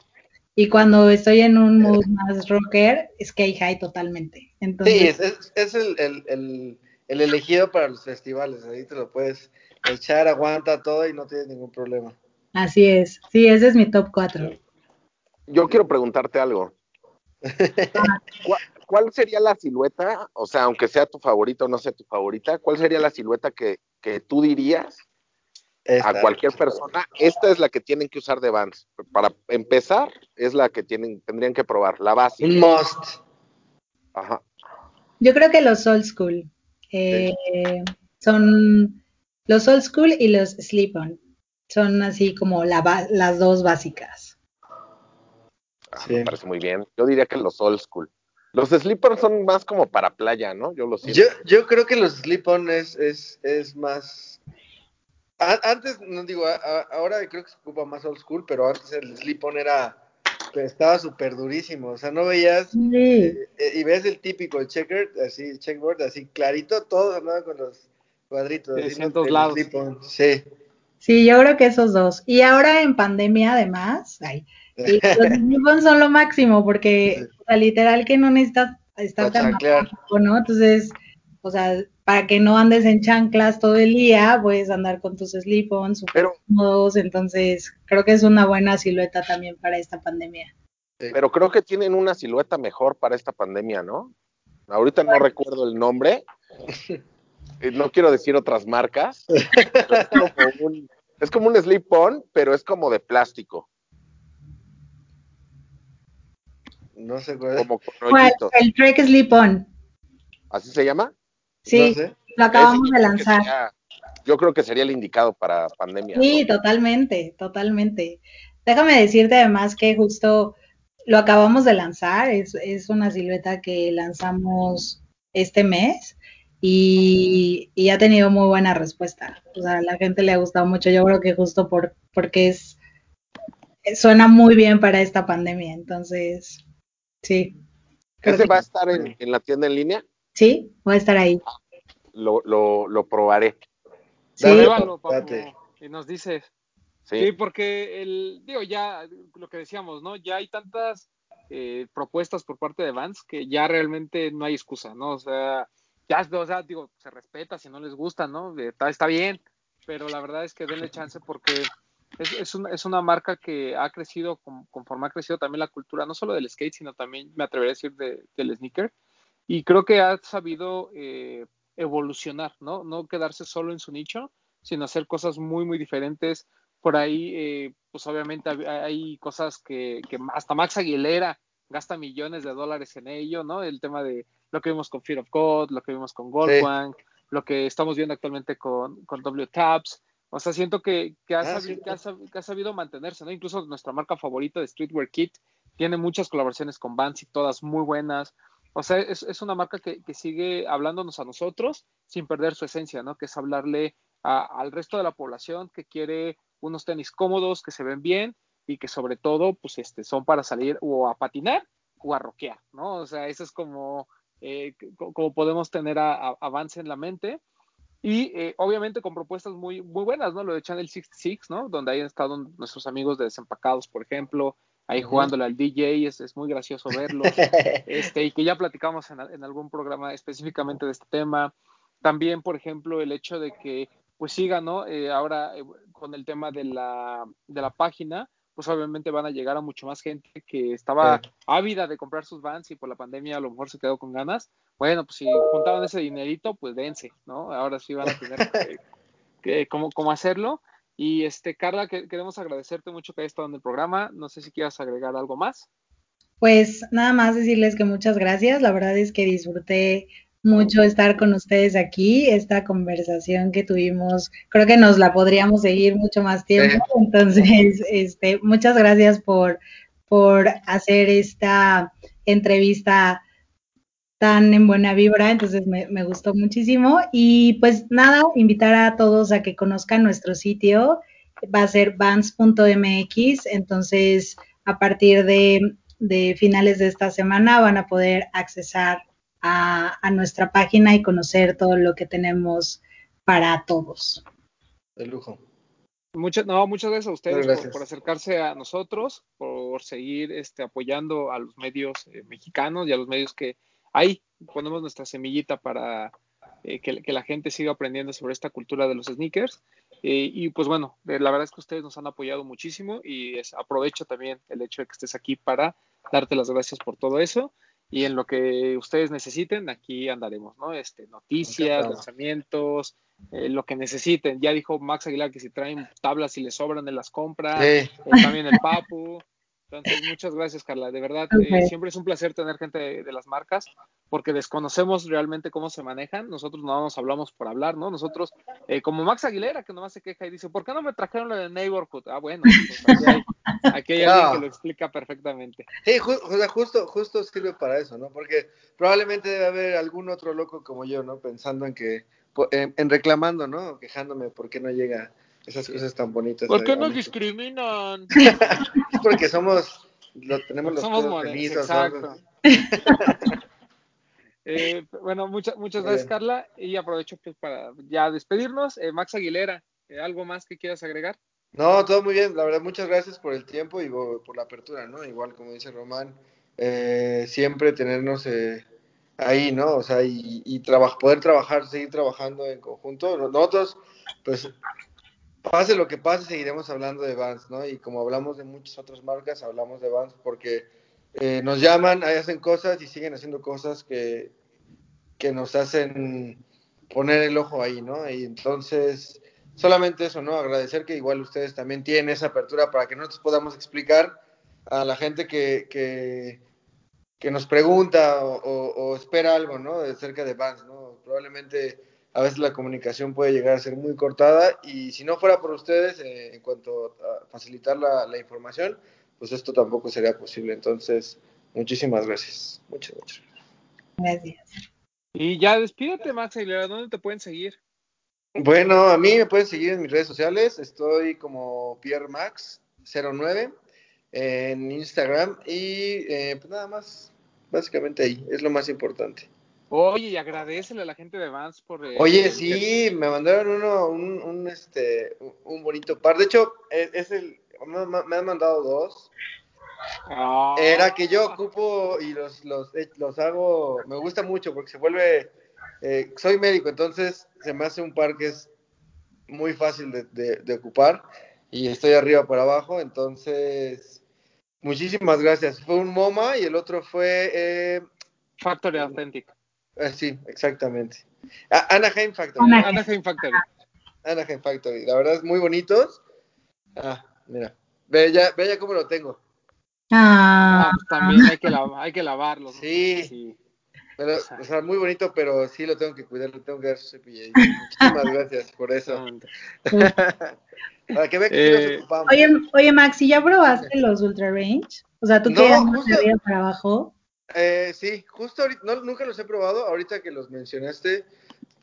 Y cuando estoy en un mood más rocker, Sky High totalmente. Entonces, Sí, es, es, es el, el, el, el elegido para los festivales. Ahí te lo puedes echar, aguanta todo y no tienes ningún problema. así es. Sí, ese es mi top 4. Yo quiero preguntarte algo. ¿Cuál, cuál sería la silueta? O sea, aunque sea tu favorita o no sea tu favorita, ¿cuál sería la silueta que, que tú dirías Esta. a cualquier persona? Esta es la que tienen que usar de Vans. Para empezar, es la que tienen, tendrían que probar, la básica. Un must. Ajá. Yo creo que los old school eh, son los old school y los slip on. Son así como la las dos básicas. Ah, Sí. Me parece muy bien. Yo diría que los old school. Los slippers son más como para playa, ¿no? Yo lo siento. Yo, yo creo que los slip-on es, es, es más... Antes, no digo, a- a- ahora creo que se ocupa más old school, pero antes el slip-on era súper, estaba súper durísimo. O sea, no veías. Sí. eh, eh, y ves el típico checker, así, checkboard, así clarito, todos andaban con los cuadritos. Sí, así, sí, ¿no? en todos El lados. slip-on, Sí. Sí, yo creo que esos dos. Y ahora en pandemia, además, ay, y los slip-ons son lo máximo, porque, Sí. o sea, literal que no necesitas estar chanclear. ¿no? Entonces, o sea, para que no andes en chanclas todo el día, puedes andar con tus slip-ons súper Pero- cómodos, entonces creo que es una buena silueta también para esta pandemia. Pero creo que tienen una silueta mejor para esta pandemia, ¿no? Ahorita no recuerdo el nombre. No quiero decir otras marcas. es, como un, es como un slip-on, pero es como de plástico, No sé cuál es. como con ¿Cuál? El Trek Slip-On. ¿Así se llama? Sí, lo acabamos de lanzar. sería- yo creo que sería el indicado para pandemia. Sí, ¿no? totalmente, totalmente. Déjame decirte además que justo lo acabamos de lanzar, es, es una silueta que lanzamos este mes y, y ha tenido muy buena respuesta. O sea, a la gente le ha gustado mucho, yo creo que justo por, porque es suena muy bien para esta pandemia, entonces, sí. ¿Ese que- va a estar en, en la tienda en línea? Sí, voy a estar ahí. Lo, lo, lo probaré. Sí, Pruébalo, y nos dices. Sí. Sí, porque el, digo, ya lo que decíamos, ¿no? Ya hay tantas eh, propuestas por parte de Vans que ya realmente no hay excusa, ¿no? O sea, ya, o sea, digo, se respeta si no les gusta, ¿no? Eh, Está, está bien, pero la verdad es que denle chance porque es, es, una, es una marca que ha crecido con- conforme ha crecido también la cultura, no solo del skate, sino también, me atrevería a decir, de- del sneaker. Y creo que ha sabido eh, evolucionar, ¿no? No quedarse solo en su nicho, sino hacer cosas muy, muy diferentes. Por ahí, eh, pues obviamente hay cosas que, que hasta Max Aguilera gasta millones de dólares en ello, ¿no? El tema de lo que vimos con Fear of God, lo que vimos con Goldwang, lo que estamos viendo actualmente con, con W Tabs. O sea, siento que, que, ha Ah, sabi- sí. que ha sab- que ha sabido mantenerse, ¿no? Incluso nuestra marca favorita de Streetwear Kit tiene muchas colaboraciones con Vans y todas muy buenas. O sea, es, es una marca que, que sigue hablándonos a nosotros sin perder su esencia, ¿no? Que es hablarle a- al resto de la población que quiere unos tenis cómodos, que se ven bien y que sobre todo, pues, este, son para salir o a patinar o a rockear, ¿no? O sea, eso es como, eh, co- como podemos tener a, a- a Vans en la mente. Y eh, obviamente con propuestas muy, muy buenas, ¿no? Lo de Channel 66, ¿no? Donde ahí han estado nuestros amigos de Desempacados, por ejemplo, ahí jugándole al DJ, es, es muy gracioso verlos. este, y que ya platicamos en, en algún programa específicamente de este tema. También, por ejemplo, el hecho de que pues siga, ¿no? Eh, ahora eh, con el tema de la, de la página, pues obviamente van a llegar a mucho más gente que estaba Sí. ávida de comprar sus vans y por la pandemia a lo mejor se quedó con ganas. Bueno, pues si juntaban ese dinerito, pues dense, ¿no? Ahora sí van a tener que, que- cómo, cómo hacerlo. Y este, Carla, que, queremos agradecerte mucho que hayas estado en el programa. No sé si quieras agregar algo más. Pues nada más decirles que muchas gracias. La verdad es que disfruté mucho estar con ustedes aquí. Esta conversación que tuvimos, creo que nos la podríamos seguir mucho más tiempo. Entonces, este, muchas gracias por, por hacer esta entrevista tan en buena vibra, entonces me, me gustó muchísimo. Y pues nada, invitar a todos a que conozcan nuestro sitio, va a ser vans.mx, entonces a partir de, de finales de esta semana van a poder accesar a, a nuestra página y conocer todo lo que tenemos para todos. De lujo. Muchas, no, muchas gracias a ustedes por acercarse a nosotros, por seguir este, apoyando a los medios eh, mexicanos y a los medios que ahí ponemos nuestra semillita para eh, que, que la gente siga aprendiendo sobre esta cultura de los sneakers. Eh, y pues bueno, eh, la verdad es que ustedes nos han apoyado muchísimo y es- aprovecho también el hecho de que estés aquí para darte las gracias por todo eso. Y en lo que ustedes necesiten, aquí andaremos, ¿no? Este, noticias, lanzamientos, eh, lo que necesiten. Ya dijo Max Aguilar que si traen tablas y les sobran, él las compra. Sí. Eh, también el Papu. Entonces, muchas gracias, Carla. De verdad, eh, siempre es un placer tener gente de, de las marcas porque desconocemos realmente cómo se manejan. Nosotros no nos hablamos por hablar, ¿no? Nosotros, eh, como Max Aguilera, que nomás se queja y dice, ¿por qué no me trajeron lo de Neighborhood? Ah, bueno, pues aquí hay, aquí hay alguien que lo explica perfectamente. Sí, ju- o sea, justo, justo sirve para eso, ¿no? Porque probablemente debe haber algún otro loco como yo, ¿no? Pensando en que, en, en reclamando, ¿no? Quejándome por qué no llega esas cosas tan bonitas. ¿Por qué nos discriminan? Es porque somos lo, tenemos los Somos morenos, exacto. ¿no? Eh, bueno, muchas muchas gracias. Carla. Y aprovecho pues, para ya despedirnos. Eh, Max Aguilera, eh, ¿algo más que quieras agregar? No, todo muy bien. La verdad, muchas gracias por el tiempo y por, por la apertura, ¿no? Igual como dice Román, eh, siempre tenernos eh, ahí, ¿no? O sea, y, y traba- poder trabajar, seguir trabajando en conjunto. Nosotros, pues, pase lo que pase, seguiremos hablando de Vans, ¿no? Y como hablamos de muchas otras marcas, hablamos de Vans porque eh, nos llaman, ahí hacen cosas y siguen haciendo cosas que, que nos hacen poner el ojo ahí, ¿no? Y entonces, solamente eso, ¿no? Agradecer que igual ustedes también tienen esa apertura para que nosotros podamos explicar a la gente que, que, que nos pregunta o, o- o espera algo, ¿no? De cerca de Vans, ¿no? Probablemente a veces la comunicación puede llegar a ser muy cortada y si no fuera por ustedes, eh, en cuanto a facilitar la, la información, pues esto tampoco sería posible. Entonces, muchísimas gracias. Muchas, muchas gracias. Gracias. Y ya despídete, Max Aguilera, ¿dónde te pueden seguir? Bueno, a mí me pueden seguir en mis redes sociales. Estoy como PierreMax09 en Instagram y eh, pues nada más, básicamente ahí, es lo más importante. Oye, y agradecele a la gente de Vans por... eh, Oye, el- sí, me mandaron uno, un, un, este, un- bonito par. De hecho, es, es el, me, me han mandado dos. Ah. Era que yo ocupo y los, los, eh, los hago, me gusta mucho porque se vuelve, eh, soy médico, entonces se me hace un par que es muy fácil de, de- de ocupar y estoy arriba por abajo, entonces muchísimas gracias. Fue un MoMA y el otro fue, eh, Factory Authentic. Eh, sí, exactamente. Ah, Anaheim Factory. Anaheim. Anaheim Factory. Anaheim Factory, la verdad es muy bonitos. Ah, mira, ve ya, ve ya cómo lo tengo. Ah, Ah, pues también hay que, lav- hay que lavarlos. ¿no? Sí. Sí. Pero, o sea, muy bonito, pero sí lo tengo que cuidar, le tengo que dar su cepilladito. Muchísimas gracias por eso. Para que vea que sí Eh, nos ocupamos. oye, oye, Max, ¿y ya probaste los Ultra Range? O sea, tú No, que andas justo- para abajo. Eh, sí, justo ahorita, no, nunca los he probado, ahorita que los mencionaste,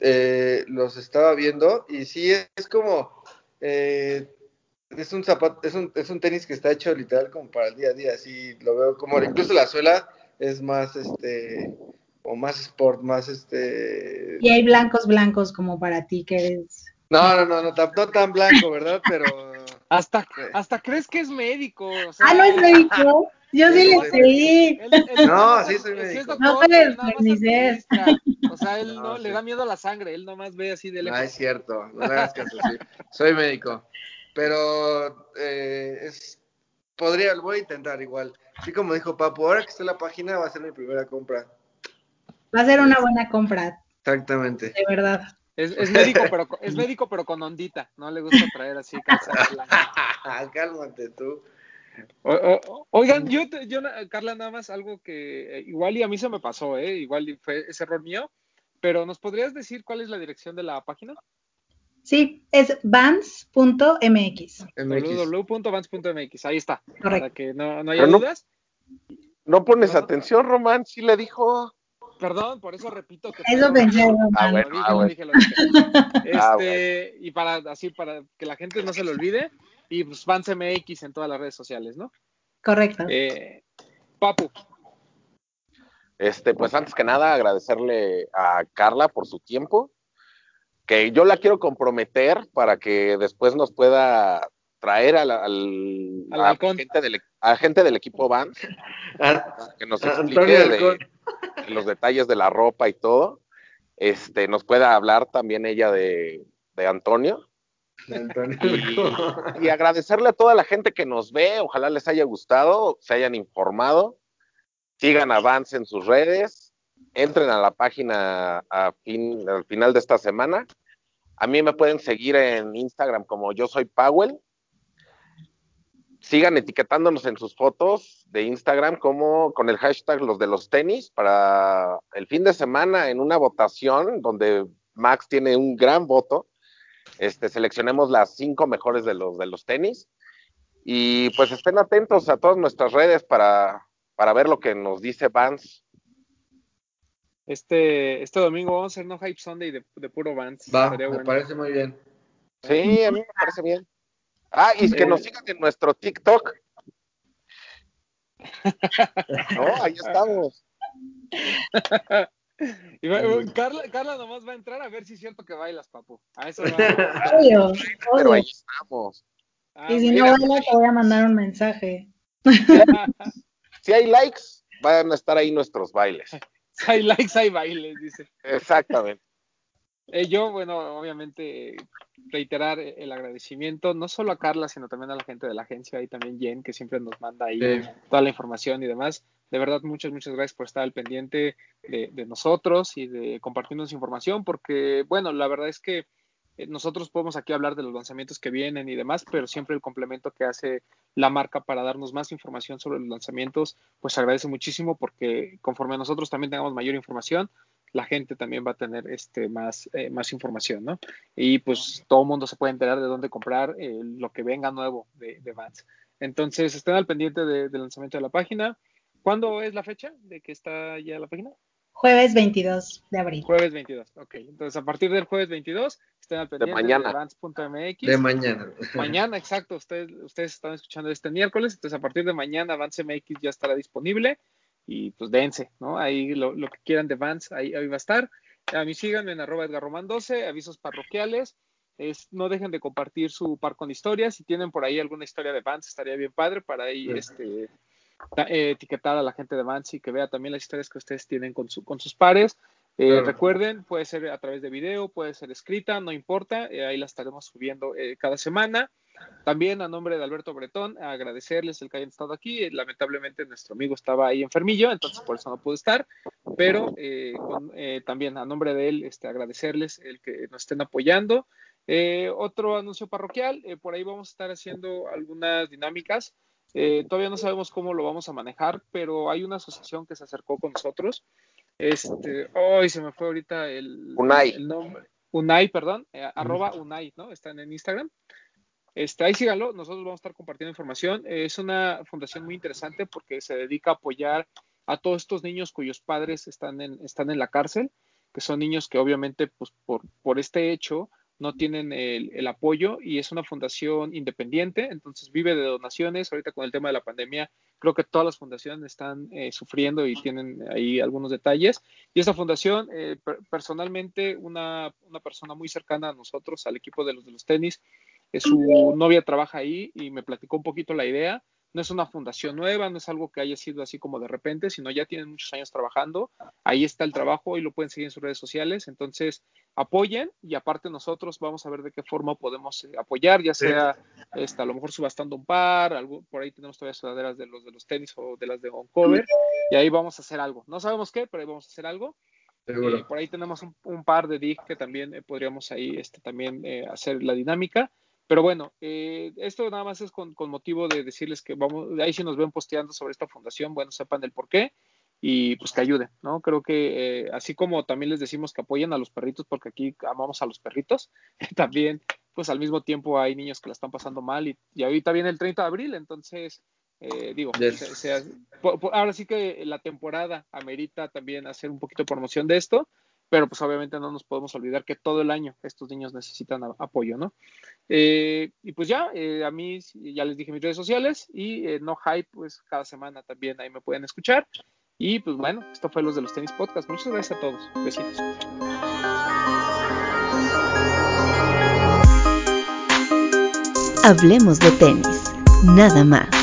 eh, los estaba viendo y sí es, es como, eh, es un zapato, es un, es un tenis que está hecho literal como para el día a día, así lo veo como, incluso la suela es más, este, o más sport, más, este, Y hay blancos blancos como para ti que eres. no, no, no, no, tan, no tan blanco, ¿verdad? Pero, Hasta, Sí. hasta crees que es médico. o sea, Ah, no es médico. Yo sí le creí. Él No, sí soy médico. No puedes. O sea, él no, No, le da miedo a la sangre, él nomás ve así de no lejos. es cierto, no le hagas caso, sí, soy médico, pero, eh, es, podría, lo voy a intentar igual, así como dijo Papu, ahora que está en la página va a ser mi primera compra, Va a ser una buena compra, exactamente. de verdad. Es, es médico, pero es médico, pero con ondita. No le gusta traer así. Cálmate tú. O- o- oigan, yo, te- yo, Carla, nada más algo que eh, igual y a mí se me pasó, ¿eh? Igual y fue ese error mío. Pero ¿nos podrías decir cuál es la dirección de la página? Sí, es vans.mx. MX. www.vans.mx. Ahí está. Para Correcto. que no, no haya Pero dudas. No pones atención, Román, sí le dijo. Perdón, por eso repito que Eso pensé. Ah, bueno, Lo dije, ah, lo bueno. dije, lo dije. Ah, Este, y para así, para que la gente no se lo olvide, y pues Vans MX en todas las redes sociales, ¿no? Correcto. Eh, Papu, Este, pues antes que nada, agradecerle a Carla por su tiempo, que yo la quiero comprometer para que después nos pueda traer al, al- Al a, halcón. gente del, a gente del equipo Vans, que nos explique de, Halcón. de los detalles de la ropa y todo. Este, nos pueda hablar también ella de, de Antonio. Y, agradecerle a toda la gente que nos ve, ojalá les haya gustado, se hayan informado, sigan a Vance en sus redes, entren a la página a fin- al final de esta semana. A mí me pueden seguir en Instagram como yo soy Powell. Sigan etiquetándonos en sus fotos de Instagram como con el hashtag los de los tenis para el fin de semana en una votación donde Max tiene un gran voto este, seleccionemos las cinco mejores de los, de los tenis. Y pues estén atentos a todas nuestras redes para, para ver lo que nos dice Vance. este, este domingo vamos a hacer No Hype Sunday de, de puro Vans. Va, me bueno. parece muy bien. Sí, a mí me parece bien. Ah, y que Eh. nos sigan en nuestro TikTok. No, ahí estamos. Y va- Carla, Carla nomás va a entrar a ver si es cierto que bailas, papu. A eso va. Obvio, Pero obvio. ahí estamos. Ah, Y si no bueno. baila, te voy a mandar un mensaje. Si hay likes, van a estar ahí nuestros bailes. hay likes, hay bailes, dice. Exactamente. Eh, yo, bueno, obviamente reiterar el agradecimiento no solo a Carla, sino también a la gente de la agencia y también Jen, que siempre nos manda ahí Sí. toda la información y demás. De verdad, muchas, muchas gracias por estar al pendiente de, de nosotros y de compartirnos información, porque, bueno, la verdad es que eh, nosotros podemos aquí hablar de los lanzamientos que vienen y demás, pero siempre el complemento que hace la marca para darnos más información sobre los lanzamientos, pues agradece muchísimo porque conforme nosotros también tengamos mayor información, la gente también va a tener este más, eh, más información, ¿no? Y pues todo el mundo se puede enterar de dónde comprar eh, lo que venga nuevo de, de Vans. Entonces, estén al pendiente de- del lanzamiento de la página. ¿Cuándo es la fecha de que está ya la página? Jueves 22 de abril. Jueves 22. Ok, entonces a partir del jueves 22 estén al pendiente de, mañana. De mañana. Mañana, exacto. Ustedes, ustedes están escuchando este miércoles, entonces a partir de mañana Vans MX ya estará disponible y pues dense, ¿no? Ahí lo, lo que quieran de Vans, ahí, ahí va a estar. A mí síganme en arroba Edgar Román 12, avisos parroquiales. Es, no dejen de compartir su par con historias. Si tienen por ahí alguna historia de Vans, estaría bien padre para ahí Sí. este, eh, etiquetar a la gente de Vans y que vea también las historias que ustedes tienen con, su, con sus pares. Eh, Claro. Recuerden, puede ser a través de video, puede ser escrita, no importa, eh, ahí la estaremos subiendo eh, cada semana. También a nombre de Alberto Bretón, agradecerles el que hayan estado aquí. Eh, lamentablemente nuestro amigo estaba ahí enfermillo, entonces por eso no pudo estar, pero eh, con- también a nombre de él este, agradecerles el que nos estén apoyando. Eh, otro anuncio parroquial, eh, por ahí vamos a estar haciendo algunas dinámicas. Eh, todavía no sabemos cómo lo vamos a manejar, pero hay una asociación que se acercó con nosotros. Este, hoy se me fue ahorita el, Unai. el nombre. Unai, perdón, eh, arroba Unai, ¿no? Están en Instagram. Este, ahí síganlo, nosotros vamos a estar compartiendo información. Es una fundación muy interesante porque se dedica a apoyar a todos estos niños cuyos padres están en, están en la cárcel, que son niños que obviamente pues, por, por este hecho no tienen el, el apoyo y es una fundación independiente, entonces vive de donaciones. Ahorita con el tema de la pandemia, creo que todas las fundaciones están eh, sufriendo y tienen ahí algunos detalles. Y esta fundación, eh, per- personalmente, una, una persona muy cercana a nosotros, al equipo de los de los tenis, eh, su novia trabaja ahí y me platicó un poquito la idea. No es una fundación nueva, no es algo que haya sido así como de repente, sino ya tienen muchos años trabajando. Ahí está el trabajo y lo pueden seguir en sus redes sociales. Entonces, apoyen y aparte nosotros vamos a ver de qué forma podemos eh, apoyar, ya Sí. sea este, a lo mejor subastando un par, algo, por ahí tenemos todavía sudaderas de los de los tenis o de las de on cover y ahí vamos a hacer algo. No sabemos qué, pero ahí vamos a hacer algo. Eh, por ahí tenemos un, un par de dig que también eh, podríamos ahí este, también eh, hacer la dinámica. Pero bueno, eh, esto nada más es con, con motivo de decirles que vamos, ahí si nos ven posteando sobre esta fundación, bueno, sepan el por qué y pues que ayuden, ¿no? Creo que eh, así como también les decimos que apoyen a los perritos, porque aquí amamos a los perritos, también pues al mismo tiempo hay niños que la están pasando mal y, y ahorita viene el 30 de abril, entonces eh, digo, Yes. se- ahora sí que la temporada amerita también hacer un poquito de promoción de esto, pero pues obviamente no nos podemos olvidar que todo el año estos niños necesitan apoyo, ¿no? Eh, y pues ya, eh, a mí ya les dije mis redes sociales y eh, no hype, pues cada semana también ahí me pueden escuchar. Y pues bueno, esto fue los de los tenis podcast. Muchas gracias a todos. Besitos. Hablemos de tenis, nada más.